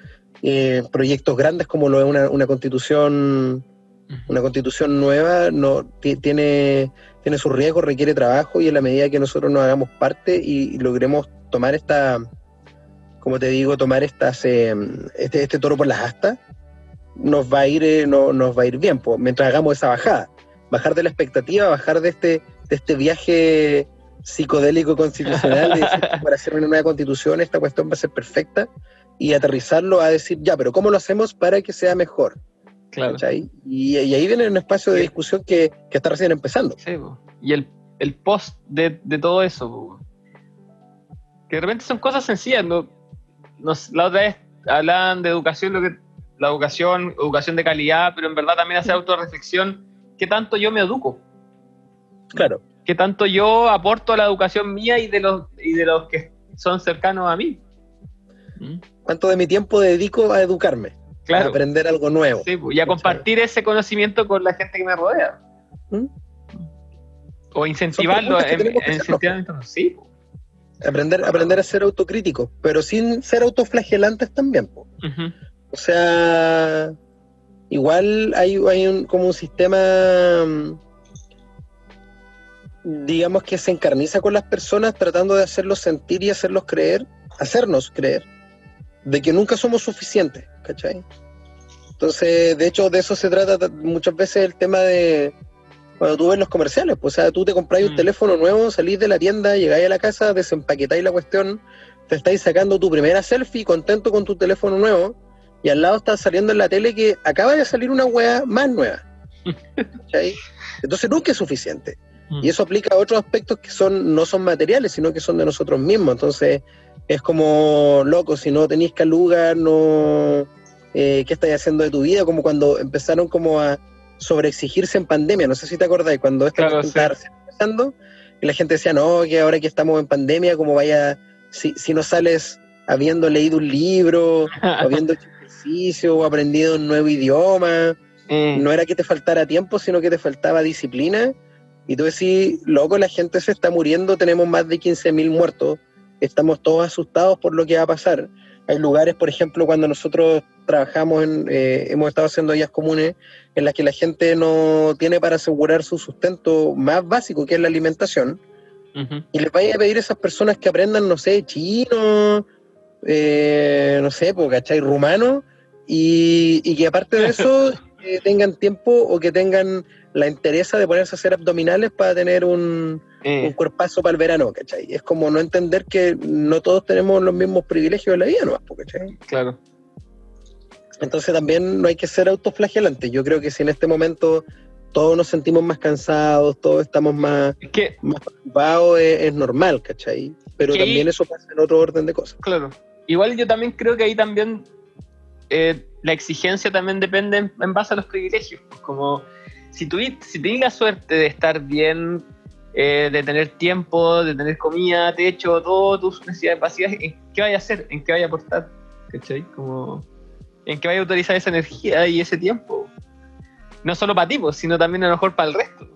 eh, proyectos grandes como lo es una, una constitución, una constitución nueva, no tiene, tiene su riesgo, requiere trabajo y en la medida que nosotros nos hagamos parte y, logremos tomar esta, como te digo, tomar estas, eh, este, este toro por las astas, nos va a ir, eh, no, nos va a ir bien, pues, mientras hagamos esa bajada. Bajar de la expectativa, bajar de este, de este viaje psicodélico constitucional, de decir, (laughs) para hacer una nueva constitución esta cuestión va a ser perfecta, y aterrizarlo a decir, ya, pero ¿cómo lo hacemos para que sea mejor? Claro. Y, ahí viene un espacio de discusión que, que está recién empezando. Sí, y el, el post de, de, todo eso, que de repente son cosas sencillas. ¿no? Nos, la otra vez hablaban de educación, lo que, la educación, educación de calidad, pero en verdad también hacer autorreflexión qué tanto yo me educo. Claro. Qué tanto yo aporto a la educación mía y de los, y de los que son cercanos a mí. ¿Mm? ¿Cuánto de mi tiempo dedico a educarme? Claro. A aprender algo nuevo. Sí, y a compartir ese conocimiento con la gente que me rodea. ¿Mm? O incentivarlo. En, sí. Aprender, aprender a ser autocrítico, pero sin ser autoflagelantes también. O sea, igual hay, hay un, como un sistema, mm, digamos que se encarniza con las personas tratando de hacerlos sentir y hacerlos creer, hacernos creer, de que nunca somos suficientes, ¿cachai? Entonces, de hecho, de eso se trata muchas veces el tema de cuando tú ves los comerciales, pues, o sea, tú te compráis un mm. teléfono nuevo, salís de la tienda, llegáis a la casa, desempaquetáis la cuestión, te estáis sacando tu primera selfie contento con tu teléfono nuevo, y al lado está saliendo en la tele que acaba de salir una hueá más nueva. (laughs) Entonces nunca es suficiente. Mm. Y eso aplica a otros aspectos que son no son materiales, sino que son de nosotros mismos. Entonces es como, loco, si no tenéis caluga, no... Eh, ¿Qué estáis haciendo de tu vida? Como cuando empezaron como a sobreexigirse en pandemia. No sé si te acordáis, cuando esto estaba empezando, y la gente decía, no, que ahora que estamos en pandemia, como vaya, si, si no sales habiendo leído un libro, habiendo (laughs) o aprendido un nuevo idioma. Mm. No era que te faltara tiempo, sino que te faltaba disciplina. Y tú decís, loco, la gente se está muriendo, tenemos más de 15.000 muertos, estamos todos asustados por lo que va a pasar. Hay lugares, por ejemplo, cuando nosotros trabajamos, en, eh, hemos estado haciendo días comunes en las que la gente no tiene para asegurar su sustento más básico, que es la alimentación. Y les vaya a pedir a esas personas que aprendan, no sé, chino, eh, no sé, pues, ¿cachai? Rumano, y, que aparte de eso (laughs) eh, tengan tiempo o que tengan la interés de ponerse a hacer abdominales para tener un, mm. un cuerpazo para el verano, ¿cachai? Es como no entender que no todos tenemos los mismos privilegios en la vida, ¿no? ¿cachai? Claro. Entonces también no hay que ser autoflagelante. Yo creo que si en este momento todos nos sentimos más cansados, todos estamos más, más preocupados, es, normal, ¿cachai? Pero también eso pasa en otro orden de cosas. Claro. Igual yo también creo que ahí también eh, la exigencia también depende en, base a los privilegios. Como si, tienes la suerte de estar bien, eh, de tener tiempo, de tener comida, techo, todas tus necesidades básicas, ¿en qué vaya a hacer? ¿En qué vaya a aportar? ¿Cachai? Como, ¿En qué vaya a utilizar esa energía y ese tiempo? No solo para ti, pues, sino también a lo mejor para el resto.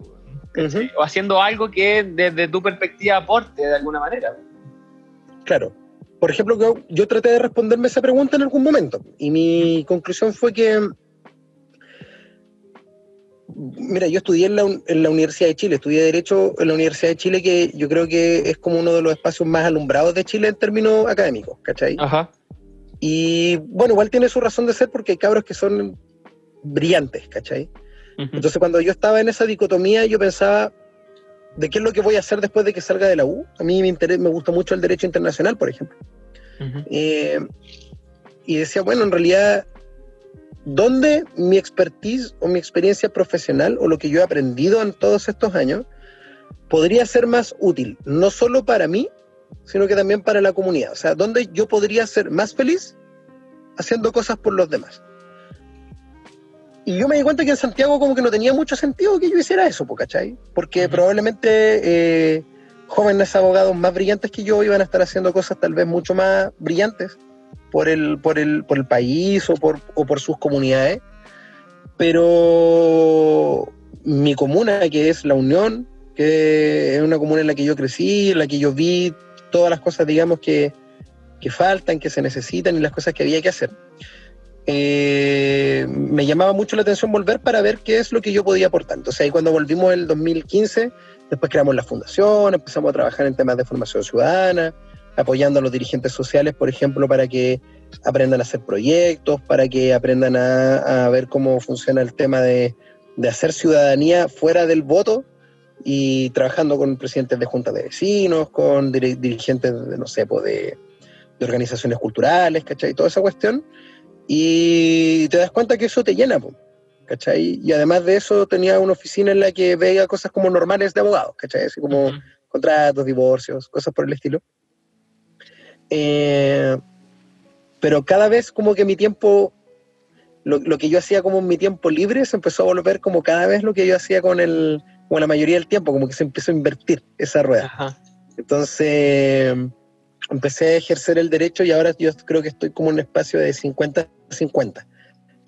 O haciendo algo que desde tu perspectiva aporte de alguna manera. Claro. Por ejemplo, yo, yo traté de responderme esa pregunta en algún momento y mi conclusión fue que Mira, yo estudié en la, en la, Universidad de Chile, estudié Derecho en la Universidad de Chile, que yo creo que es como uno de los espacios más alumbrados de Chile en términos académicos, ¿cachai? Ajá. Y bueno, igual tiene su razón de ser porque hay cabros que son brillantes, ¿cachai? Entonces cuando yo estaba en esa dicotomía, yo pensaba, ¿de qué es lo que voy a hacer después de que salga de la U? A mí me, interesa, me gusta mucho el derecho internacional, por ejemplo. Eh, y decía, bueno, en realidad, ¿dónde mi expertise o mi experiencia profesional o lo que yo he aprendido en todos estos años podría ser más útil? No solo para mí, sino que también para la comunidad. O sea, ¿dónde yo podría ser más feliz haciendo cosas por los demás? Y yo me di cuenta que en Santiago como que no tenía mucho sentido que yo hiciera eso, ¿cachai? Porque probablemente eh, jóvenes abogados más brillantes que yo iban a estar haciendo cosas tal vez mucho más brillantes por el, por el, por el país o por, o por sus comunidades. Pero mi comuna, que es La Unión, que es una comuna en la que yo crecí, en la que yo vi todas las cosas, digamos, que, que faltan, que se necesitan y las cosas que había que hacer. Eh, me llamaba mucho la atención volver para ver qué es lo que yo podía aportar. Entonces ahí cuando volvimos el 2015, después creamos la fundación, empezamos a trabajar en temas de formación ciudadana, apoyando a los dirigentes sociales, por ejemplo, para que aprendan a hacer proyectos, para que aprendan a, ver cómo funciona el tema de, de, hacer ciudadanía fuera del voto y trabajando con presidentes de juntas de vecinos, con dirigentes, de, no sé, pues de, de, organizaciones culturales, ¿cachai? Toda esa cuestión. Y te das cuenta que eso te llena, ¿cachai? Y además de eso tenía una oficina en la que veía cosas como normales de abogados, ¿cachai? Así como contratos, divorcios, cosas por el estilo. Eh, pero cada vez como que mi tiempo, lo, lo, que yo hacía como en mi tiempo libre, se empezó a volver como cada vez lo que yo hacía con el, como la mayoría del tiempo, como que se empezó a invertir esa rueda. Entonces empecé a ejercer el derecho y ahora yo creo que estoy como en un espacio de 50-50,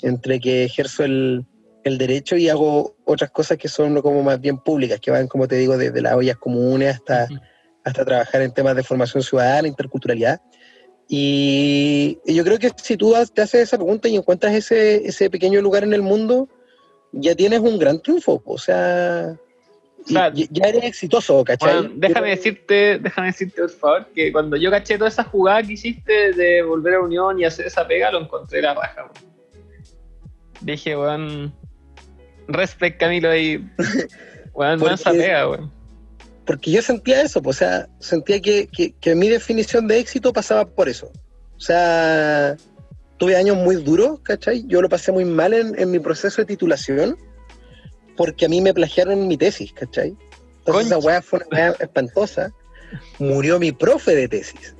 entre que ejerzo el, el, derecho y hago otras cosas que son como más bien públicas, que van, como te digo, desde las ollas comunes hasta, hasta trabajar en temas de formación ciudadana, interculturalidad. Y, y, yo creo que si tú te haces esa pregunta y encuentras ese, ese pequeño lugar en el mundo, ya tienes un gran triunfo. O sea, ya, eres exitoso, ¿cachai? déjame decirte, déjame decirte, por favor, que cuando yo caché toda esa jugada que hiciste de volver a Unión y hacer esa pega, lo encontré la raja, Dije, weón, respect Camilo ahí, (laughs) weón, no esa pega, weón. Porque yo sentía eso, o sea, sentía que, que, mi definición de éxito pasaba por eso. O sea, tuve años muy duros, ¿cachai? Yo lo pasé muy mal en, en mi proceso de titulación porque a mí me plagiaron mi tesis, ¿cachai? Entonces esa weá fue una weá espantosa. Murió mi profe de tesis,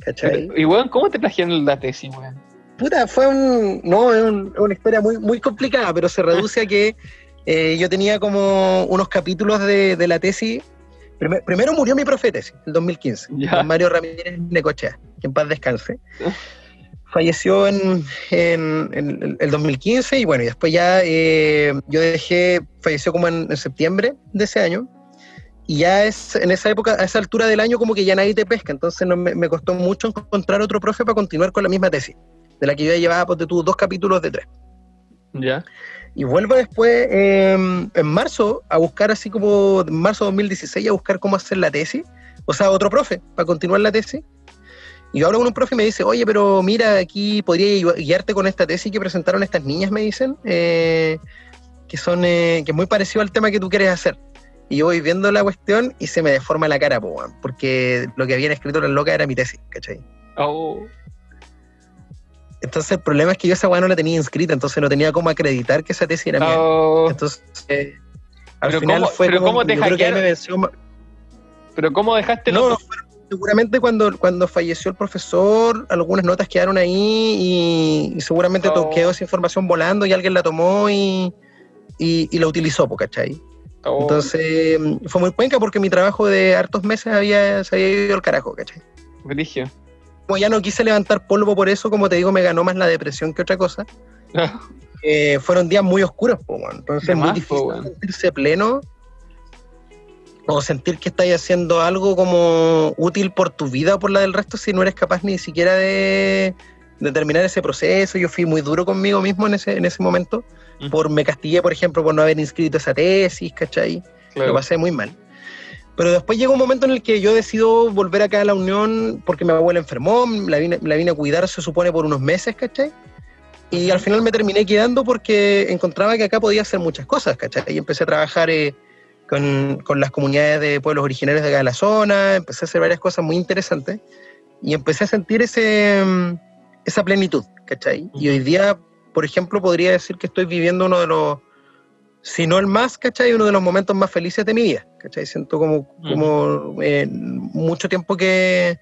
¿cachai? y weón, ¿cómo te plagiaron la tesis, weón? Puta, fue un. No, es una historia muy, muy complicada, pero se reduce a que eh, yo tenía como unos capítulos de, la tesis. Primero murió mi profe de tesis, en 2015, Mario Ramírez Necochea, que en paz descanse. falleció en, el 2015 y bueno, y después ya eh, yo dejé, falleció como en, septiembre de ese año y ya es en esa época, a esa altura del año como que ya nadie te pesca, entonces no, me, costó mucho encontrar otro profe para continuar con la misma tesis, de la que yo ya llevaba, pues, de tus dos capítulos de tres. Ya. Y vuelvo después, em, en marzo, a buscar así como, en marzo de 2016, a buscar cómo hacer la tesis, o sea, otro profe para continuar la tesis. Y yo hablo con un profe y me dice, oye, pero mira, aquí podría guiarte con esta tesis que presentaron estas niñas, me dicen, eh, que son eh, que es muy parecido al tema que tú quieres hacer. Y yo voy viendo la cuestión y se me deforma la cara, porque lo que habían escrito las locas era mi tesis, ¿cachai? Oh. Entonces el problema es que yo esa weá no la tenía inscrita, entonces no tenía cómo acreditar que esa tesis era mía. Oh, Entonces, eh, al Pero final cómo- fue pero como- cómo te yo creo que me venció pero ¿cómo dejaste No, los no, seguramente cuando, cuando falleció el profesor, algunas notas quedaron ahí y, y seguramente Oh. quedó esa información volando y alguien la tomó y, y, y la utilizó, ¿cachai? Oh, Entonces mm, fue muy cuenca porque mi trabajo de hartos meses había, se había ido al carajo, ¿cachai? Brigio. Como ya no quise levantar polvo por eso, como te digo, me ganó más la depresión que otra cosa. (laughs) Eh, fueron días muy oscuros, po, entonces es muy difícil po, sentirse pleno o sentir que estás haciendo algo como útil por tu vida o por la del resto si no eres capaz ni siquiera de, de terminar ese proceso. Yo fui muy duro conmigo mismo en ese, en ese momento, Ujú. por me castigué, por ejemplo, por no haber inscrito esa tesis, ¿cachai? Lo pasé muy mal. Pero después llegó un momento en el que yo decido volver acá a la Unión porque mi abuela enfermó, la vine, la vine a cuidar, se supone, por unos meses, ¿cachai? Y al final me terminé quedando porque encontraba que acá podía hacer muchas cosas, ¿cachai? Y empecé a trabajar eh, con, con las comunidades de pueblos originarios de acá de la zona, empecé a hacer varias cosas muy interesantes y empecé a sentir ese, mm, esa plenitud, ¿cachai? Y hoy día, por ejemplo, podría decir que estoy viviendo uno de los, si no el más, ¿cachai? Uno de los momentos más felices de mi vida, ¿cachai? Siento como, como eh, mucho tiempo que,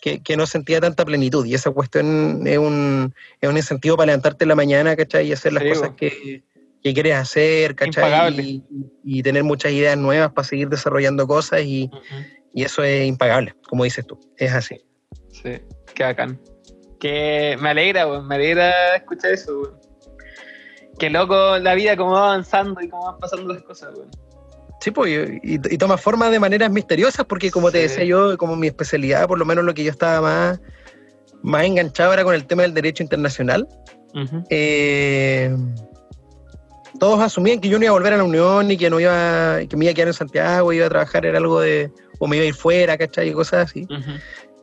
que, que no sentía tanta plenitud y esa cuestión es un, es un incentivo para levantarte en la mañana, ¿cachai? Y hacer las cosas que, que quieres hacer, ¿cachai? Y, y tener muchas ideas nuevas para seguir desarrollando cosas y, y eso es impagable, como dices tú, es así. Sí, qué bacán. Que me alegra, me alegra escuchar eso, weón. Qué loco la vida, cómo va avanzando y cómo van pasando las cosas. Sí, pues, y, y toma forma de maneras misteriosas, porque como te decía yo, como mi especialidad, por lo menos lo que yo estaba más, más enganchado era con el tema del derecho internacional. Eh, todos asumían que yo no iba a volver a la Unión y que no iba, que me iba a quedar en Santiago, iba a trabajar en algo de, o me iba a ir fuera, ¿cachai? Y cosas así.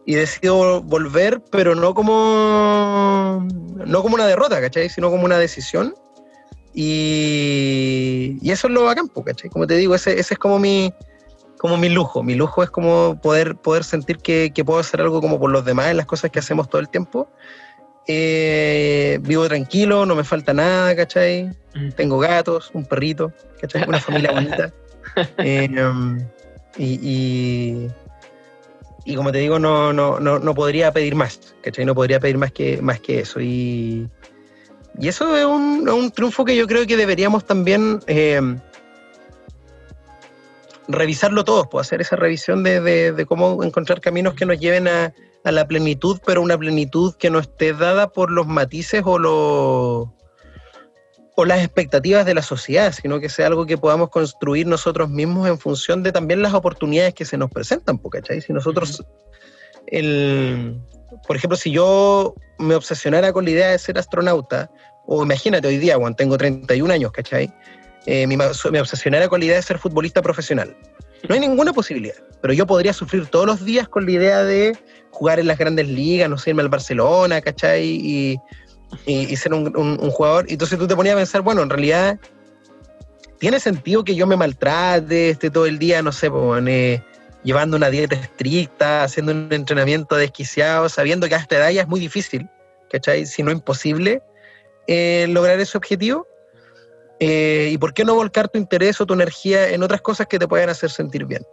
Y decido volver, pero no como, no como una derrota, ¿cachai? Sino como una decisión. Y, y eso es lo bacán, ¿cachai? Como te digo, ese, ese es como mi, como mi lujo. Mi lujo es como poder, poder sentir que, que puedo hacer algo como por los demás en las cosas que hacemos todo el tiempo. Eh, vivo tranquilo, no me falta nada, ¿cachai? Ujú. Tengo gatos, un perrito, ¿cachai? Una familia bonita. (laughs) Eh, um, y, y, y como te digo, no, no, no, no podría pedir más, ¿cachai? No podría pedir más que, más que eso. Y, y eso es un, un triunfo que yo creo que deberíamos también eh, revisarlo todos, pues hacer esa revisión de, de- de cómo encontrar caminos que nos lleven a, a la plenitud, pero una plenitud que no esté dada por los matices o los o las expectativas de la sociedad, sino que sea algo que podamos construir nosotros mismos en función de también las oportunidades que se nos presentan, ¿cachai? Si nosotros, el, por ejemplo, si yo me obsesionara con la idea de ser astronauta, o imagínate hoy día, cuando tengo 31 años, ¿cachai? Eh, me obsesionara con la idea de ser futbolista profesional. No hay ninguna posibilidad, pero yo podría sufrir todos los días con la idea de jugar en las grandes ligas, no sé, irme al Barcelona, ¿cachai? Y, ser un, un- un jugador. Entonces tú te ponías a pensar, bueno, en realidad, ¿tiene sentido que yo me maltrate, esté todo el día, no sé, pues, llevando una dieta estricta, haciendo un entrenamiento desquiciado, sabiendo que a esta edad ya es muy difícil, ¿cachai? Si no imposible, eh, lograr ese objetivo? Eh, ¿Y por qué no volcar tu interés o tu energía en otras cosas que te puedan hacer sentir bien?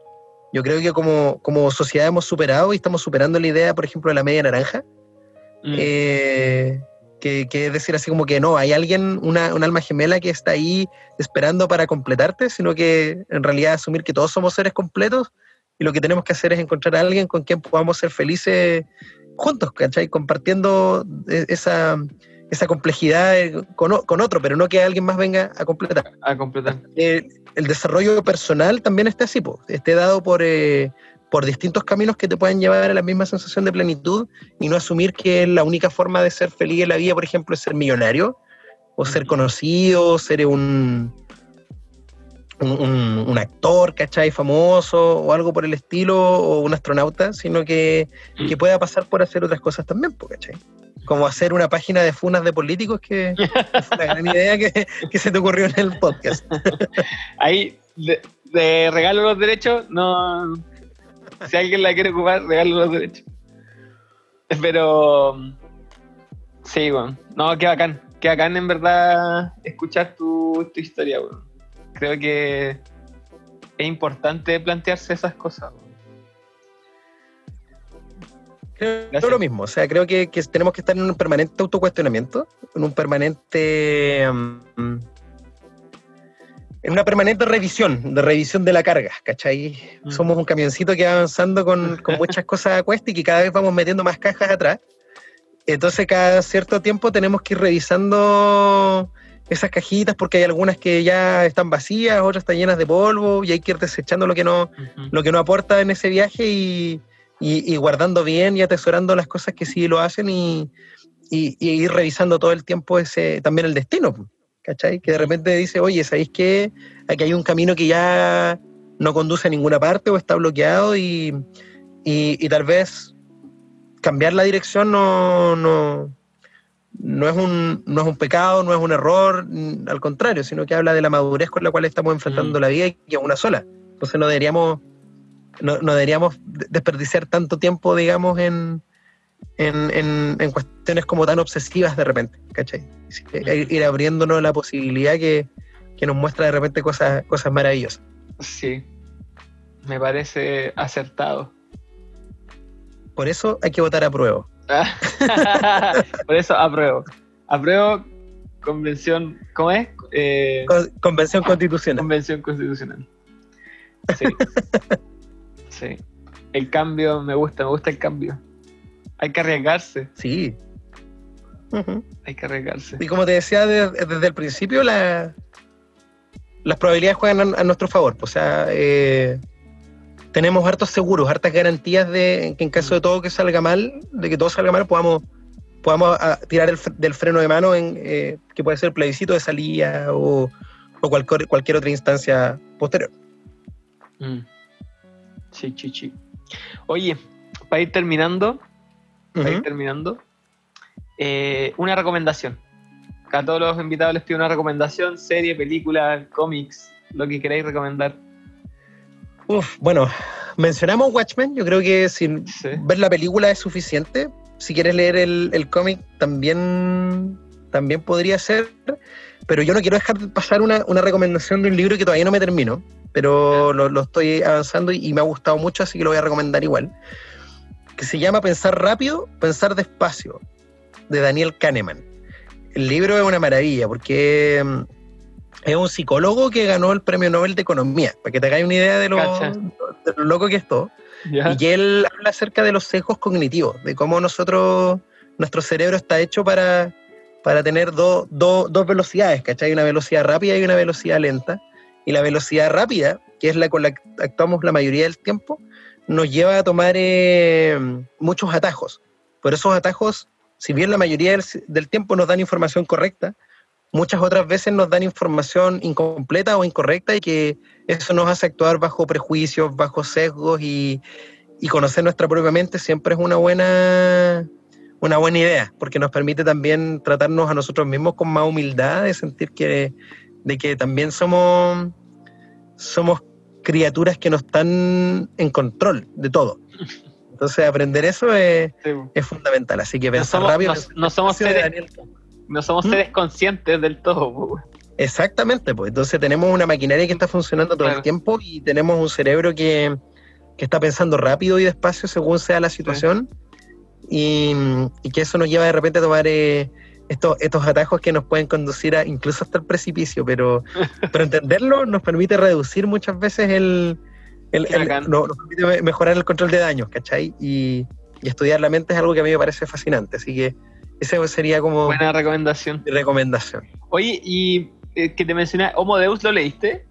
Yo creo que como, como sociedad hemos superado y estamos superando la idea, por ejemplo, de la media naranja, Mm. eh, que, que es decir así como que no, hay alguien, una, un alma gemela que está ahí esperando para completarte, sino que en realidad asumir que todos somos seres completos y lo que tenemos que hacer es encontrar a alguien con quien podamos ser felices juntos, ¿cachai? Compartiendo e- esa, esa complejidad eh, con, o- con otro, pero no que alguien más venga a completar A completar. eh, el desarrollo personal también está así, po, esté dado por, eh, por distintos caminos que te pueden llevar a la misma sensación de plenitud y no asumir que la única forma de ser feliz en la vida, por ejemplo, es ser millonario o ser conocido, ser un, un, un- un actor, ¿cachai? Famoso o algo por el estilo o un astronauta, sino que, que pueda pasar por hacer otras cosas también, ¿cachai? Como hacer una página de funas de políticos, que, (laughs) fue una gran idea que, que se te ocurrió en el podcast. (laughs) Ahí, de, de regalo los derechos, no. Si alguien la quiere ocupar, regalo los derechos. Pero. Sí, weón. No, qué bacán. Qué bacán en verdad escuchar tu, tu historia, weón. Creo que es importante plantearse esas cosas. Creo Gracias. lo mismo, o sea, creo que, que tenemos que estar en un permanente autocuestionamiento, en un permanente. mm, en una permanente revisión, de revisión de la carga, ¿cachai? Mm. Somos un camioncito que va avanzando con, (laughs) con muchas cosas a cuesta y que cada vez vamos metiendo más cajas atrás. Entonces, cada cierto tiempo tenemos que ir revisando esas cajitas porque hay algunas que ya están vacías, otras están llenas de polvo y hay que ir desechando lo que no, Ujú. lo que no aporta en ese viaje y, y- y guardando bien y atesorando las cosas que sí lo hacen y, y- y ir revisando todo el tiempo ese también el destino, ¿cachai? Que de repente dice, oye, ¿sabéis qué? Aquí hay un camino que ya no conduce a ninguna parte o está bloqueado y, tal vez cambiar la dirección no, no, no, es un, no es un pecado, no es un error, al contrario, sino que habla de la madurez con la cual estamos enfrentando Mm. la vida y que es una sola. Entonces no deberíamos, no, no deberíamos de- desperdiciar tanto tiempo, digamos, en, en, en- en cuestiones como tan obsesivas de repente, ¿cachai? Ir, ir abriéndonos la posibilidad que, que nos muestra de repente cosas, cosas maravillosas. Sí. Me parece acertado. Por eso hay que votar a prueba. (laughs) Por eso apruebo. Apruebo convención, ¿cómo es? Eh, Con- Convención Constitucional. convención constitucional. Sí. (laughs) sí. El cambio me gusta, me gusta el cambio. Hay que arriesgarse, Sí. Hay que arriesgarse. Y como te decía de- desde el principio, la- las probabilidades juegan a, a nuestro favor. O sea, eh, tenemos hartos seguros, hartas garantías de que en caso de todo que salga mal, de que todo salga mal, podamos, podamos ah, tirar el fr- del freno de mano en eh, que puede ser plebiscito de salida o, o cualquier, cualquier otra instancia posterior. Mm. Sí, sí, sí. Oye, para ir terminando, para ir terminando, eh, una recomendación. A todos los invitados les pido una recomendación, serie, película, cómics, lo que queráis recomendar. Uf, bueno, mencionamos Watchmen. Yo creo que sin Sí. ver la película es suficiente. Si quieres leer el, el cómic, también, también podría ser. Pero yo no quiero dejar de pasar una, una recomendación de un libro que todavía no me termino, pero lo, lo estoy avanzando y, y me ha gustado mucho, así que lo voy a recomendar igual. Que se llama Pensar rápido, pensar despacio, de Daniel Kahneman. El libro es una maravilla porque mm, es un psicólogo que ganó el premio Nobel de Economía, para que te hagáis una idea de lo, Cacha. de lo loco que es. Y él habla acerca de los sesgos cognitivos, de cómo nosotros, nuestro cerebro está hecho para, para tener do- do- dos velocidades, ¿cachai? Una velocidad rápida y una velocidad lenta. Y la velocidad rápida, que es la con la que actuamos la mayoría del tiempo, nos lleva a tomar eh, muchos atajos. Por esos atajos, si bien la mayoría del, del tiempo nos dan información correcta, muchas otras veces nos dan información incompleta o incorrecta y que eso nos hace actuar bajo prejuicios, bajo sesgos y, y conocer nuestra propia mente siempre es una buena, una buena idea, porque nos permite también tratarnos a nosotros mismos con más humildad, de sentir que, de que también somos, somos criaturas que no están en control de todo. Entonces aprender eso es, Sí. es fundamental, así que No pensar somos, rápido. no- no somos seres, no somos ¿Mm? seres conscientes del todo. po. Exactamente, pues entonces tenemos una maquinaria que está funcionando todo Claro. el tiempo y tenemos un cerebro que, que está pensando rápido y despacio según sea la situación y, y que eso nos lleva de repente a tomar eh, estos, estos atajos que nos pueden conducir a incluso hasta el precipicio, pero, pero entenderlo nos permite reducir muchas veces el... el- no- nos permite me- mejorar el control de daños, ¿cachai? Y, y estudiar la mente es algo que a mí me parece fascinante, así que esa sería como Buena recomendación. mi recomendación. Oye, y eh, que te mencioné, Homo Deus, ¿lo leíste?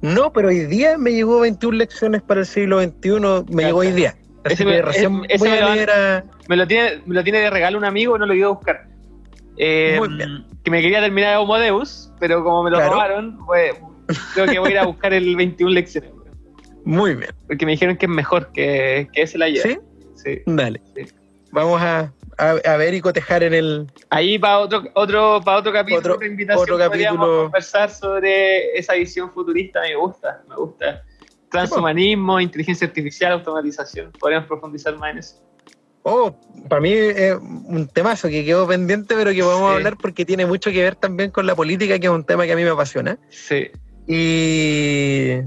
No, pero hoy día me llegó 21 lecciones para el siglo XXI, me llegó hoy día. Así Ese que me- recién ese voy me a lo van- leer a... Me lo tiene, me lo tiene de regalo un amigo, no lo he ido a buscar. Eh, Muy bien. Que me quería terminar Homo Deus, pero como me lo Claro. robaron, pues, creo que voy a ir a buscar el 21 lecciones. Muy bien. Porque me dijeron que es mejor que, que ese la lleva. ¿Sí? Sí. Dale. Sí. Vamos a, a- a ver y cotejar en el... Ahí para otro, otro, para otro capítulo, Otro- otra invitación, otro podríamos capítulo. conversar sobre esa visión futurista. Me gusta, me gusta. Transhumanismo, inteligencia artificial, automatización. Podríamos profundizar más en eso. Oh, para mí es un temazo que quedó pendiente, pero que podemos Sí. hablar porque tiene mucho que ver también con la política, que es un tema que a mí me apasiona. Sí. Y,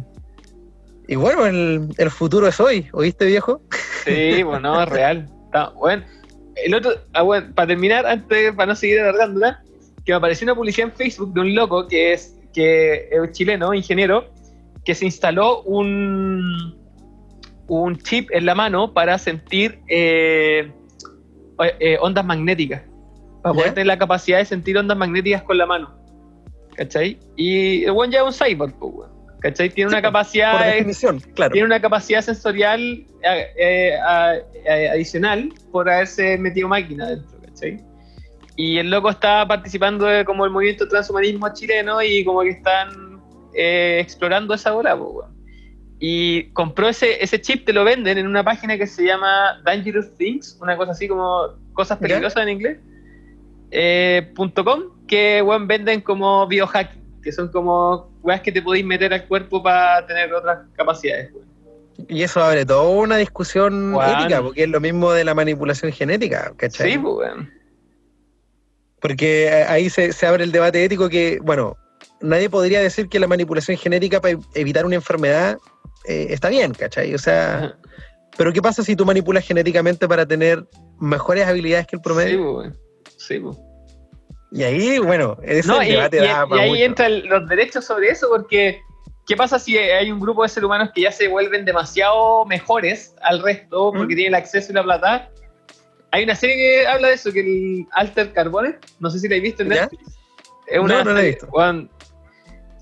y bueno, el, el futuro es hoy, ¿oíste viejo? Sí, bueno, es real. Está, bueno, el otro, ah, bueno, para terminar, antes, para no seguir alargándola, que me apareció una publicidad en Facebook de un loco que es, que es chileno, ingeniero, que se instaló un, un chip en la mano para sentir eh, eh, ondas magnéticas. Para poder tener la capacidad de sentir ondas magnéticas con la mano. ¿Cachai? Y el buen ya es un cyborg, pues. ¿cachai? Tiene una Sí, Por capacidad de- definición, claro. tiene una capacidad sensorial eh, eh, eh, adicional por haberse metido máquina dentro, ¿cachai? Y el loco está participando de como el movimiento transhumanismo chileno y como que están eh, explorando esa bola, weón. Y compró ese, ese chip, te lo venden en una página que se llama Dangerous Things, una cosa así como cosas peligrosas en inglés, eh, punto .com, que weón, venden como biohacking, que son como weas que te podéis meter al cuerpo para tener otras capacidades. Y eso abre toda una discusión ética, porque es lo mismo de la manipulación genética, ¿cachai? Sí, pues. Porque eh, ahí se, se abre el debate ético que, bueno, nadie podría decir que la manipulación genética para evitar una enfermedad eh, está bien, ¿cachai? O sea, pero ¿qué pasa si tú manipulas genéticamente para tener mejores habilidades que el Sí, promedio? pues, weón. Sí, pues. Y ahí, bueno, ese No, y, debate y- da y para ahí mucho. entran los derechos sobre eso, porque ¿qué pasa si hay un grupo de seres humanos que ya se vuelven demasiado mejores al resto porque ¿Mm? tienen el acceso y la plata? Hay una serie que habla de eso, que el Alter Carbone, no sé si la habéis visto en ¿Ya? Netflix. Es una No, no la he visto.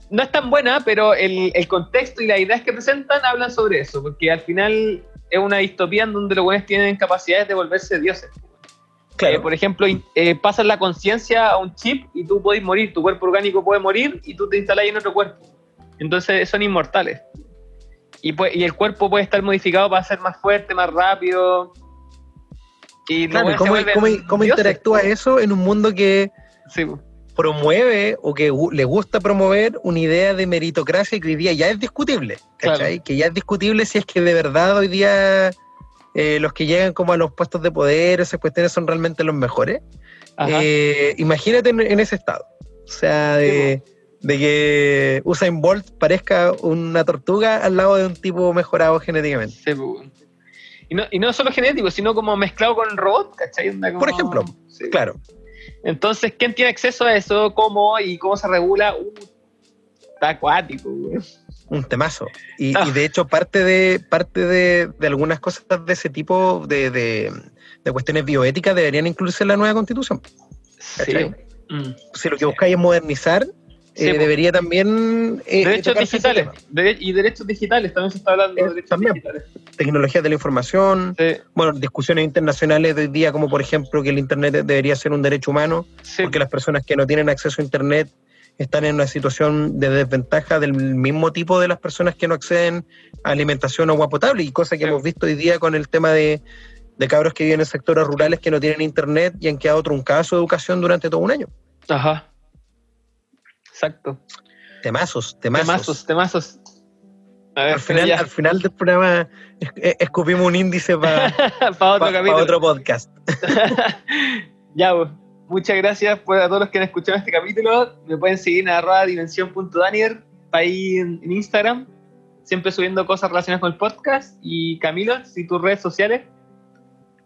No es tan buena, pero el, el contexto y las ideas que presentan hablan sobre eso, porque al final es una distopía en donde los buenos tienen capacidades de volverse dioses. Claro. Eh, por ejemplo, eh, pasas la conciencia a un chip y tú podés morir, tu cuerpo orgánico puede morir y tú te instalas en otro cuerpo. Entonces son inmortales. Y, pues, y el cuerpo puede estar modificado para ser más fuerte, más rápido. Y Claro, ¿y buenos se ¿cómo, cómo- interactúa eso en un mundo que Sí. Promueve o que le gusta promover una idea de meritocracia que hoy día ya es discutible, ¿cachai? Que ya es discutible si es que de verdad hoy día eh, los que llegan como a los puestos de poder, esas cuestiones son realmente los mejores. Eh, imagínate en, en ese estado. O sea, de, de que Usain Bolt parezca una tortuga al lado de un tipo mejorado genéticamente. Sí. Y no, y no solo genético, sino como mezclado con robot, ¿cachai? Onda como- Por ejemplo, Sí. Claro. Entonces, ¿quién tiene acceso a eso? ¿Cómo? ¿Y cómo se regula? Uh, está acuático, güey. Un temazo. Y, Ah. y de hecho, parte de, parte de, de algunas cosas de ese tipo de, de- de cuestiones bioéticas deberían incluirse en la nueva constitución. Sí. Mm. Si lo que buscáis es modernizar, Sí, eh, debería también. eh, derechos digitales. Dere- y derechos digitales, también se está hablando de derechos también. digitales. Tecnologías de la información, Sí, bueno, discusiones internacionales de hoy día, como por ejemplo que el Internet debería ser un derecho humano, sí. porque las personas que no tienen acceso a Internet están en una situación de desventaja del mismo tipo de las personas que no acceden a alimentación o agua potable, y cosa que hemos visto hoy día con el tema de, de cabros que viven en sectores rurales que no tienen Internet y han quedado truncadas su educación durante todo un año. Ajá. Exacto. Temazos, temazos. Temazos, temazos. A ver, Al final, al final del programa es- es- escupimos un índice para. (laughs) Para otro podcast. (laughs) ya, pues. Muchas gracias por a todos los que han escuchado este capítulo. Me pueden seguir en arroba dimensión.daniel ahí en, en Instagram. Siempre subiendo cosas relacionadas con el podcast. Y Camilo, si tus redes sociales.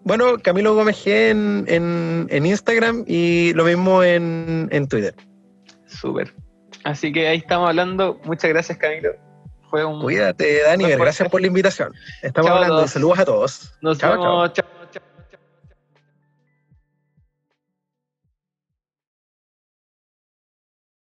Bueno, Camilo Gómez G en, en- en Instagram y lo mismo en, en Twitter. Súper. Así que ahí estamos hablando. Muchas gracias, Camilo. Fue un. Cuídate, Dani, Buen gracias por la invitación. Estamos Chao hablando saludos a todos. Nos chao. vemos. chao.